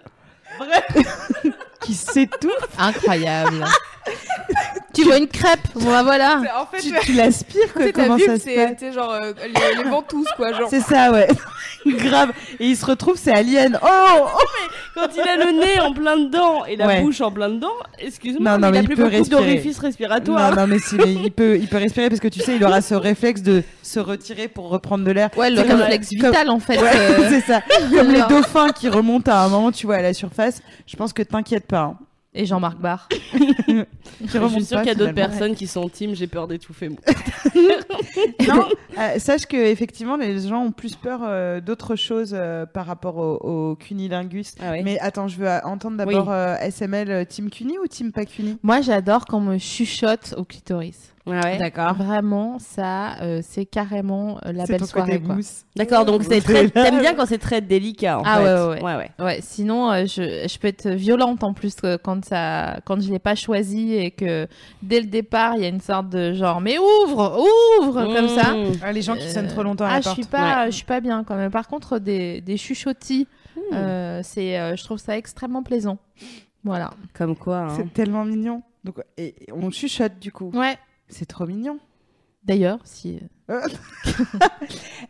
Speaker 3: Qui s'étouffe.
Speaker 2: Incroyable. tu vois une crêpe Bon bah voilà.
Speaker 5: En fait,
Speaker 3: Tu, tu l'aspires quoi Comment ça se
Speaker 5: c'est
Speaker 3: passe
Speaker 5: tu sais, genre euh, les, les ventouses, quoi. Genre.
Speaker 3: C'est ça ouais. Grave. Et il se retrouve c'est Alien. Oh,
Speaker 4: Quand il a le nez en plein dedans et la
Speaker 3: Ouais.
Speaker 4: bouche en plein dedans, excuse-moi,
Speaker 3: Non,
Speaker 4: mais
Speaker 3: non,
Speaker 4: il a
Speaker 3: mais
Speaker 4: plus
Speaker 3: il peut
Speaker 4: beaucoup
Speaker 3: respirer.
Speaker 4: d'orifices respiratoires.
Speaker 3: Non non mais si, mais il peut il peut respirer parce que tu sais il aura ce réflexe de se retirer pour reprendre de l'air.
Speaker 2: Ouais, le
Speaker 3: C'est comme-
Speaker 2: réflexe
Speaker 3: comme-
Speaker 2: vital en fait.
Speaker 3: Ouais,
Speaker 2: euh,
Speaker 3: c'est ça. Comme les dauphins qui remontent à un moment, tu vois, à la surface. Je pense que t'inquiète pas. hein.
Speaker 2: Et Jean-Marc Barr.
Speaker 4: Je suis sûre qu'il y a d'autres personnes qui sont team, j'ai peur d'étouffer. moi.
Speaker 3: Non, euh, sache que effectivement les gens ont plus peur euh, d'autres choses euh, par rapport au, au cunilingus.
Speaker 4: Ah oui.
Speaker 3: Mais attends, je veux entendre d'abord euh, SML Team Cuni ou Team pas Cuni
Speaker 2: Moi, j'adore quand on me chuchote au clitoris.
Speaker 4: Ouais.
Speaker 3: D'accord.
Speaker 2: Vraiment, ça, euh, c'est carrément euh, la belle
Speaker 3: ton
Speaker 2: soirée. Quoi.
Speaker 4: D'accord, donc c'est très... t'aimes bien quand c'est très délicat en
Speaker 2: Ah
Speaker 4: fait.
Speaker 2: ouais, ouais, ouais.
Speaker 4: ouais, ouais.
Speaker 2: Sinon, euh, je, je peux être violente en plus quand, ça, quand je l'ai pas choisi et que dès le départ, il y a une sorte de genre, mais ouvre, ouvre, comme ça.
Speaker 4: Mmh.
Speaker 3: Ah, les gens qui
Speaker 2: Euh,
Speaker 3: sonnent trop longtemps à
Speaker 2: Ah,
Speaker 3: la
Speaker 2: je
Speaker 3: porte.
Speaker 2: suis pas, je suis pas bien quand même. Par contre, des, des chuchotis, euh, c'est, euh, je trouve ça extrêmement plaisant. Voilà.
Speaker 4: Comme quoi. hein.
Speaker 3: C'est tellement mignon. Donc, et, et on chuchote du coup.
Speaker 2: Ouais.
Speaker 3: C'est trop mignon.
Speaker 2: D'ailleurs, si.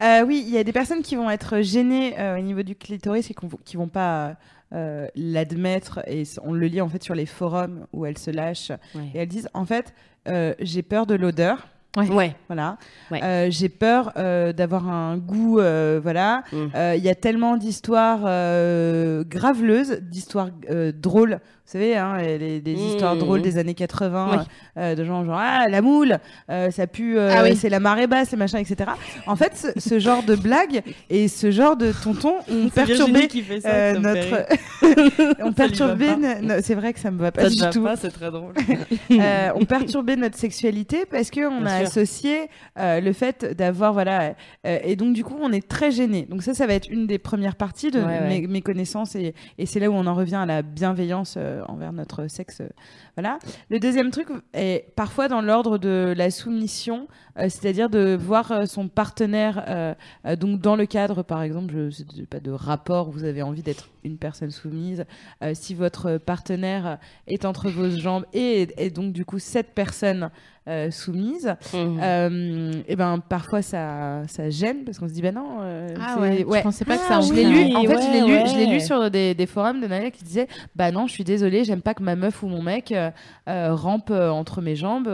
Speaker 3: Euh, oui, il y a des personnes qui vont être gênées euh, au niveau du clitoris et qui vont pas euh, l'admettre. Et on le lit en fait sur les forums où elles se lâchent
Speaker 4: Ouais.
Speaker 3: et elles disent en fait euh, j'ai peur de l'odeur.
Speaker 4: Ouais.
Speaker 3: Voilà.
Speaker 4: Ouais.
Speaker 3: Euh, j'ai peur euh, d'avoir un goût. euh, voilà.
Speaker 4: Mm.
Speaker 3: Euh, Il y a tellement d'histoires euh, graveleuses, d'histoires euh, drôles. Vous savez, hein, les, les
Speaker 4: Mm.
Speaker 3: histoires drôles des années 80,
Speaker 4: Oui.
Speaker 3: euh, de gens genre ah la moule, euh, ça pue, euh,
Speaker 2: Ah oui.
Speaker 3: c'est la marée basse, les machins, etc. En fait, ce, ce genre de blagues et ce genre de tonton ont perturbé
Speaker 4: qui fait ça, ça
Speaker 3: notre, ont perturbé. no- c'est vrai que ça me va pas
Speaker 4: Ça
Speaker 3: du
Speaker 4: va
Speaker 3: tout.
Speaker 4: pas, c'est très drôle.
Speaker 3: Ont perturbé notre sexualité parce que on
Speaker 4: Bien
Speaker 3: a
Speaker 4: sûr.
Speaker 3: associé le fait d'avoir voilà et donc du coup on est très gêné. Donc ça ça va être une des premières parties de
Speaker 4: Ouais, ouais.
Speaker 3: Mes, mes connaissances et, et c'est là où on en revient à la bienveillance euh, envers notre sexe. euh, voilà. Le deuxième truc est parfois dans l'ordre de la soumission, euh, c'est-à-dire de voir son partenaire donc dans le cadre par exemple je sais pas de rapport vous avez envie d'être une personne soumise si votre partenaire est entre vos jambes et donc du coup cette personne euh, soumise
Speaker 4: Mhm.
Speaker 3: euh, et ben parfois ça ça gêne parce qu'on se dit ben non euh,
Speaker 2: Ah ouais, je pensais pas que ça
Speaker 4: Ah
Speaker 2: en
Speaker 3: je l'ai
Speaker 4: oui,
Speaker 3: lu. En fait je l'ai
Speaker 4: ouais,
Speaker 3: lu je l'ai lu sur des, des forums de Naya qui disaient bah non je suis désolée j'aime pas que ma meuf ou mon mec rampe entre mes jambes.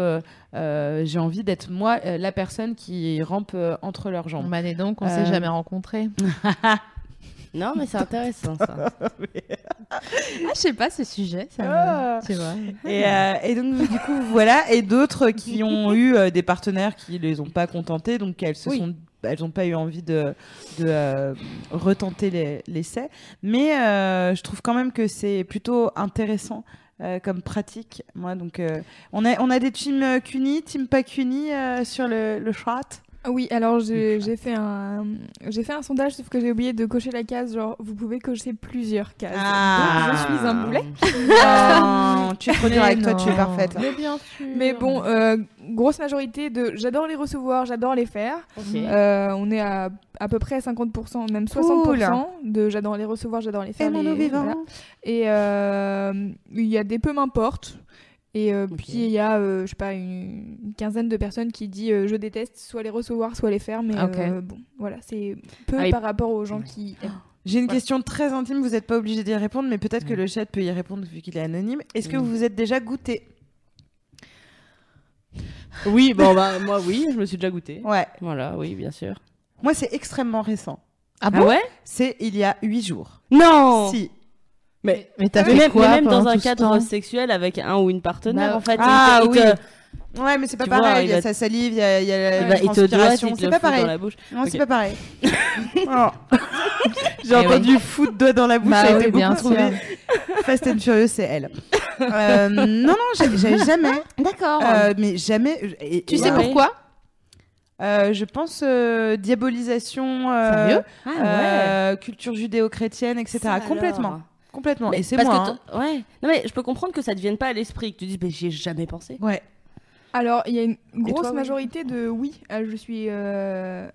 Speaker 3: J'ai envie d'être moi euh, la personne qui rampe euh, entre leurs jambes.
Speaker 2: Bah, et donc, on
Speaker 3: Euh,
Speaker 2: s'est jamais rencontrés.
Speaker 4: Non, mais c'est intéressant ça.
Speaker 2: Ah, je sais pas ce sujet. Ça me-
Speaker 3: Ah.
Speaker 2: Tu vois.
Speaker 3: Et, euh, et donc du coup voilà et d'autres qui ont eu euh, des partenaires qui les ont pas contentés donc elles se
Speaker 4: Oui.
Speaker 3: sont elles n'ont pas eu envie de, de euh, retenter les- l'essai mais euh, je trouve quand même que c'est plutôt intéressant euh, comme pratique moi donc euh, on a on a des teams euh, CUNY team pas CUNY euh, sur le, le chat
Speaker 5: Oui, alors j'ai fait un j'ai fait un sondage sauf que j'ai oublié de cocher la case genre vous pouvez cocher plusieurs cases.
Speaker 3: Ah.
Speaker 5: Donc, je suis un boulet.
Speaker 3: Oh, tu es trop dur avec toi, tu es
Speaker 2: non.
Speaker 3: parfaite.
Speaker 2: Mais bien sûr.
Speaker 5: Mais bon, euh, grosse majorité de j'adore les recevoir, j'adore les faire. Euh, on est à à peu près à 50%, même 60% de j'adore les recevoir, j'adore les faire. Les-
Speaker 3: vivants.
Speaker 5: voilà. Et euh, il y a des peu m'importe. Et euh, puis il y a, euh, je sais pas, une, une quinzaine de personnes qui disent euh, je déteste soit les recevoir, soit les faire. Mais
Speaker 2: Ok.
Speaker 5: euh, bon, voilà, c'est peu
Speaker 4: Ah,
Speaker 5: par rapport aux gens qui.
Speaker 3: J'ai une question très intime, vous n'êtes pas obligé d'y répondre, mais peut-être que le chat peut y répondre vu qu'il est anonyme. Est-ce que vous vous êtes déjà goûté?
Speaker 4: Oui, bon, bah, moi, oui, je me suis déjà goûté.
Speaker 3: Ouais.
Speaker 4: Voilà, oui, bien sûr.
Speaker 3: Moi, c'est extrêmement récent.
Speaker 2: Ah bon?
Speaker 4: Ouais
Speaker 3: C'est il y a huit jours.
Speaker 4: Non
Speaker 3: Si.
Speaker 4: Mais,
Speaker 2: Mais t'as
Speaker 4: mais
Speaker 2: fait
Speaker 4: même,
Speaker 2: quoi
Speaker 4: mais même dans un cadre sexuel avec un ou une partenaire,
Speaker 2: Bah,
Speaker 4: en fait.
Speaker 3: ah
Speaker 4: il te- il
Speaker 3: oui.
Speaker 4: te-
Speaker 3: Ouais, mais c'est pas
Speaker 4: Tu
Speaker 3: pareil.
Speaker 4: il
Speaker 3: il y a sa salive, il y a, il y a la
Speaker 4: doit,
Speaker 3: transpiration. C'est pas
Speaker 4: fout dans
Speaker 3: pareil.
Speaker 4: la bouche.
Speaker 3: Non, c'est pas pareil. Oh. J'ai entendu foot doigt dans la bouche.
Speaker 2: Bah oui,
Speaker 3: été
Speaker 2: bien
Speaker 3: beaucoup trouvé. Fast and Furious, c'est elle. Euh, non, non, j'avais jamais.
Speaker 2: D'accord.
Speaker 3: Euh, mais jamais. et-
Speaker 2: tu sais
Speaker 4: ouais.
Speaker 2: pourquoi?
Speaker 3: Euh, Je pense euh, diabolisation. euh,
Speaker 2: Sérieux?
Speaker 4: Ah
Speaker 3: euh, culture judéo-chrétienne, etc.
Speaker 4: Ça
Speaker 3: Complètement.
Speaker 4: alors.
Speaker 3: Complètement.
Speaker 4: Mais
Speaker 3: et c'est
Speaker 4: parce
Speaker 3: moi.
Speaker 4: que
Speaker 3: hein.
Speaker 4: ouais. Non mais je peux comprendre que ça te vienne pas à l'esprit, que tu dis mais j'y ai jamais pensé.
Speaker 3: Ouais.
Speaker 5: Alors, il y a une grosse
Speaker 3: toi, oui
Speaker 5: majorité de oui. Euh, je suis, euh,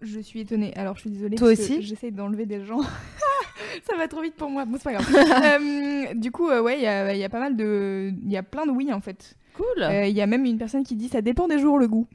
Speaker 5: je suis étonnée. Alors, je suis désolée.
Speaker 3: Toi
Speaker 5: parce que
Speaker 3: aussi
Speaker 5: J'essaie d'enlever des gens. Ça va trop vite pour moi. Bon, c'est pas grave. Euh, du coup, euh, ouais, il y a, il y a pas mal de, il y a plein de oui en fait.
Speaker 4: Cool.
Speaker 5: Euh, Il y a même une personne qui dit ça dépend des jours le goût.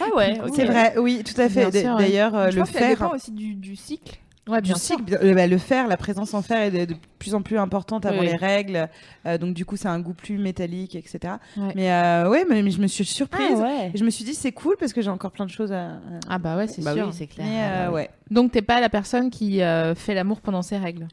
Speaker 4: ah ouais. ok.
Speaker 3: C'est vrai, oui, tout à fait. D'ailleurs, euh, le
Speaker 5: que ça dépend aussi du, du cycle.
Speaker 2: Ouais,
Speaker 3: du cycle, bien- euh, bah, le fer, la présence en fer est de, de plus en plus importante avant
Speaker 4: Oui,
Speaker 3: les règles, euh, donc du coup c'est un goût plus métallique, etc.
Speaker 2: Ouais.
Speaker 3: Mais euh, ouais, mais, mais je me suis
Speaker 4: Ah
Speaker 3: surprise.
Speaker 4: ouais.
Speaker 3: Et je me suis dit c'est cool parce que j'ai encore plein de choses à.
Speaker 2: Ah bah ouais, c'est
Speaker 4: Bah
Speaker 2: sûr.
Speaker 4: oui, c'est clair.
Speaker 3: Mais euh, ouais.
Speaker 2: Donc t'es pas la personne qui euh, fait l'amour pendant ses règles?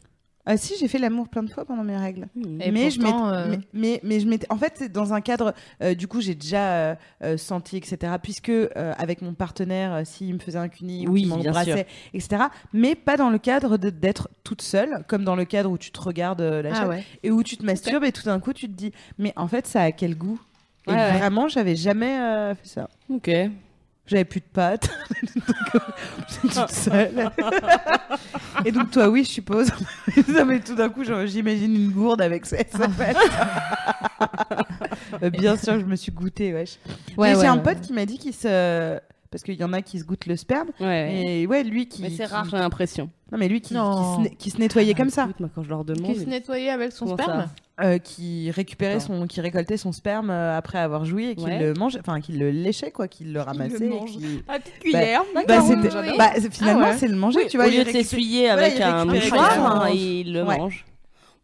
Speaker 3: Ah si, j'ai fait l'amour plein de fois pendant mes règles.
Speaker 2: Et
Speaker 3: mais, je
Speaker 2: pourtant, euh,
Speaker 3: mais, mais, mais je m'étais. En fait, c'est dans un cadre. euh, du coup, j'ai déjà euh, euh, senti, etc. Puisque euh, avec mon partenaire, euh, s'il me faisait un cuni ou
Speaker 4: Oui, bien
Speaker 3: m'embrassait, etc. Mais pas dans le cadre de- d'être toute seule, comme dans le cadre où tu te regardes euh, la
Speaker 2: Ah
Speaker 3: chatte
Speaker 2: ouais.
Speaker 3: et où tu te masturbes et tout d'un coup tu te dis, mais en fait, ça a quel goût? Et
Speaker 4: Ouais, ouais.
Speaker 3: vraiment, j'avais jamais euh, fait ça.
Speaker 4: Ok.
Speaker 3: J'avais plus de pâtes. J'étais toute seule. et donc, toi, oui, je suppose. non, mais tout d'un coup, j'imagine une gourde avec ça. ça fait. Euh, Bien sûr, je me suis goûtée, wesh.
Speaker 2: Ouais,
Speaker 3: j'ai un pote qui m'a dit qu'il se. Parce qu'il y en a qui se goûtent le sperme.
Speaker 4: Ouais.
Speaker 3: Et ouais, lui qui.
Speaker 4: Mais c'est
Speaker 3: qui-
Speaker 4: rare, j'ai l'impression.
Speaker 3: Non, mais lui qui, se, ne- qui se nettoyait comme ça.
Speaker 4: Écoute, moi, quand je leur demande.
Speaker 2: Qui se nettoyait avec son sperme
Speaker 3: euh, qui récupérait son, qui récoltait son sperme euh, après avoir joui et qui
Speaker 4: Ouais.
Speaker 3: le mangeait, enfin qui le léchait quoi, qui le ramassait. qui-
Speaker 5: À petite cuillère.
Speaker 3: Bah,
Speaker 5: oui.
Speaker 3: bah, c'est- finalement,
Speaker 2: Ah ouais.
Speaker 3: c'est le manger,
Speaker 4: Oui,
Speaker 3: tu vois.
Speaker 4: au
Speaker 3: il
Speaker 4: lieu de s'essuyer avec
Speaker 3: il
Speaker 4: un mouchoir,
Speaker 3: ça.
Speaker 4: hein, il le mange.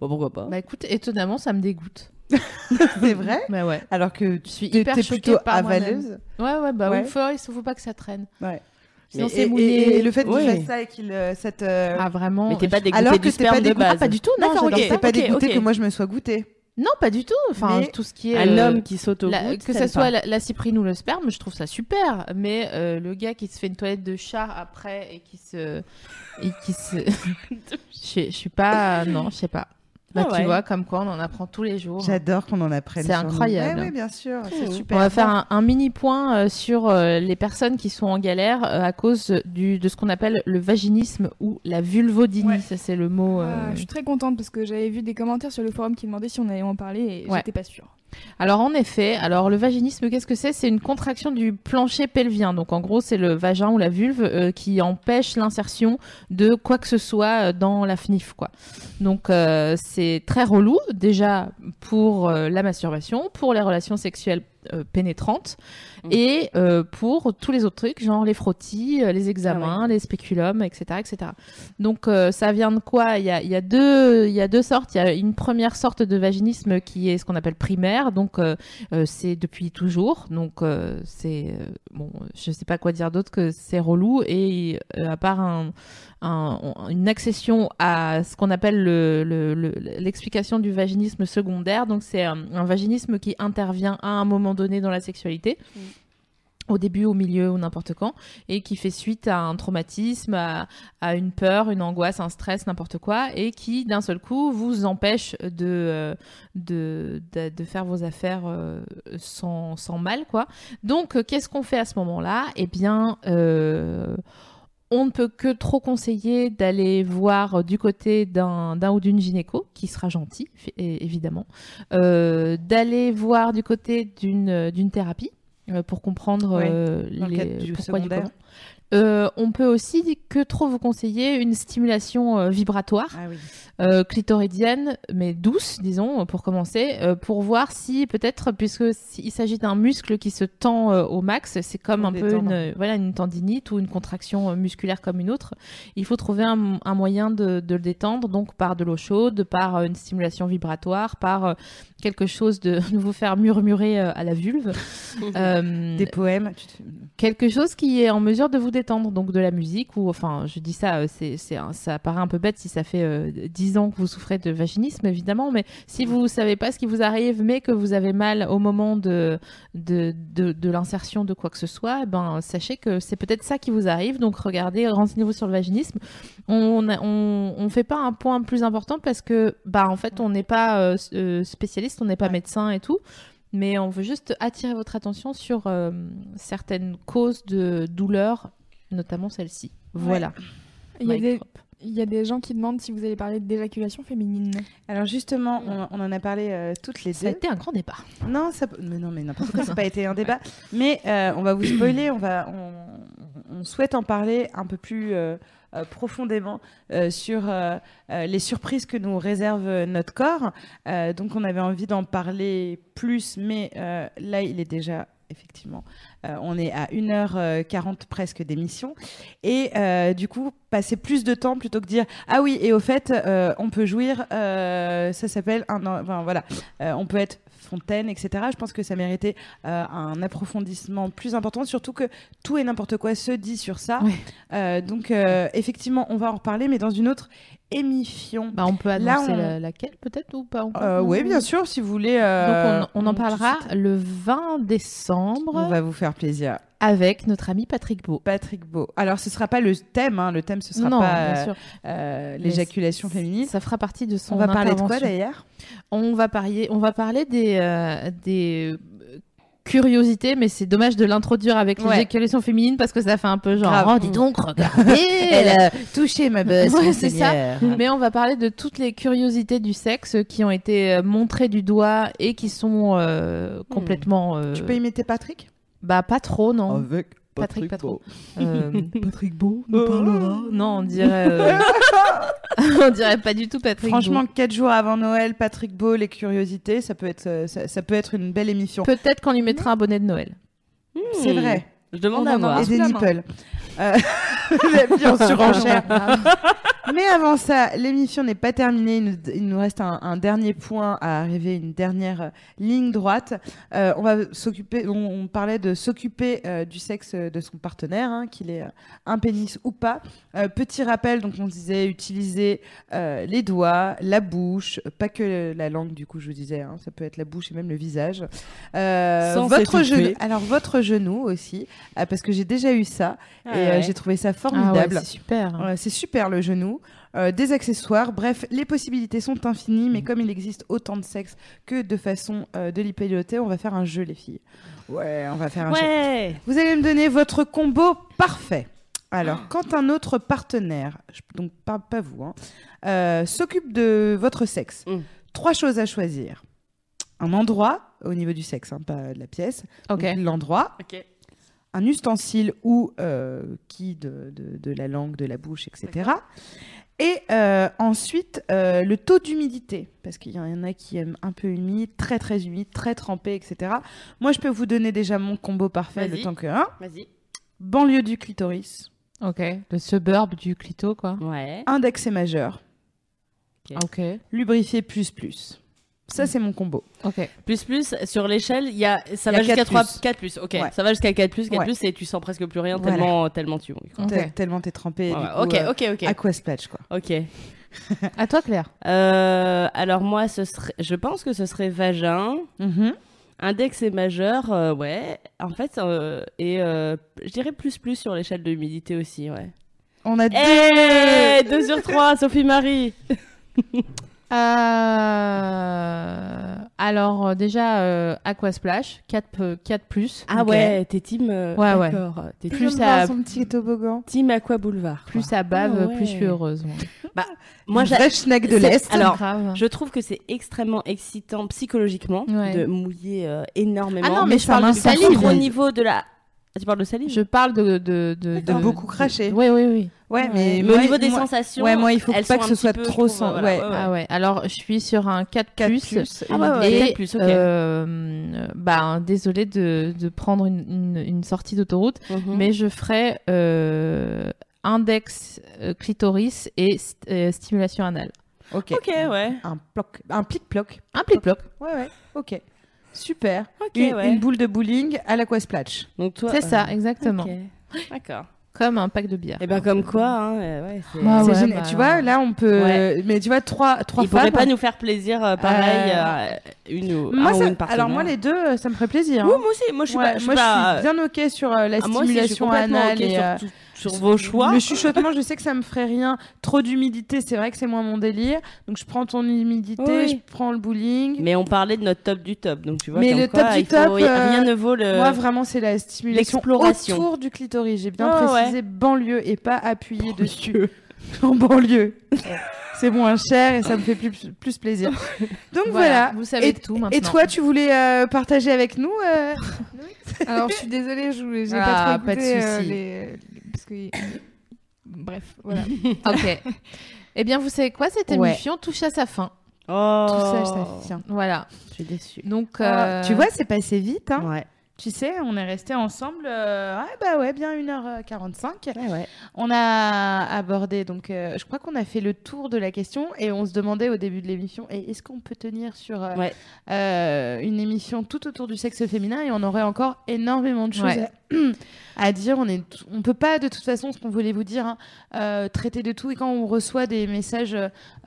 Speaker 4: Bon, pourquoi pas.
Speaker 2: Bah écoute, étonnamment, ça me dégoûte.
Speaker 3: c'est vrai.
Speaker 2: Bah ouais.
Speaker 3: Alors que
Speaker 2: suis
Speaker 3: tu
Speaker 2: hyper
Speaker 3: es plutôt
Speaker 2: par
Speaker 3: avaleuse.
Speaker 2: Ouais, ouais, bah
Speaker 3: Ouais.
Speaker 2: oui, faut, il faut pas que ça traîne.
Speaker 3: Ouais.
Speaker 2: Sinon
Speaker 3: Et-
Speaker 2: c'est
Speaker 3: et-
Speaker 2: mouillé.
Speaker 3: Et, et le fait qu'il
Speaker 4: Ouais.
Speaker 3: fasse ça et qu'il euh, cette. euh,
Speaker 2: Ah vraiment
Speaker 4: Mais t'es pas dégoûté
Speaker 3: Alors que
Speaker 4: du
Speaker 3: t'es pas
Speaker 4: sperme de
Speaker 3: dégoûté-
Speaker 4: base.
Speaker 2: Ah, pas du tout, non,
Speaker 3: t'es pas dégoûté que moi je me sois goûtée.
Speaker 2: Non, pas du tout. Enfin,
Speaker 3: Mais
Speaker 2: tout ce qui est
Speaker 4: Un
Speaker 2: euh,
Speaker 4: homme qui saute au
Speaker 2: la-
Speaker 4: bout,
Speaker 2: que ça soit la, la cyprine ou le sperme, je trouve ça super. Mais euh, le gars qui se fait une toilette de chat après et qui se, et qui se, je, je suis pas, non, je sais pas. Bah
Speaker 4: Ah
Speaker 2: tu vois, comme quoi on en apprend tous les jours.
Speaker 3: J'adore qu'on en apprenne.
Speaker 2: C'est incroyable.
Speaker 3: Ouais, bien sûr, c'est super.
Speaker 2: On va faire un, un mini point euh, sur euh, les personnes qui sont en galère euh, à cause du, de ce qu'on appelle le vaginisme ou la vulvodynie.
Speaker 5: Ouais.
Speaker 2: Ça, c'est le mot.
Speaker 5: Ah, je suis très contente parce que j'avais vu des commentaires sur le forum qui demandaient si on allait en parler et
Speaker 2: Ouais.
Speaker 5: j'étais pas sûre.
Speaker 2: Alors en effet, alors le vaginisme, qu'est-ce que c'est? C'est une contraction du plancher pelvien. Donc en gros, c'est le vagin ou la vulve euh, qui empêche l'insertion de quoi que ce soit dans la FNIF, quoi. Donc euh, c'est très relou déjà pour euh, la masturbation, pour les relations sexuelles euh, pénétrantes
Speaker 4: Mm.
Speaker 2: et euh, pour tous les autres trucs, genre les frottis, euh, les examens, les spéculums, etc., etc. Donc euh, ça vient de quoi? Il y, a, il y a deux, il y a deux sortes. Il y a une première sorte de vaginisme qui est ce qu'on appelle primaire. Donc euh, euh, c'est depuis toujours. Donc euh, c'est bon, je sais pas quoi dire d'autre que c'est relou et euh, à part un, un- une accession à ce qu'on appelle le- le- le- l'explication du vaginisme secondaire. Donc c'est un, un vaginisme qui intervient à un moment donné dans la sexualité. Au début, au milieu ou n'importe quand, et qui fait suite à un traumatisme, à, une peur, une angoisse, un stress, n'importe quoi, et qui d'un seul coup vous empêche de, euh, de, faire vos affaires euh, sans, mal, quoi. Donc, euh, qu'est-ce qu'on fait à ce moment-là? Eh bien, on ne peut que trop conseiller d'aller voir du côté d'un ou d'une gynéco, qui sera gentil, évidemment, d'aller voir du côté d'une thérapie pour comprendre
Speaker 3: Ouais,
Speaker 2: euh, les pourquoi du comment. Euh, on peut aussi que trop vous conseiller une stimulation euh, vibratoire
Speaker 3: Ah oui.
Speaker 2: euh, clitoridienne, mais douce, disons, pour commencer, euh, pour voir si peut-être, puisque si- il s'agit d'un muscle qui se tend euh, au max, c'est comme un peu une, voilà, une tendinite ou une contraction euh, musculaire comme une autre. Il faut trouver un, un moyen de, de le détendre, donc par de l'eau chaude, par euh, une stimulation vibratoire, par euh, quelque chose de, de vous faire murmurer euh, à la vulve. Euh,
Speaker 3: Des poèmes. tu te-
Speaker 2: quelque chose qui est en mesure de vous détendre, donc de la musique ou enfin, je dis ça, euh, c'est, ça paraît un peu bête si ça fait euh, 10 ans que vous souffrez de vaginisme évidemment, mais si vous savez pas ce qui vous arrive, mais que vous avez mal au moment de de, de, de l'insertion de quoi que ce soit, eh ben sachez que c'est peut-être ça qui vous arrive, donc regardez, renseignez-vous sur le vaginisme. On on, on fait pas un point plus important parce que bah en fait on n'est pas euh, s- euh, spécialiste, on n'est pas
Speaker 3: Ouais.
Speaker 2: médecin et tout. Mais on veut juste attirer votre attention sur euh, certaines causes de douleur, notamment celle-ci. Voilà.
Speaker 5: Il y, a des,
Speaker 2: drop.
Speaker 5: il y a des gens qui demandent si vous allez parler d'éjaculation féminine.
Speaker 3: Alors justement, on, on en a parlé euh, toutes les
Speaker 2: Ça a
Speaker 3: deux.
Speaker 2: été un grand débat.
Speaker 3: Non, ça, mais non, mais n'importe quoi, ça n'a pas été un débat. Mais euh, on va vous spoiler, on va, on, on souhaite en parler un peu plus euh, profondément euh, sur euh, les surprises que nous réserve notre corps. Donc, on avait envie d'en parler plus, mais là, il est déjà effectivement. on est à 1h40 presque d'émission. Et du coup, passer plus de temps plutôt que dire Ah oui, et au fait, on peut jouir, ça s'appelle un. Enfin, voilà, on peut être fontaine, etc. Je pense que ça méritait euh, un approfondissement plus important, surtout que tout et n'importe quoi se dit sur ça.
Speaker 2: Ouais.
Speaker 3: Euh, donc, euh, effectivement, on va en reparler, mais dans une autre émission.
Speaker 2: Bah, on peut
Speaker 3: Là,
Speaker 2: annoncer
Speaker 3: on-
Speaker 2: la- laquelle peut-être ou pas
Speaker 3: Euh, oui, bien sûr, si vous voulez. euh,
Speaker 2: Donc on, on en parlera le 20 décembre
Speaker 3: On va vous faire plaisir.
Speaker 2: avec notre ami Patrick Beau.
Speaker 3: Patrick Beau. Alors, ce sera pas le thème, hein, le thème, ce sera
Speaker 2: non,
Speaker 3: pas euh, l'éjaculation féminine.
Speaker 2: Ça fera partie de son
Speaker 3: On va parler de quoi d'ailleurs?
Speaker 2: On va parler, on va parler des, des curiosités, mais c'est dommage de l'introduire avec
Speaker 3: Ouais.
Speaker 2: l'éjaculation féminine parce que ça fait un peu genre,
Speaker 3: Grave.
Speaker 2: oh, dis donc, regardez
Speaker 3: Elle a touché ma bosse.
Speaker 2: Ouais,
Speaker 3: mon
Speaker 2: c'est ça. Mais on va parler de toutes les curiosités du sexe qui ont été euh, montrées du doigt et qui sont euh, complètement. euh,
Speaker 3: Tu peux imiter Patrick?
Speaker 2: Bah, pas trop, non.
Speaker 3: Avec
Speaker 2: Patrick, trop.
Speaker 3: Beau.
Speaker 2: Euh, Patrick Beau nous parlera. Non, on dirait. euh, on dirait pas du tout Patrick
Speaker 3: Franchement,
Speaker 2: Beau.
Speaker 3: quatre jours avant Noël, Patrick Beau, les curiosités, ça peut être, euh, ça, ça peut être une belle émission.
Speaker 2: Peut-être qu'on lui mettra un bonnet de Noël.
Speaker 3: C'est vrai.
Speaker 4: Je demande
Speaker 2: On
Speaker 4: à voir.
Speaker 3: Et des nipples. Euh, la vie en surenchère. Mais avant ça, l'émission n'est pas terminée. Il nous, il nous reste un, un dernier point à arriver, une dernière euh, ligne droite. Euh, on va s'occuper. On, on parlait de s'occuper euh, du sexe de son partenaire, hein, qu'il ait un pénis ou pas. Euh, petit rappel, donc on disait utiliser les doigts, la bouche, pas que la langue. Du coup, je vous disais, hein, ça peut être la bouche et même le visage.
Speaker 4: Sans
Speaker 3: votre genou. Alors votre genou aussi, parce que j'ai déjà eu ça
Speaker 4: Ah
Speaker 3: et
Speaker 4: ouais.
Speaker 3: j'ai trouvé ça
Speaker 2: Ah ouais,
Speaker 3: formidable.
Speaker 2: c'est super.
Speaker 3: Ouais, c'est super le genou. Euh, des accessoires, bref, les possibilités sont infinies,
Speaker 2: Mm.
Speaker 3: mais comme il existe autant de sexe que de façon euh, de l'hypéloter, on va faire un jeu, les filles. Ouais, on va faire un jeu. Vous allez me donner votre combo parfait. Alors, quand un autre partenaire, donc pas, pas vous, hein, euh, s'occupe de votre sexe,
Speaker 4: Mm.
Speaker 3: trois choses à choisir. Un endroit, au niveau du sexe, hein, pas de la pièce.
Speaker 2: Ok.
Speaker 3: Donc, L'endroit,
Speaker 4: Ok.
Speaker 3: Un ustensile ou euh, qui de, de- de la langue, de la bouche, etc. Et euh, ensuite, euh, le taux d'humidité, parce qu'il y en a qui aiment un peu humide, très très humide, très trempé, etc. Moi, je peux vous donner déjà mon combo parfait, le temps que un.
Speaker 4: Vas-y.
Speaker 3: Banlieue du clitoris,
Speaker 2: Ok. Le suburb du clito, quoi.
Speaker 4: Ouais.
Speaker 3: index et majeur,
Speaker 2: Ok.
Speaker 3: lubrifié plus plus. Ça, c'est mon combo.
Speaker 2: Ok.
Speaker 4: Plus plus sur l'échelle, il y a ça
Speaker 3: Il y a
Speaker 4: va jusqu'à
Speaker 3: 4
Speaker 4: 3
Speaker 3: plus.
Speaker 4: 4 plus. OK.
Speaker 3: Ouais.
Speaker 4: Ça va jusqu'à 4 plus, 4
Speaker 3: Ouais.
Speaker 4: plus et tu sens presque plus rien
Speaker 3: Voilà.
Speaker 4: tellement tellement tu quoi.
Speaker 2: Ok.
Speaker 3: Tel- Tellement t'es trempé.
Speaker 4: Ouais,
Speaker 3: du coup,
Speaker 4: OK,
Speaker 3: euh,
Speaker 4: OK, OK.
Speaker 3: Aqua splash, quoi.
Speaker 4: OK.
Speaker 2: À toi, Claire.
Speaker 4: Euh, alors moi ce serait je pense que ce serait vagin.
Speaker 3: Mhm.
Speaker 4: Index et majeur, euh, ouais. En fait, euh, et euh, je dirais plus plus sur l'échelle de l'humidité aussi, ouais.
Speaker 3: On a deux.
Speaker 4: Eh 2 sur 3, Sophie Marie
Speaker 2: Euh, Alors, euh, déjà, euh, Aquasplash, 4, 4 plus.
Speaker 4: Ah ouais, t'es team. euh,
Speaker 2: Ouais, ouais.
Speaker 4: T'es
Speaker 2: Plus à-
Speaker 3: son petit toboggan.
Speaker 4: team Aqua Boulevard. quoi.
Speaker 2: Plus ça bave,
Speaker 4: Ah ouais.
Speaker 2: plus je suis heureuse. moi.
Speaker 4: Moi,
Speaker 3: Une
Speaker 4: j'a-
Speaker 3: vraie schneck de
Speaker 4: c'est-
Speaker 3: l'Est.
Speaker 4: Alors,
Speaker 2: Grave.
Speaker 4: Je trouve que c'est extrêmement excitant psychologiquement
Speaker 2: Ouais.
Speaker 4: de mouiller euh, énormément.
Speaker 2: Ah non, mais je parle
Speaker 4: contre,
Speaker 2: salive.
Speaker 4: au niveau de la. Ah, tu parles de salive
Speaker 2: Je parle de. De, de,
Speaker 3: De beaucoup cracher.
Speaker 2: Oui, oui, oui.
Speaker 3: Ouais, mais,
Speaker 4: Mais au niveau des
Speaker 3: moi-
Speaker 4: sensations.
Speaker 3: Ouais, moi, il faut
Speaker 4: elles
Speaker 3: pas que ce soit
Speaker 4: peu,
Speaker 3: trop
Speaker 4: trouve,
Speaker 3: sans-
Speaker 4: voilà,
Speaker 3: ouais.
Speaker 2: Ah ouais, alors je suis sur un 4,
Speaker 3: 4
Speaker 2: plus.
Speaker 3: plus.
Speaker 4: Ah ouais, ouais,
Speaker 2: Et,
Speaker 4: 4 plus, ok.
Speaker 2: euh, bah, désolé de, de prendre une, une, une sortie d'autoroute,
Speaker 4: Mhm.
Speaker 2: mais je ferai euh, index euh, clitoris et st- euh, stimulation anale.
Speaker 3: Ok.
Speaker 4: Ok, ouais.
Speaker 3: Un ploc, un plic-ploc.
Speaker 2: Un plic-ploc.
Speaker 3: Ouais, ouais. Ok. Super.
Speaker 4: Ok,
Speaker 3: une,
Speaker 4: ouais.
Speaker 3: une boule de bowling à l'aquasplash.
Speaker 4: Donc toi.
Speaker 2: C'est ça,
Speaker 4: euh,
Speaker 2: exactement.
Speaker 4: D'accord.
Speaker 2: Comme un pack de bière.
Speaker 4: Et ben comme quoi, hein, euh, ouais,
Speaker 2: Ah bah,
Speaker 3: Tu vois, là, on peut.
Speaker 4: Ouais.
Speaker 3: Mais tu vois, trois, trois
Speaker 4: il pourrait
Speaker 3: femmes.
Speaker 4: pas nous faire plaisir euh, pareil,
Speaker 3: Euh,
Speaker 4: euh, une ou,
Speaker 3: Moi,
Speaker 4: un ou une
Speaker 3: alors moi, les deux, ça me ferait plaisir.
Speaker 4: Oui,
Speaker 3: hein.
Speaker 4: moi aussi, moi je suis
Speaker 3: Ouais,
Speaker 4: pas, je suis
Speaker 3: moi,
Speaker 4: pas-
Speaker 3: je suis bien ok sur euh, la
Speaker 4: Ah, moi aussi, je suis
Speaker 3: stimulation
Speaker 4: complètement
Speaker 3: anale et,
Speaker 4: sur, tout- sur vos choix.
Speaker 3: Le chuchotement, je sais que ça me ferait rien. Trop d'humidité, c'est vrai que c'est moins mon délire. Donc je prends ton humidité,
Speaker 4: Oui.
Speaker 3: je prends le bowling.
Speaker 4: Mais on parlait de notre top du top, donc tu vois.
Speaker 3: Mais le
Speaker 4: quoi,
Speaker 3: top du
Speaker 4: faut-
Speaker 3: top,
Speaker 4: rien
Speaker 3: euh,
Speaker 4: ne vaut le.
Speaker 3: Moi, vraiment, c'est la stimulation autour du clitoris. J'ai bien
Speaker 4: Ouais,
Speaker 3: précisé banlieue et pas appuyé dessus. en banlieue. c'est moins cher et ça me fait plus, plus plaisir. Donc voilà.
Speaker 2: Vous savez
Speaker 3: Et-
Speaker 2: tout maintenant.
Speaker 3: Et toi, tu voulais euh, partager avec nous euh,
Speaker 5: Alors, je suis désolée, je voulais- j'ai
Speaker 2: Ah,
Speaker 5: pas trop
Speaker 2: pas de
Speaker 5: euh,
Speaker 2: souci.
Speaker 5: les- que... Bref, voilà.
Speaker 2: Ok. Eh bien, vous savez quoi? Cette
Speaker 3: Ouais.
Speaker 2: émission touche à sa fin.
Speaker 4: Oh.
Speaker 3: Tout ça, ça tient.
Speaker 2: Voilà.
Speaker 4: Je suis déçue.
Speaker 2: Donc,
Speaker 3: Ah,
Speaker 2: euh,
Speaker 3: Tu vois, c'est passé vite. Hein.
Speaker 4: Ouais.
Speaker 3: Tu sais, on est resté ensemble. euh, ouais, bah ouais, bien 1h45.
Speaker 4: Ouais, ouais.
Speaker 3: On a abordé, donc euh, je crois qu'on a fait le tour de la question et on se demandait au début de l'émission est-ce qu'on peut tenir sur euh,
Speaker 4: Ouais.
Speaker 3: euh, une émission tout autour du sexe féminin? Et on aurait encore énormément de choses
Speaker 2: Ouais.
Speaker 3: à, dire. On est, on peut pas de toute façon, ce qu'on voulait vous dire, hein, euh, traiter de tout et quand on reçoit des messages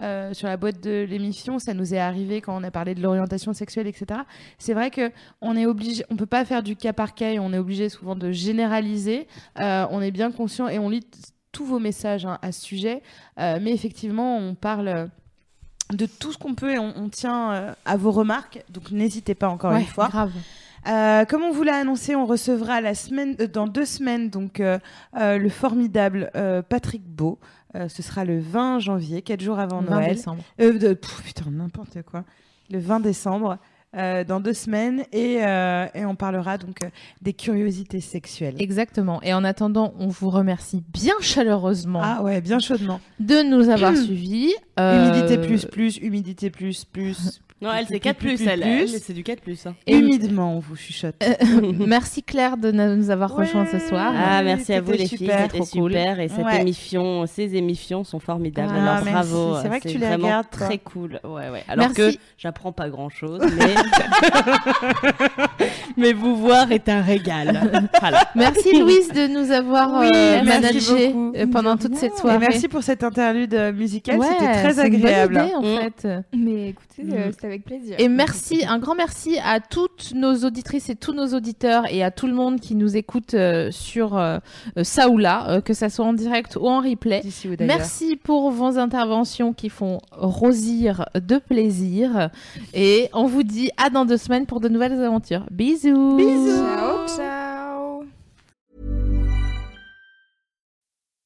Speaker 3: euh, sur la boîte de l'émission, ça nous est arrivé quand on a parlé de l'orientation sexuelle, etc. C'est vrai que on est obligé, on peut pas faire du cas par cas et on est obligé souvent de généraliser. Euh, on est bien conscient et on lit tous vos messages hein, à ce sujet, mais effectivement, on parle de tout ce qu'on peut et on, on tient à vos remarques. Donc n'hésitez pas encore
Speaker 2: ouais,
Speaker 3: une fois.
Speaker 2: grave.
Speaker 3: Euh, comme on vous l'a annoncé, on recevra la semaine, euh, dans deux semaines donc euh, le formidable Patrick Beau. Ce sera le 20 janvier, quatre jours avant
Speaker 2: 20
Speaker 3: Noël.
Speaker 2: décembre.
Speaker 3: Euh, de- pff, putain, n'importe quoi. Le 20 décembre, euh, dans deux semaines, et, euh, et on parlera donc euh, des curiosités sexuelles.
Speaker 2: Exactement. Et en attendant, on vous remercie bien chaleureusement
Speaker 3: Ah ouais, bien chaudement.
Speaker 2: de nous avoir suivis. Euh,
Speaker 3: Humidité plus, plus, humidité plus, plus.
Speaker 4: Non, elle, c'est
Speaker 3: Plus,
Speaker 4: 4
Speaker 3: plus,
Speaker 4: elle. c'est du 4 plus. hein.
Speaker 3: Humidement, on vous chuchote.
Speaker 2: Merci Claire de nous avoir rejoints ce soir.
Speaker 4: Ah, merci à vous
Speaker 3: c'était
Speaker 4: les
Speaker 3: super,
Speaker 4: filles, c'était
Speaker 2: trop cool.
Speaker 4: super. Et cette
Speaker 3: Ouais.
Speaker 4: émission, ces émissions sont formidables.
Speaker 3: Ah,
Speaker 4: Alors
Speaker 3: merci.
Speaker 4: bravo.
Speaker 3: C'est vrai que tu les
Speaker 4: vraiment
Speaker 3: regardes, toi.
Speaker 4: très cool. Ouais, ouais. Alors
Speaker 2: Merci.
Speaker 4: que j'apprends pas grand chose, mais mais vous voir est un régal. Voilà.
Speaker 2: Merci Louise de nous avoir
Speaker 3: Oui,
Speaker 2: euh,
Speaker 3: merci
Speaker 2: managé
Speaker 3: beaucoup.
Speaker 2: euh, pendant toute cette
Speaker 3: Et
Speaker 2: soirée.
Speaker 3: merci pour cette interlude euh, musicale,
Speaker 2: Ouais,
Speaker 3: c'était très
Speaker 2: c'est une bonne
Speaker 3: agréable.
Speaker 2: idée, en
Speaker 4: Mm.
Speaker 2: fait.
Speaker 5: Mais écoutez, euh,
Speaker 2: Mm.
Speaker 5: c'était avec plaisir.
Speaker 2: Et merci, un grand merci à toutes nos auditrices et tous nos auditeurs et à tout le monde qui nous écoute euh, sur euh, ça ou là, euh, que ça soit en direct ou en replay.
Speaker 3: Ou.
Speaker 2: Merci pour vos interventions qui font rosir de plaisir. Et on vous dit à dans deux semaines pour de nouvelles aventures. Bisous.
Speaker 5: Ciao, ciao.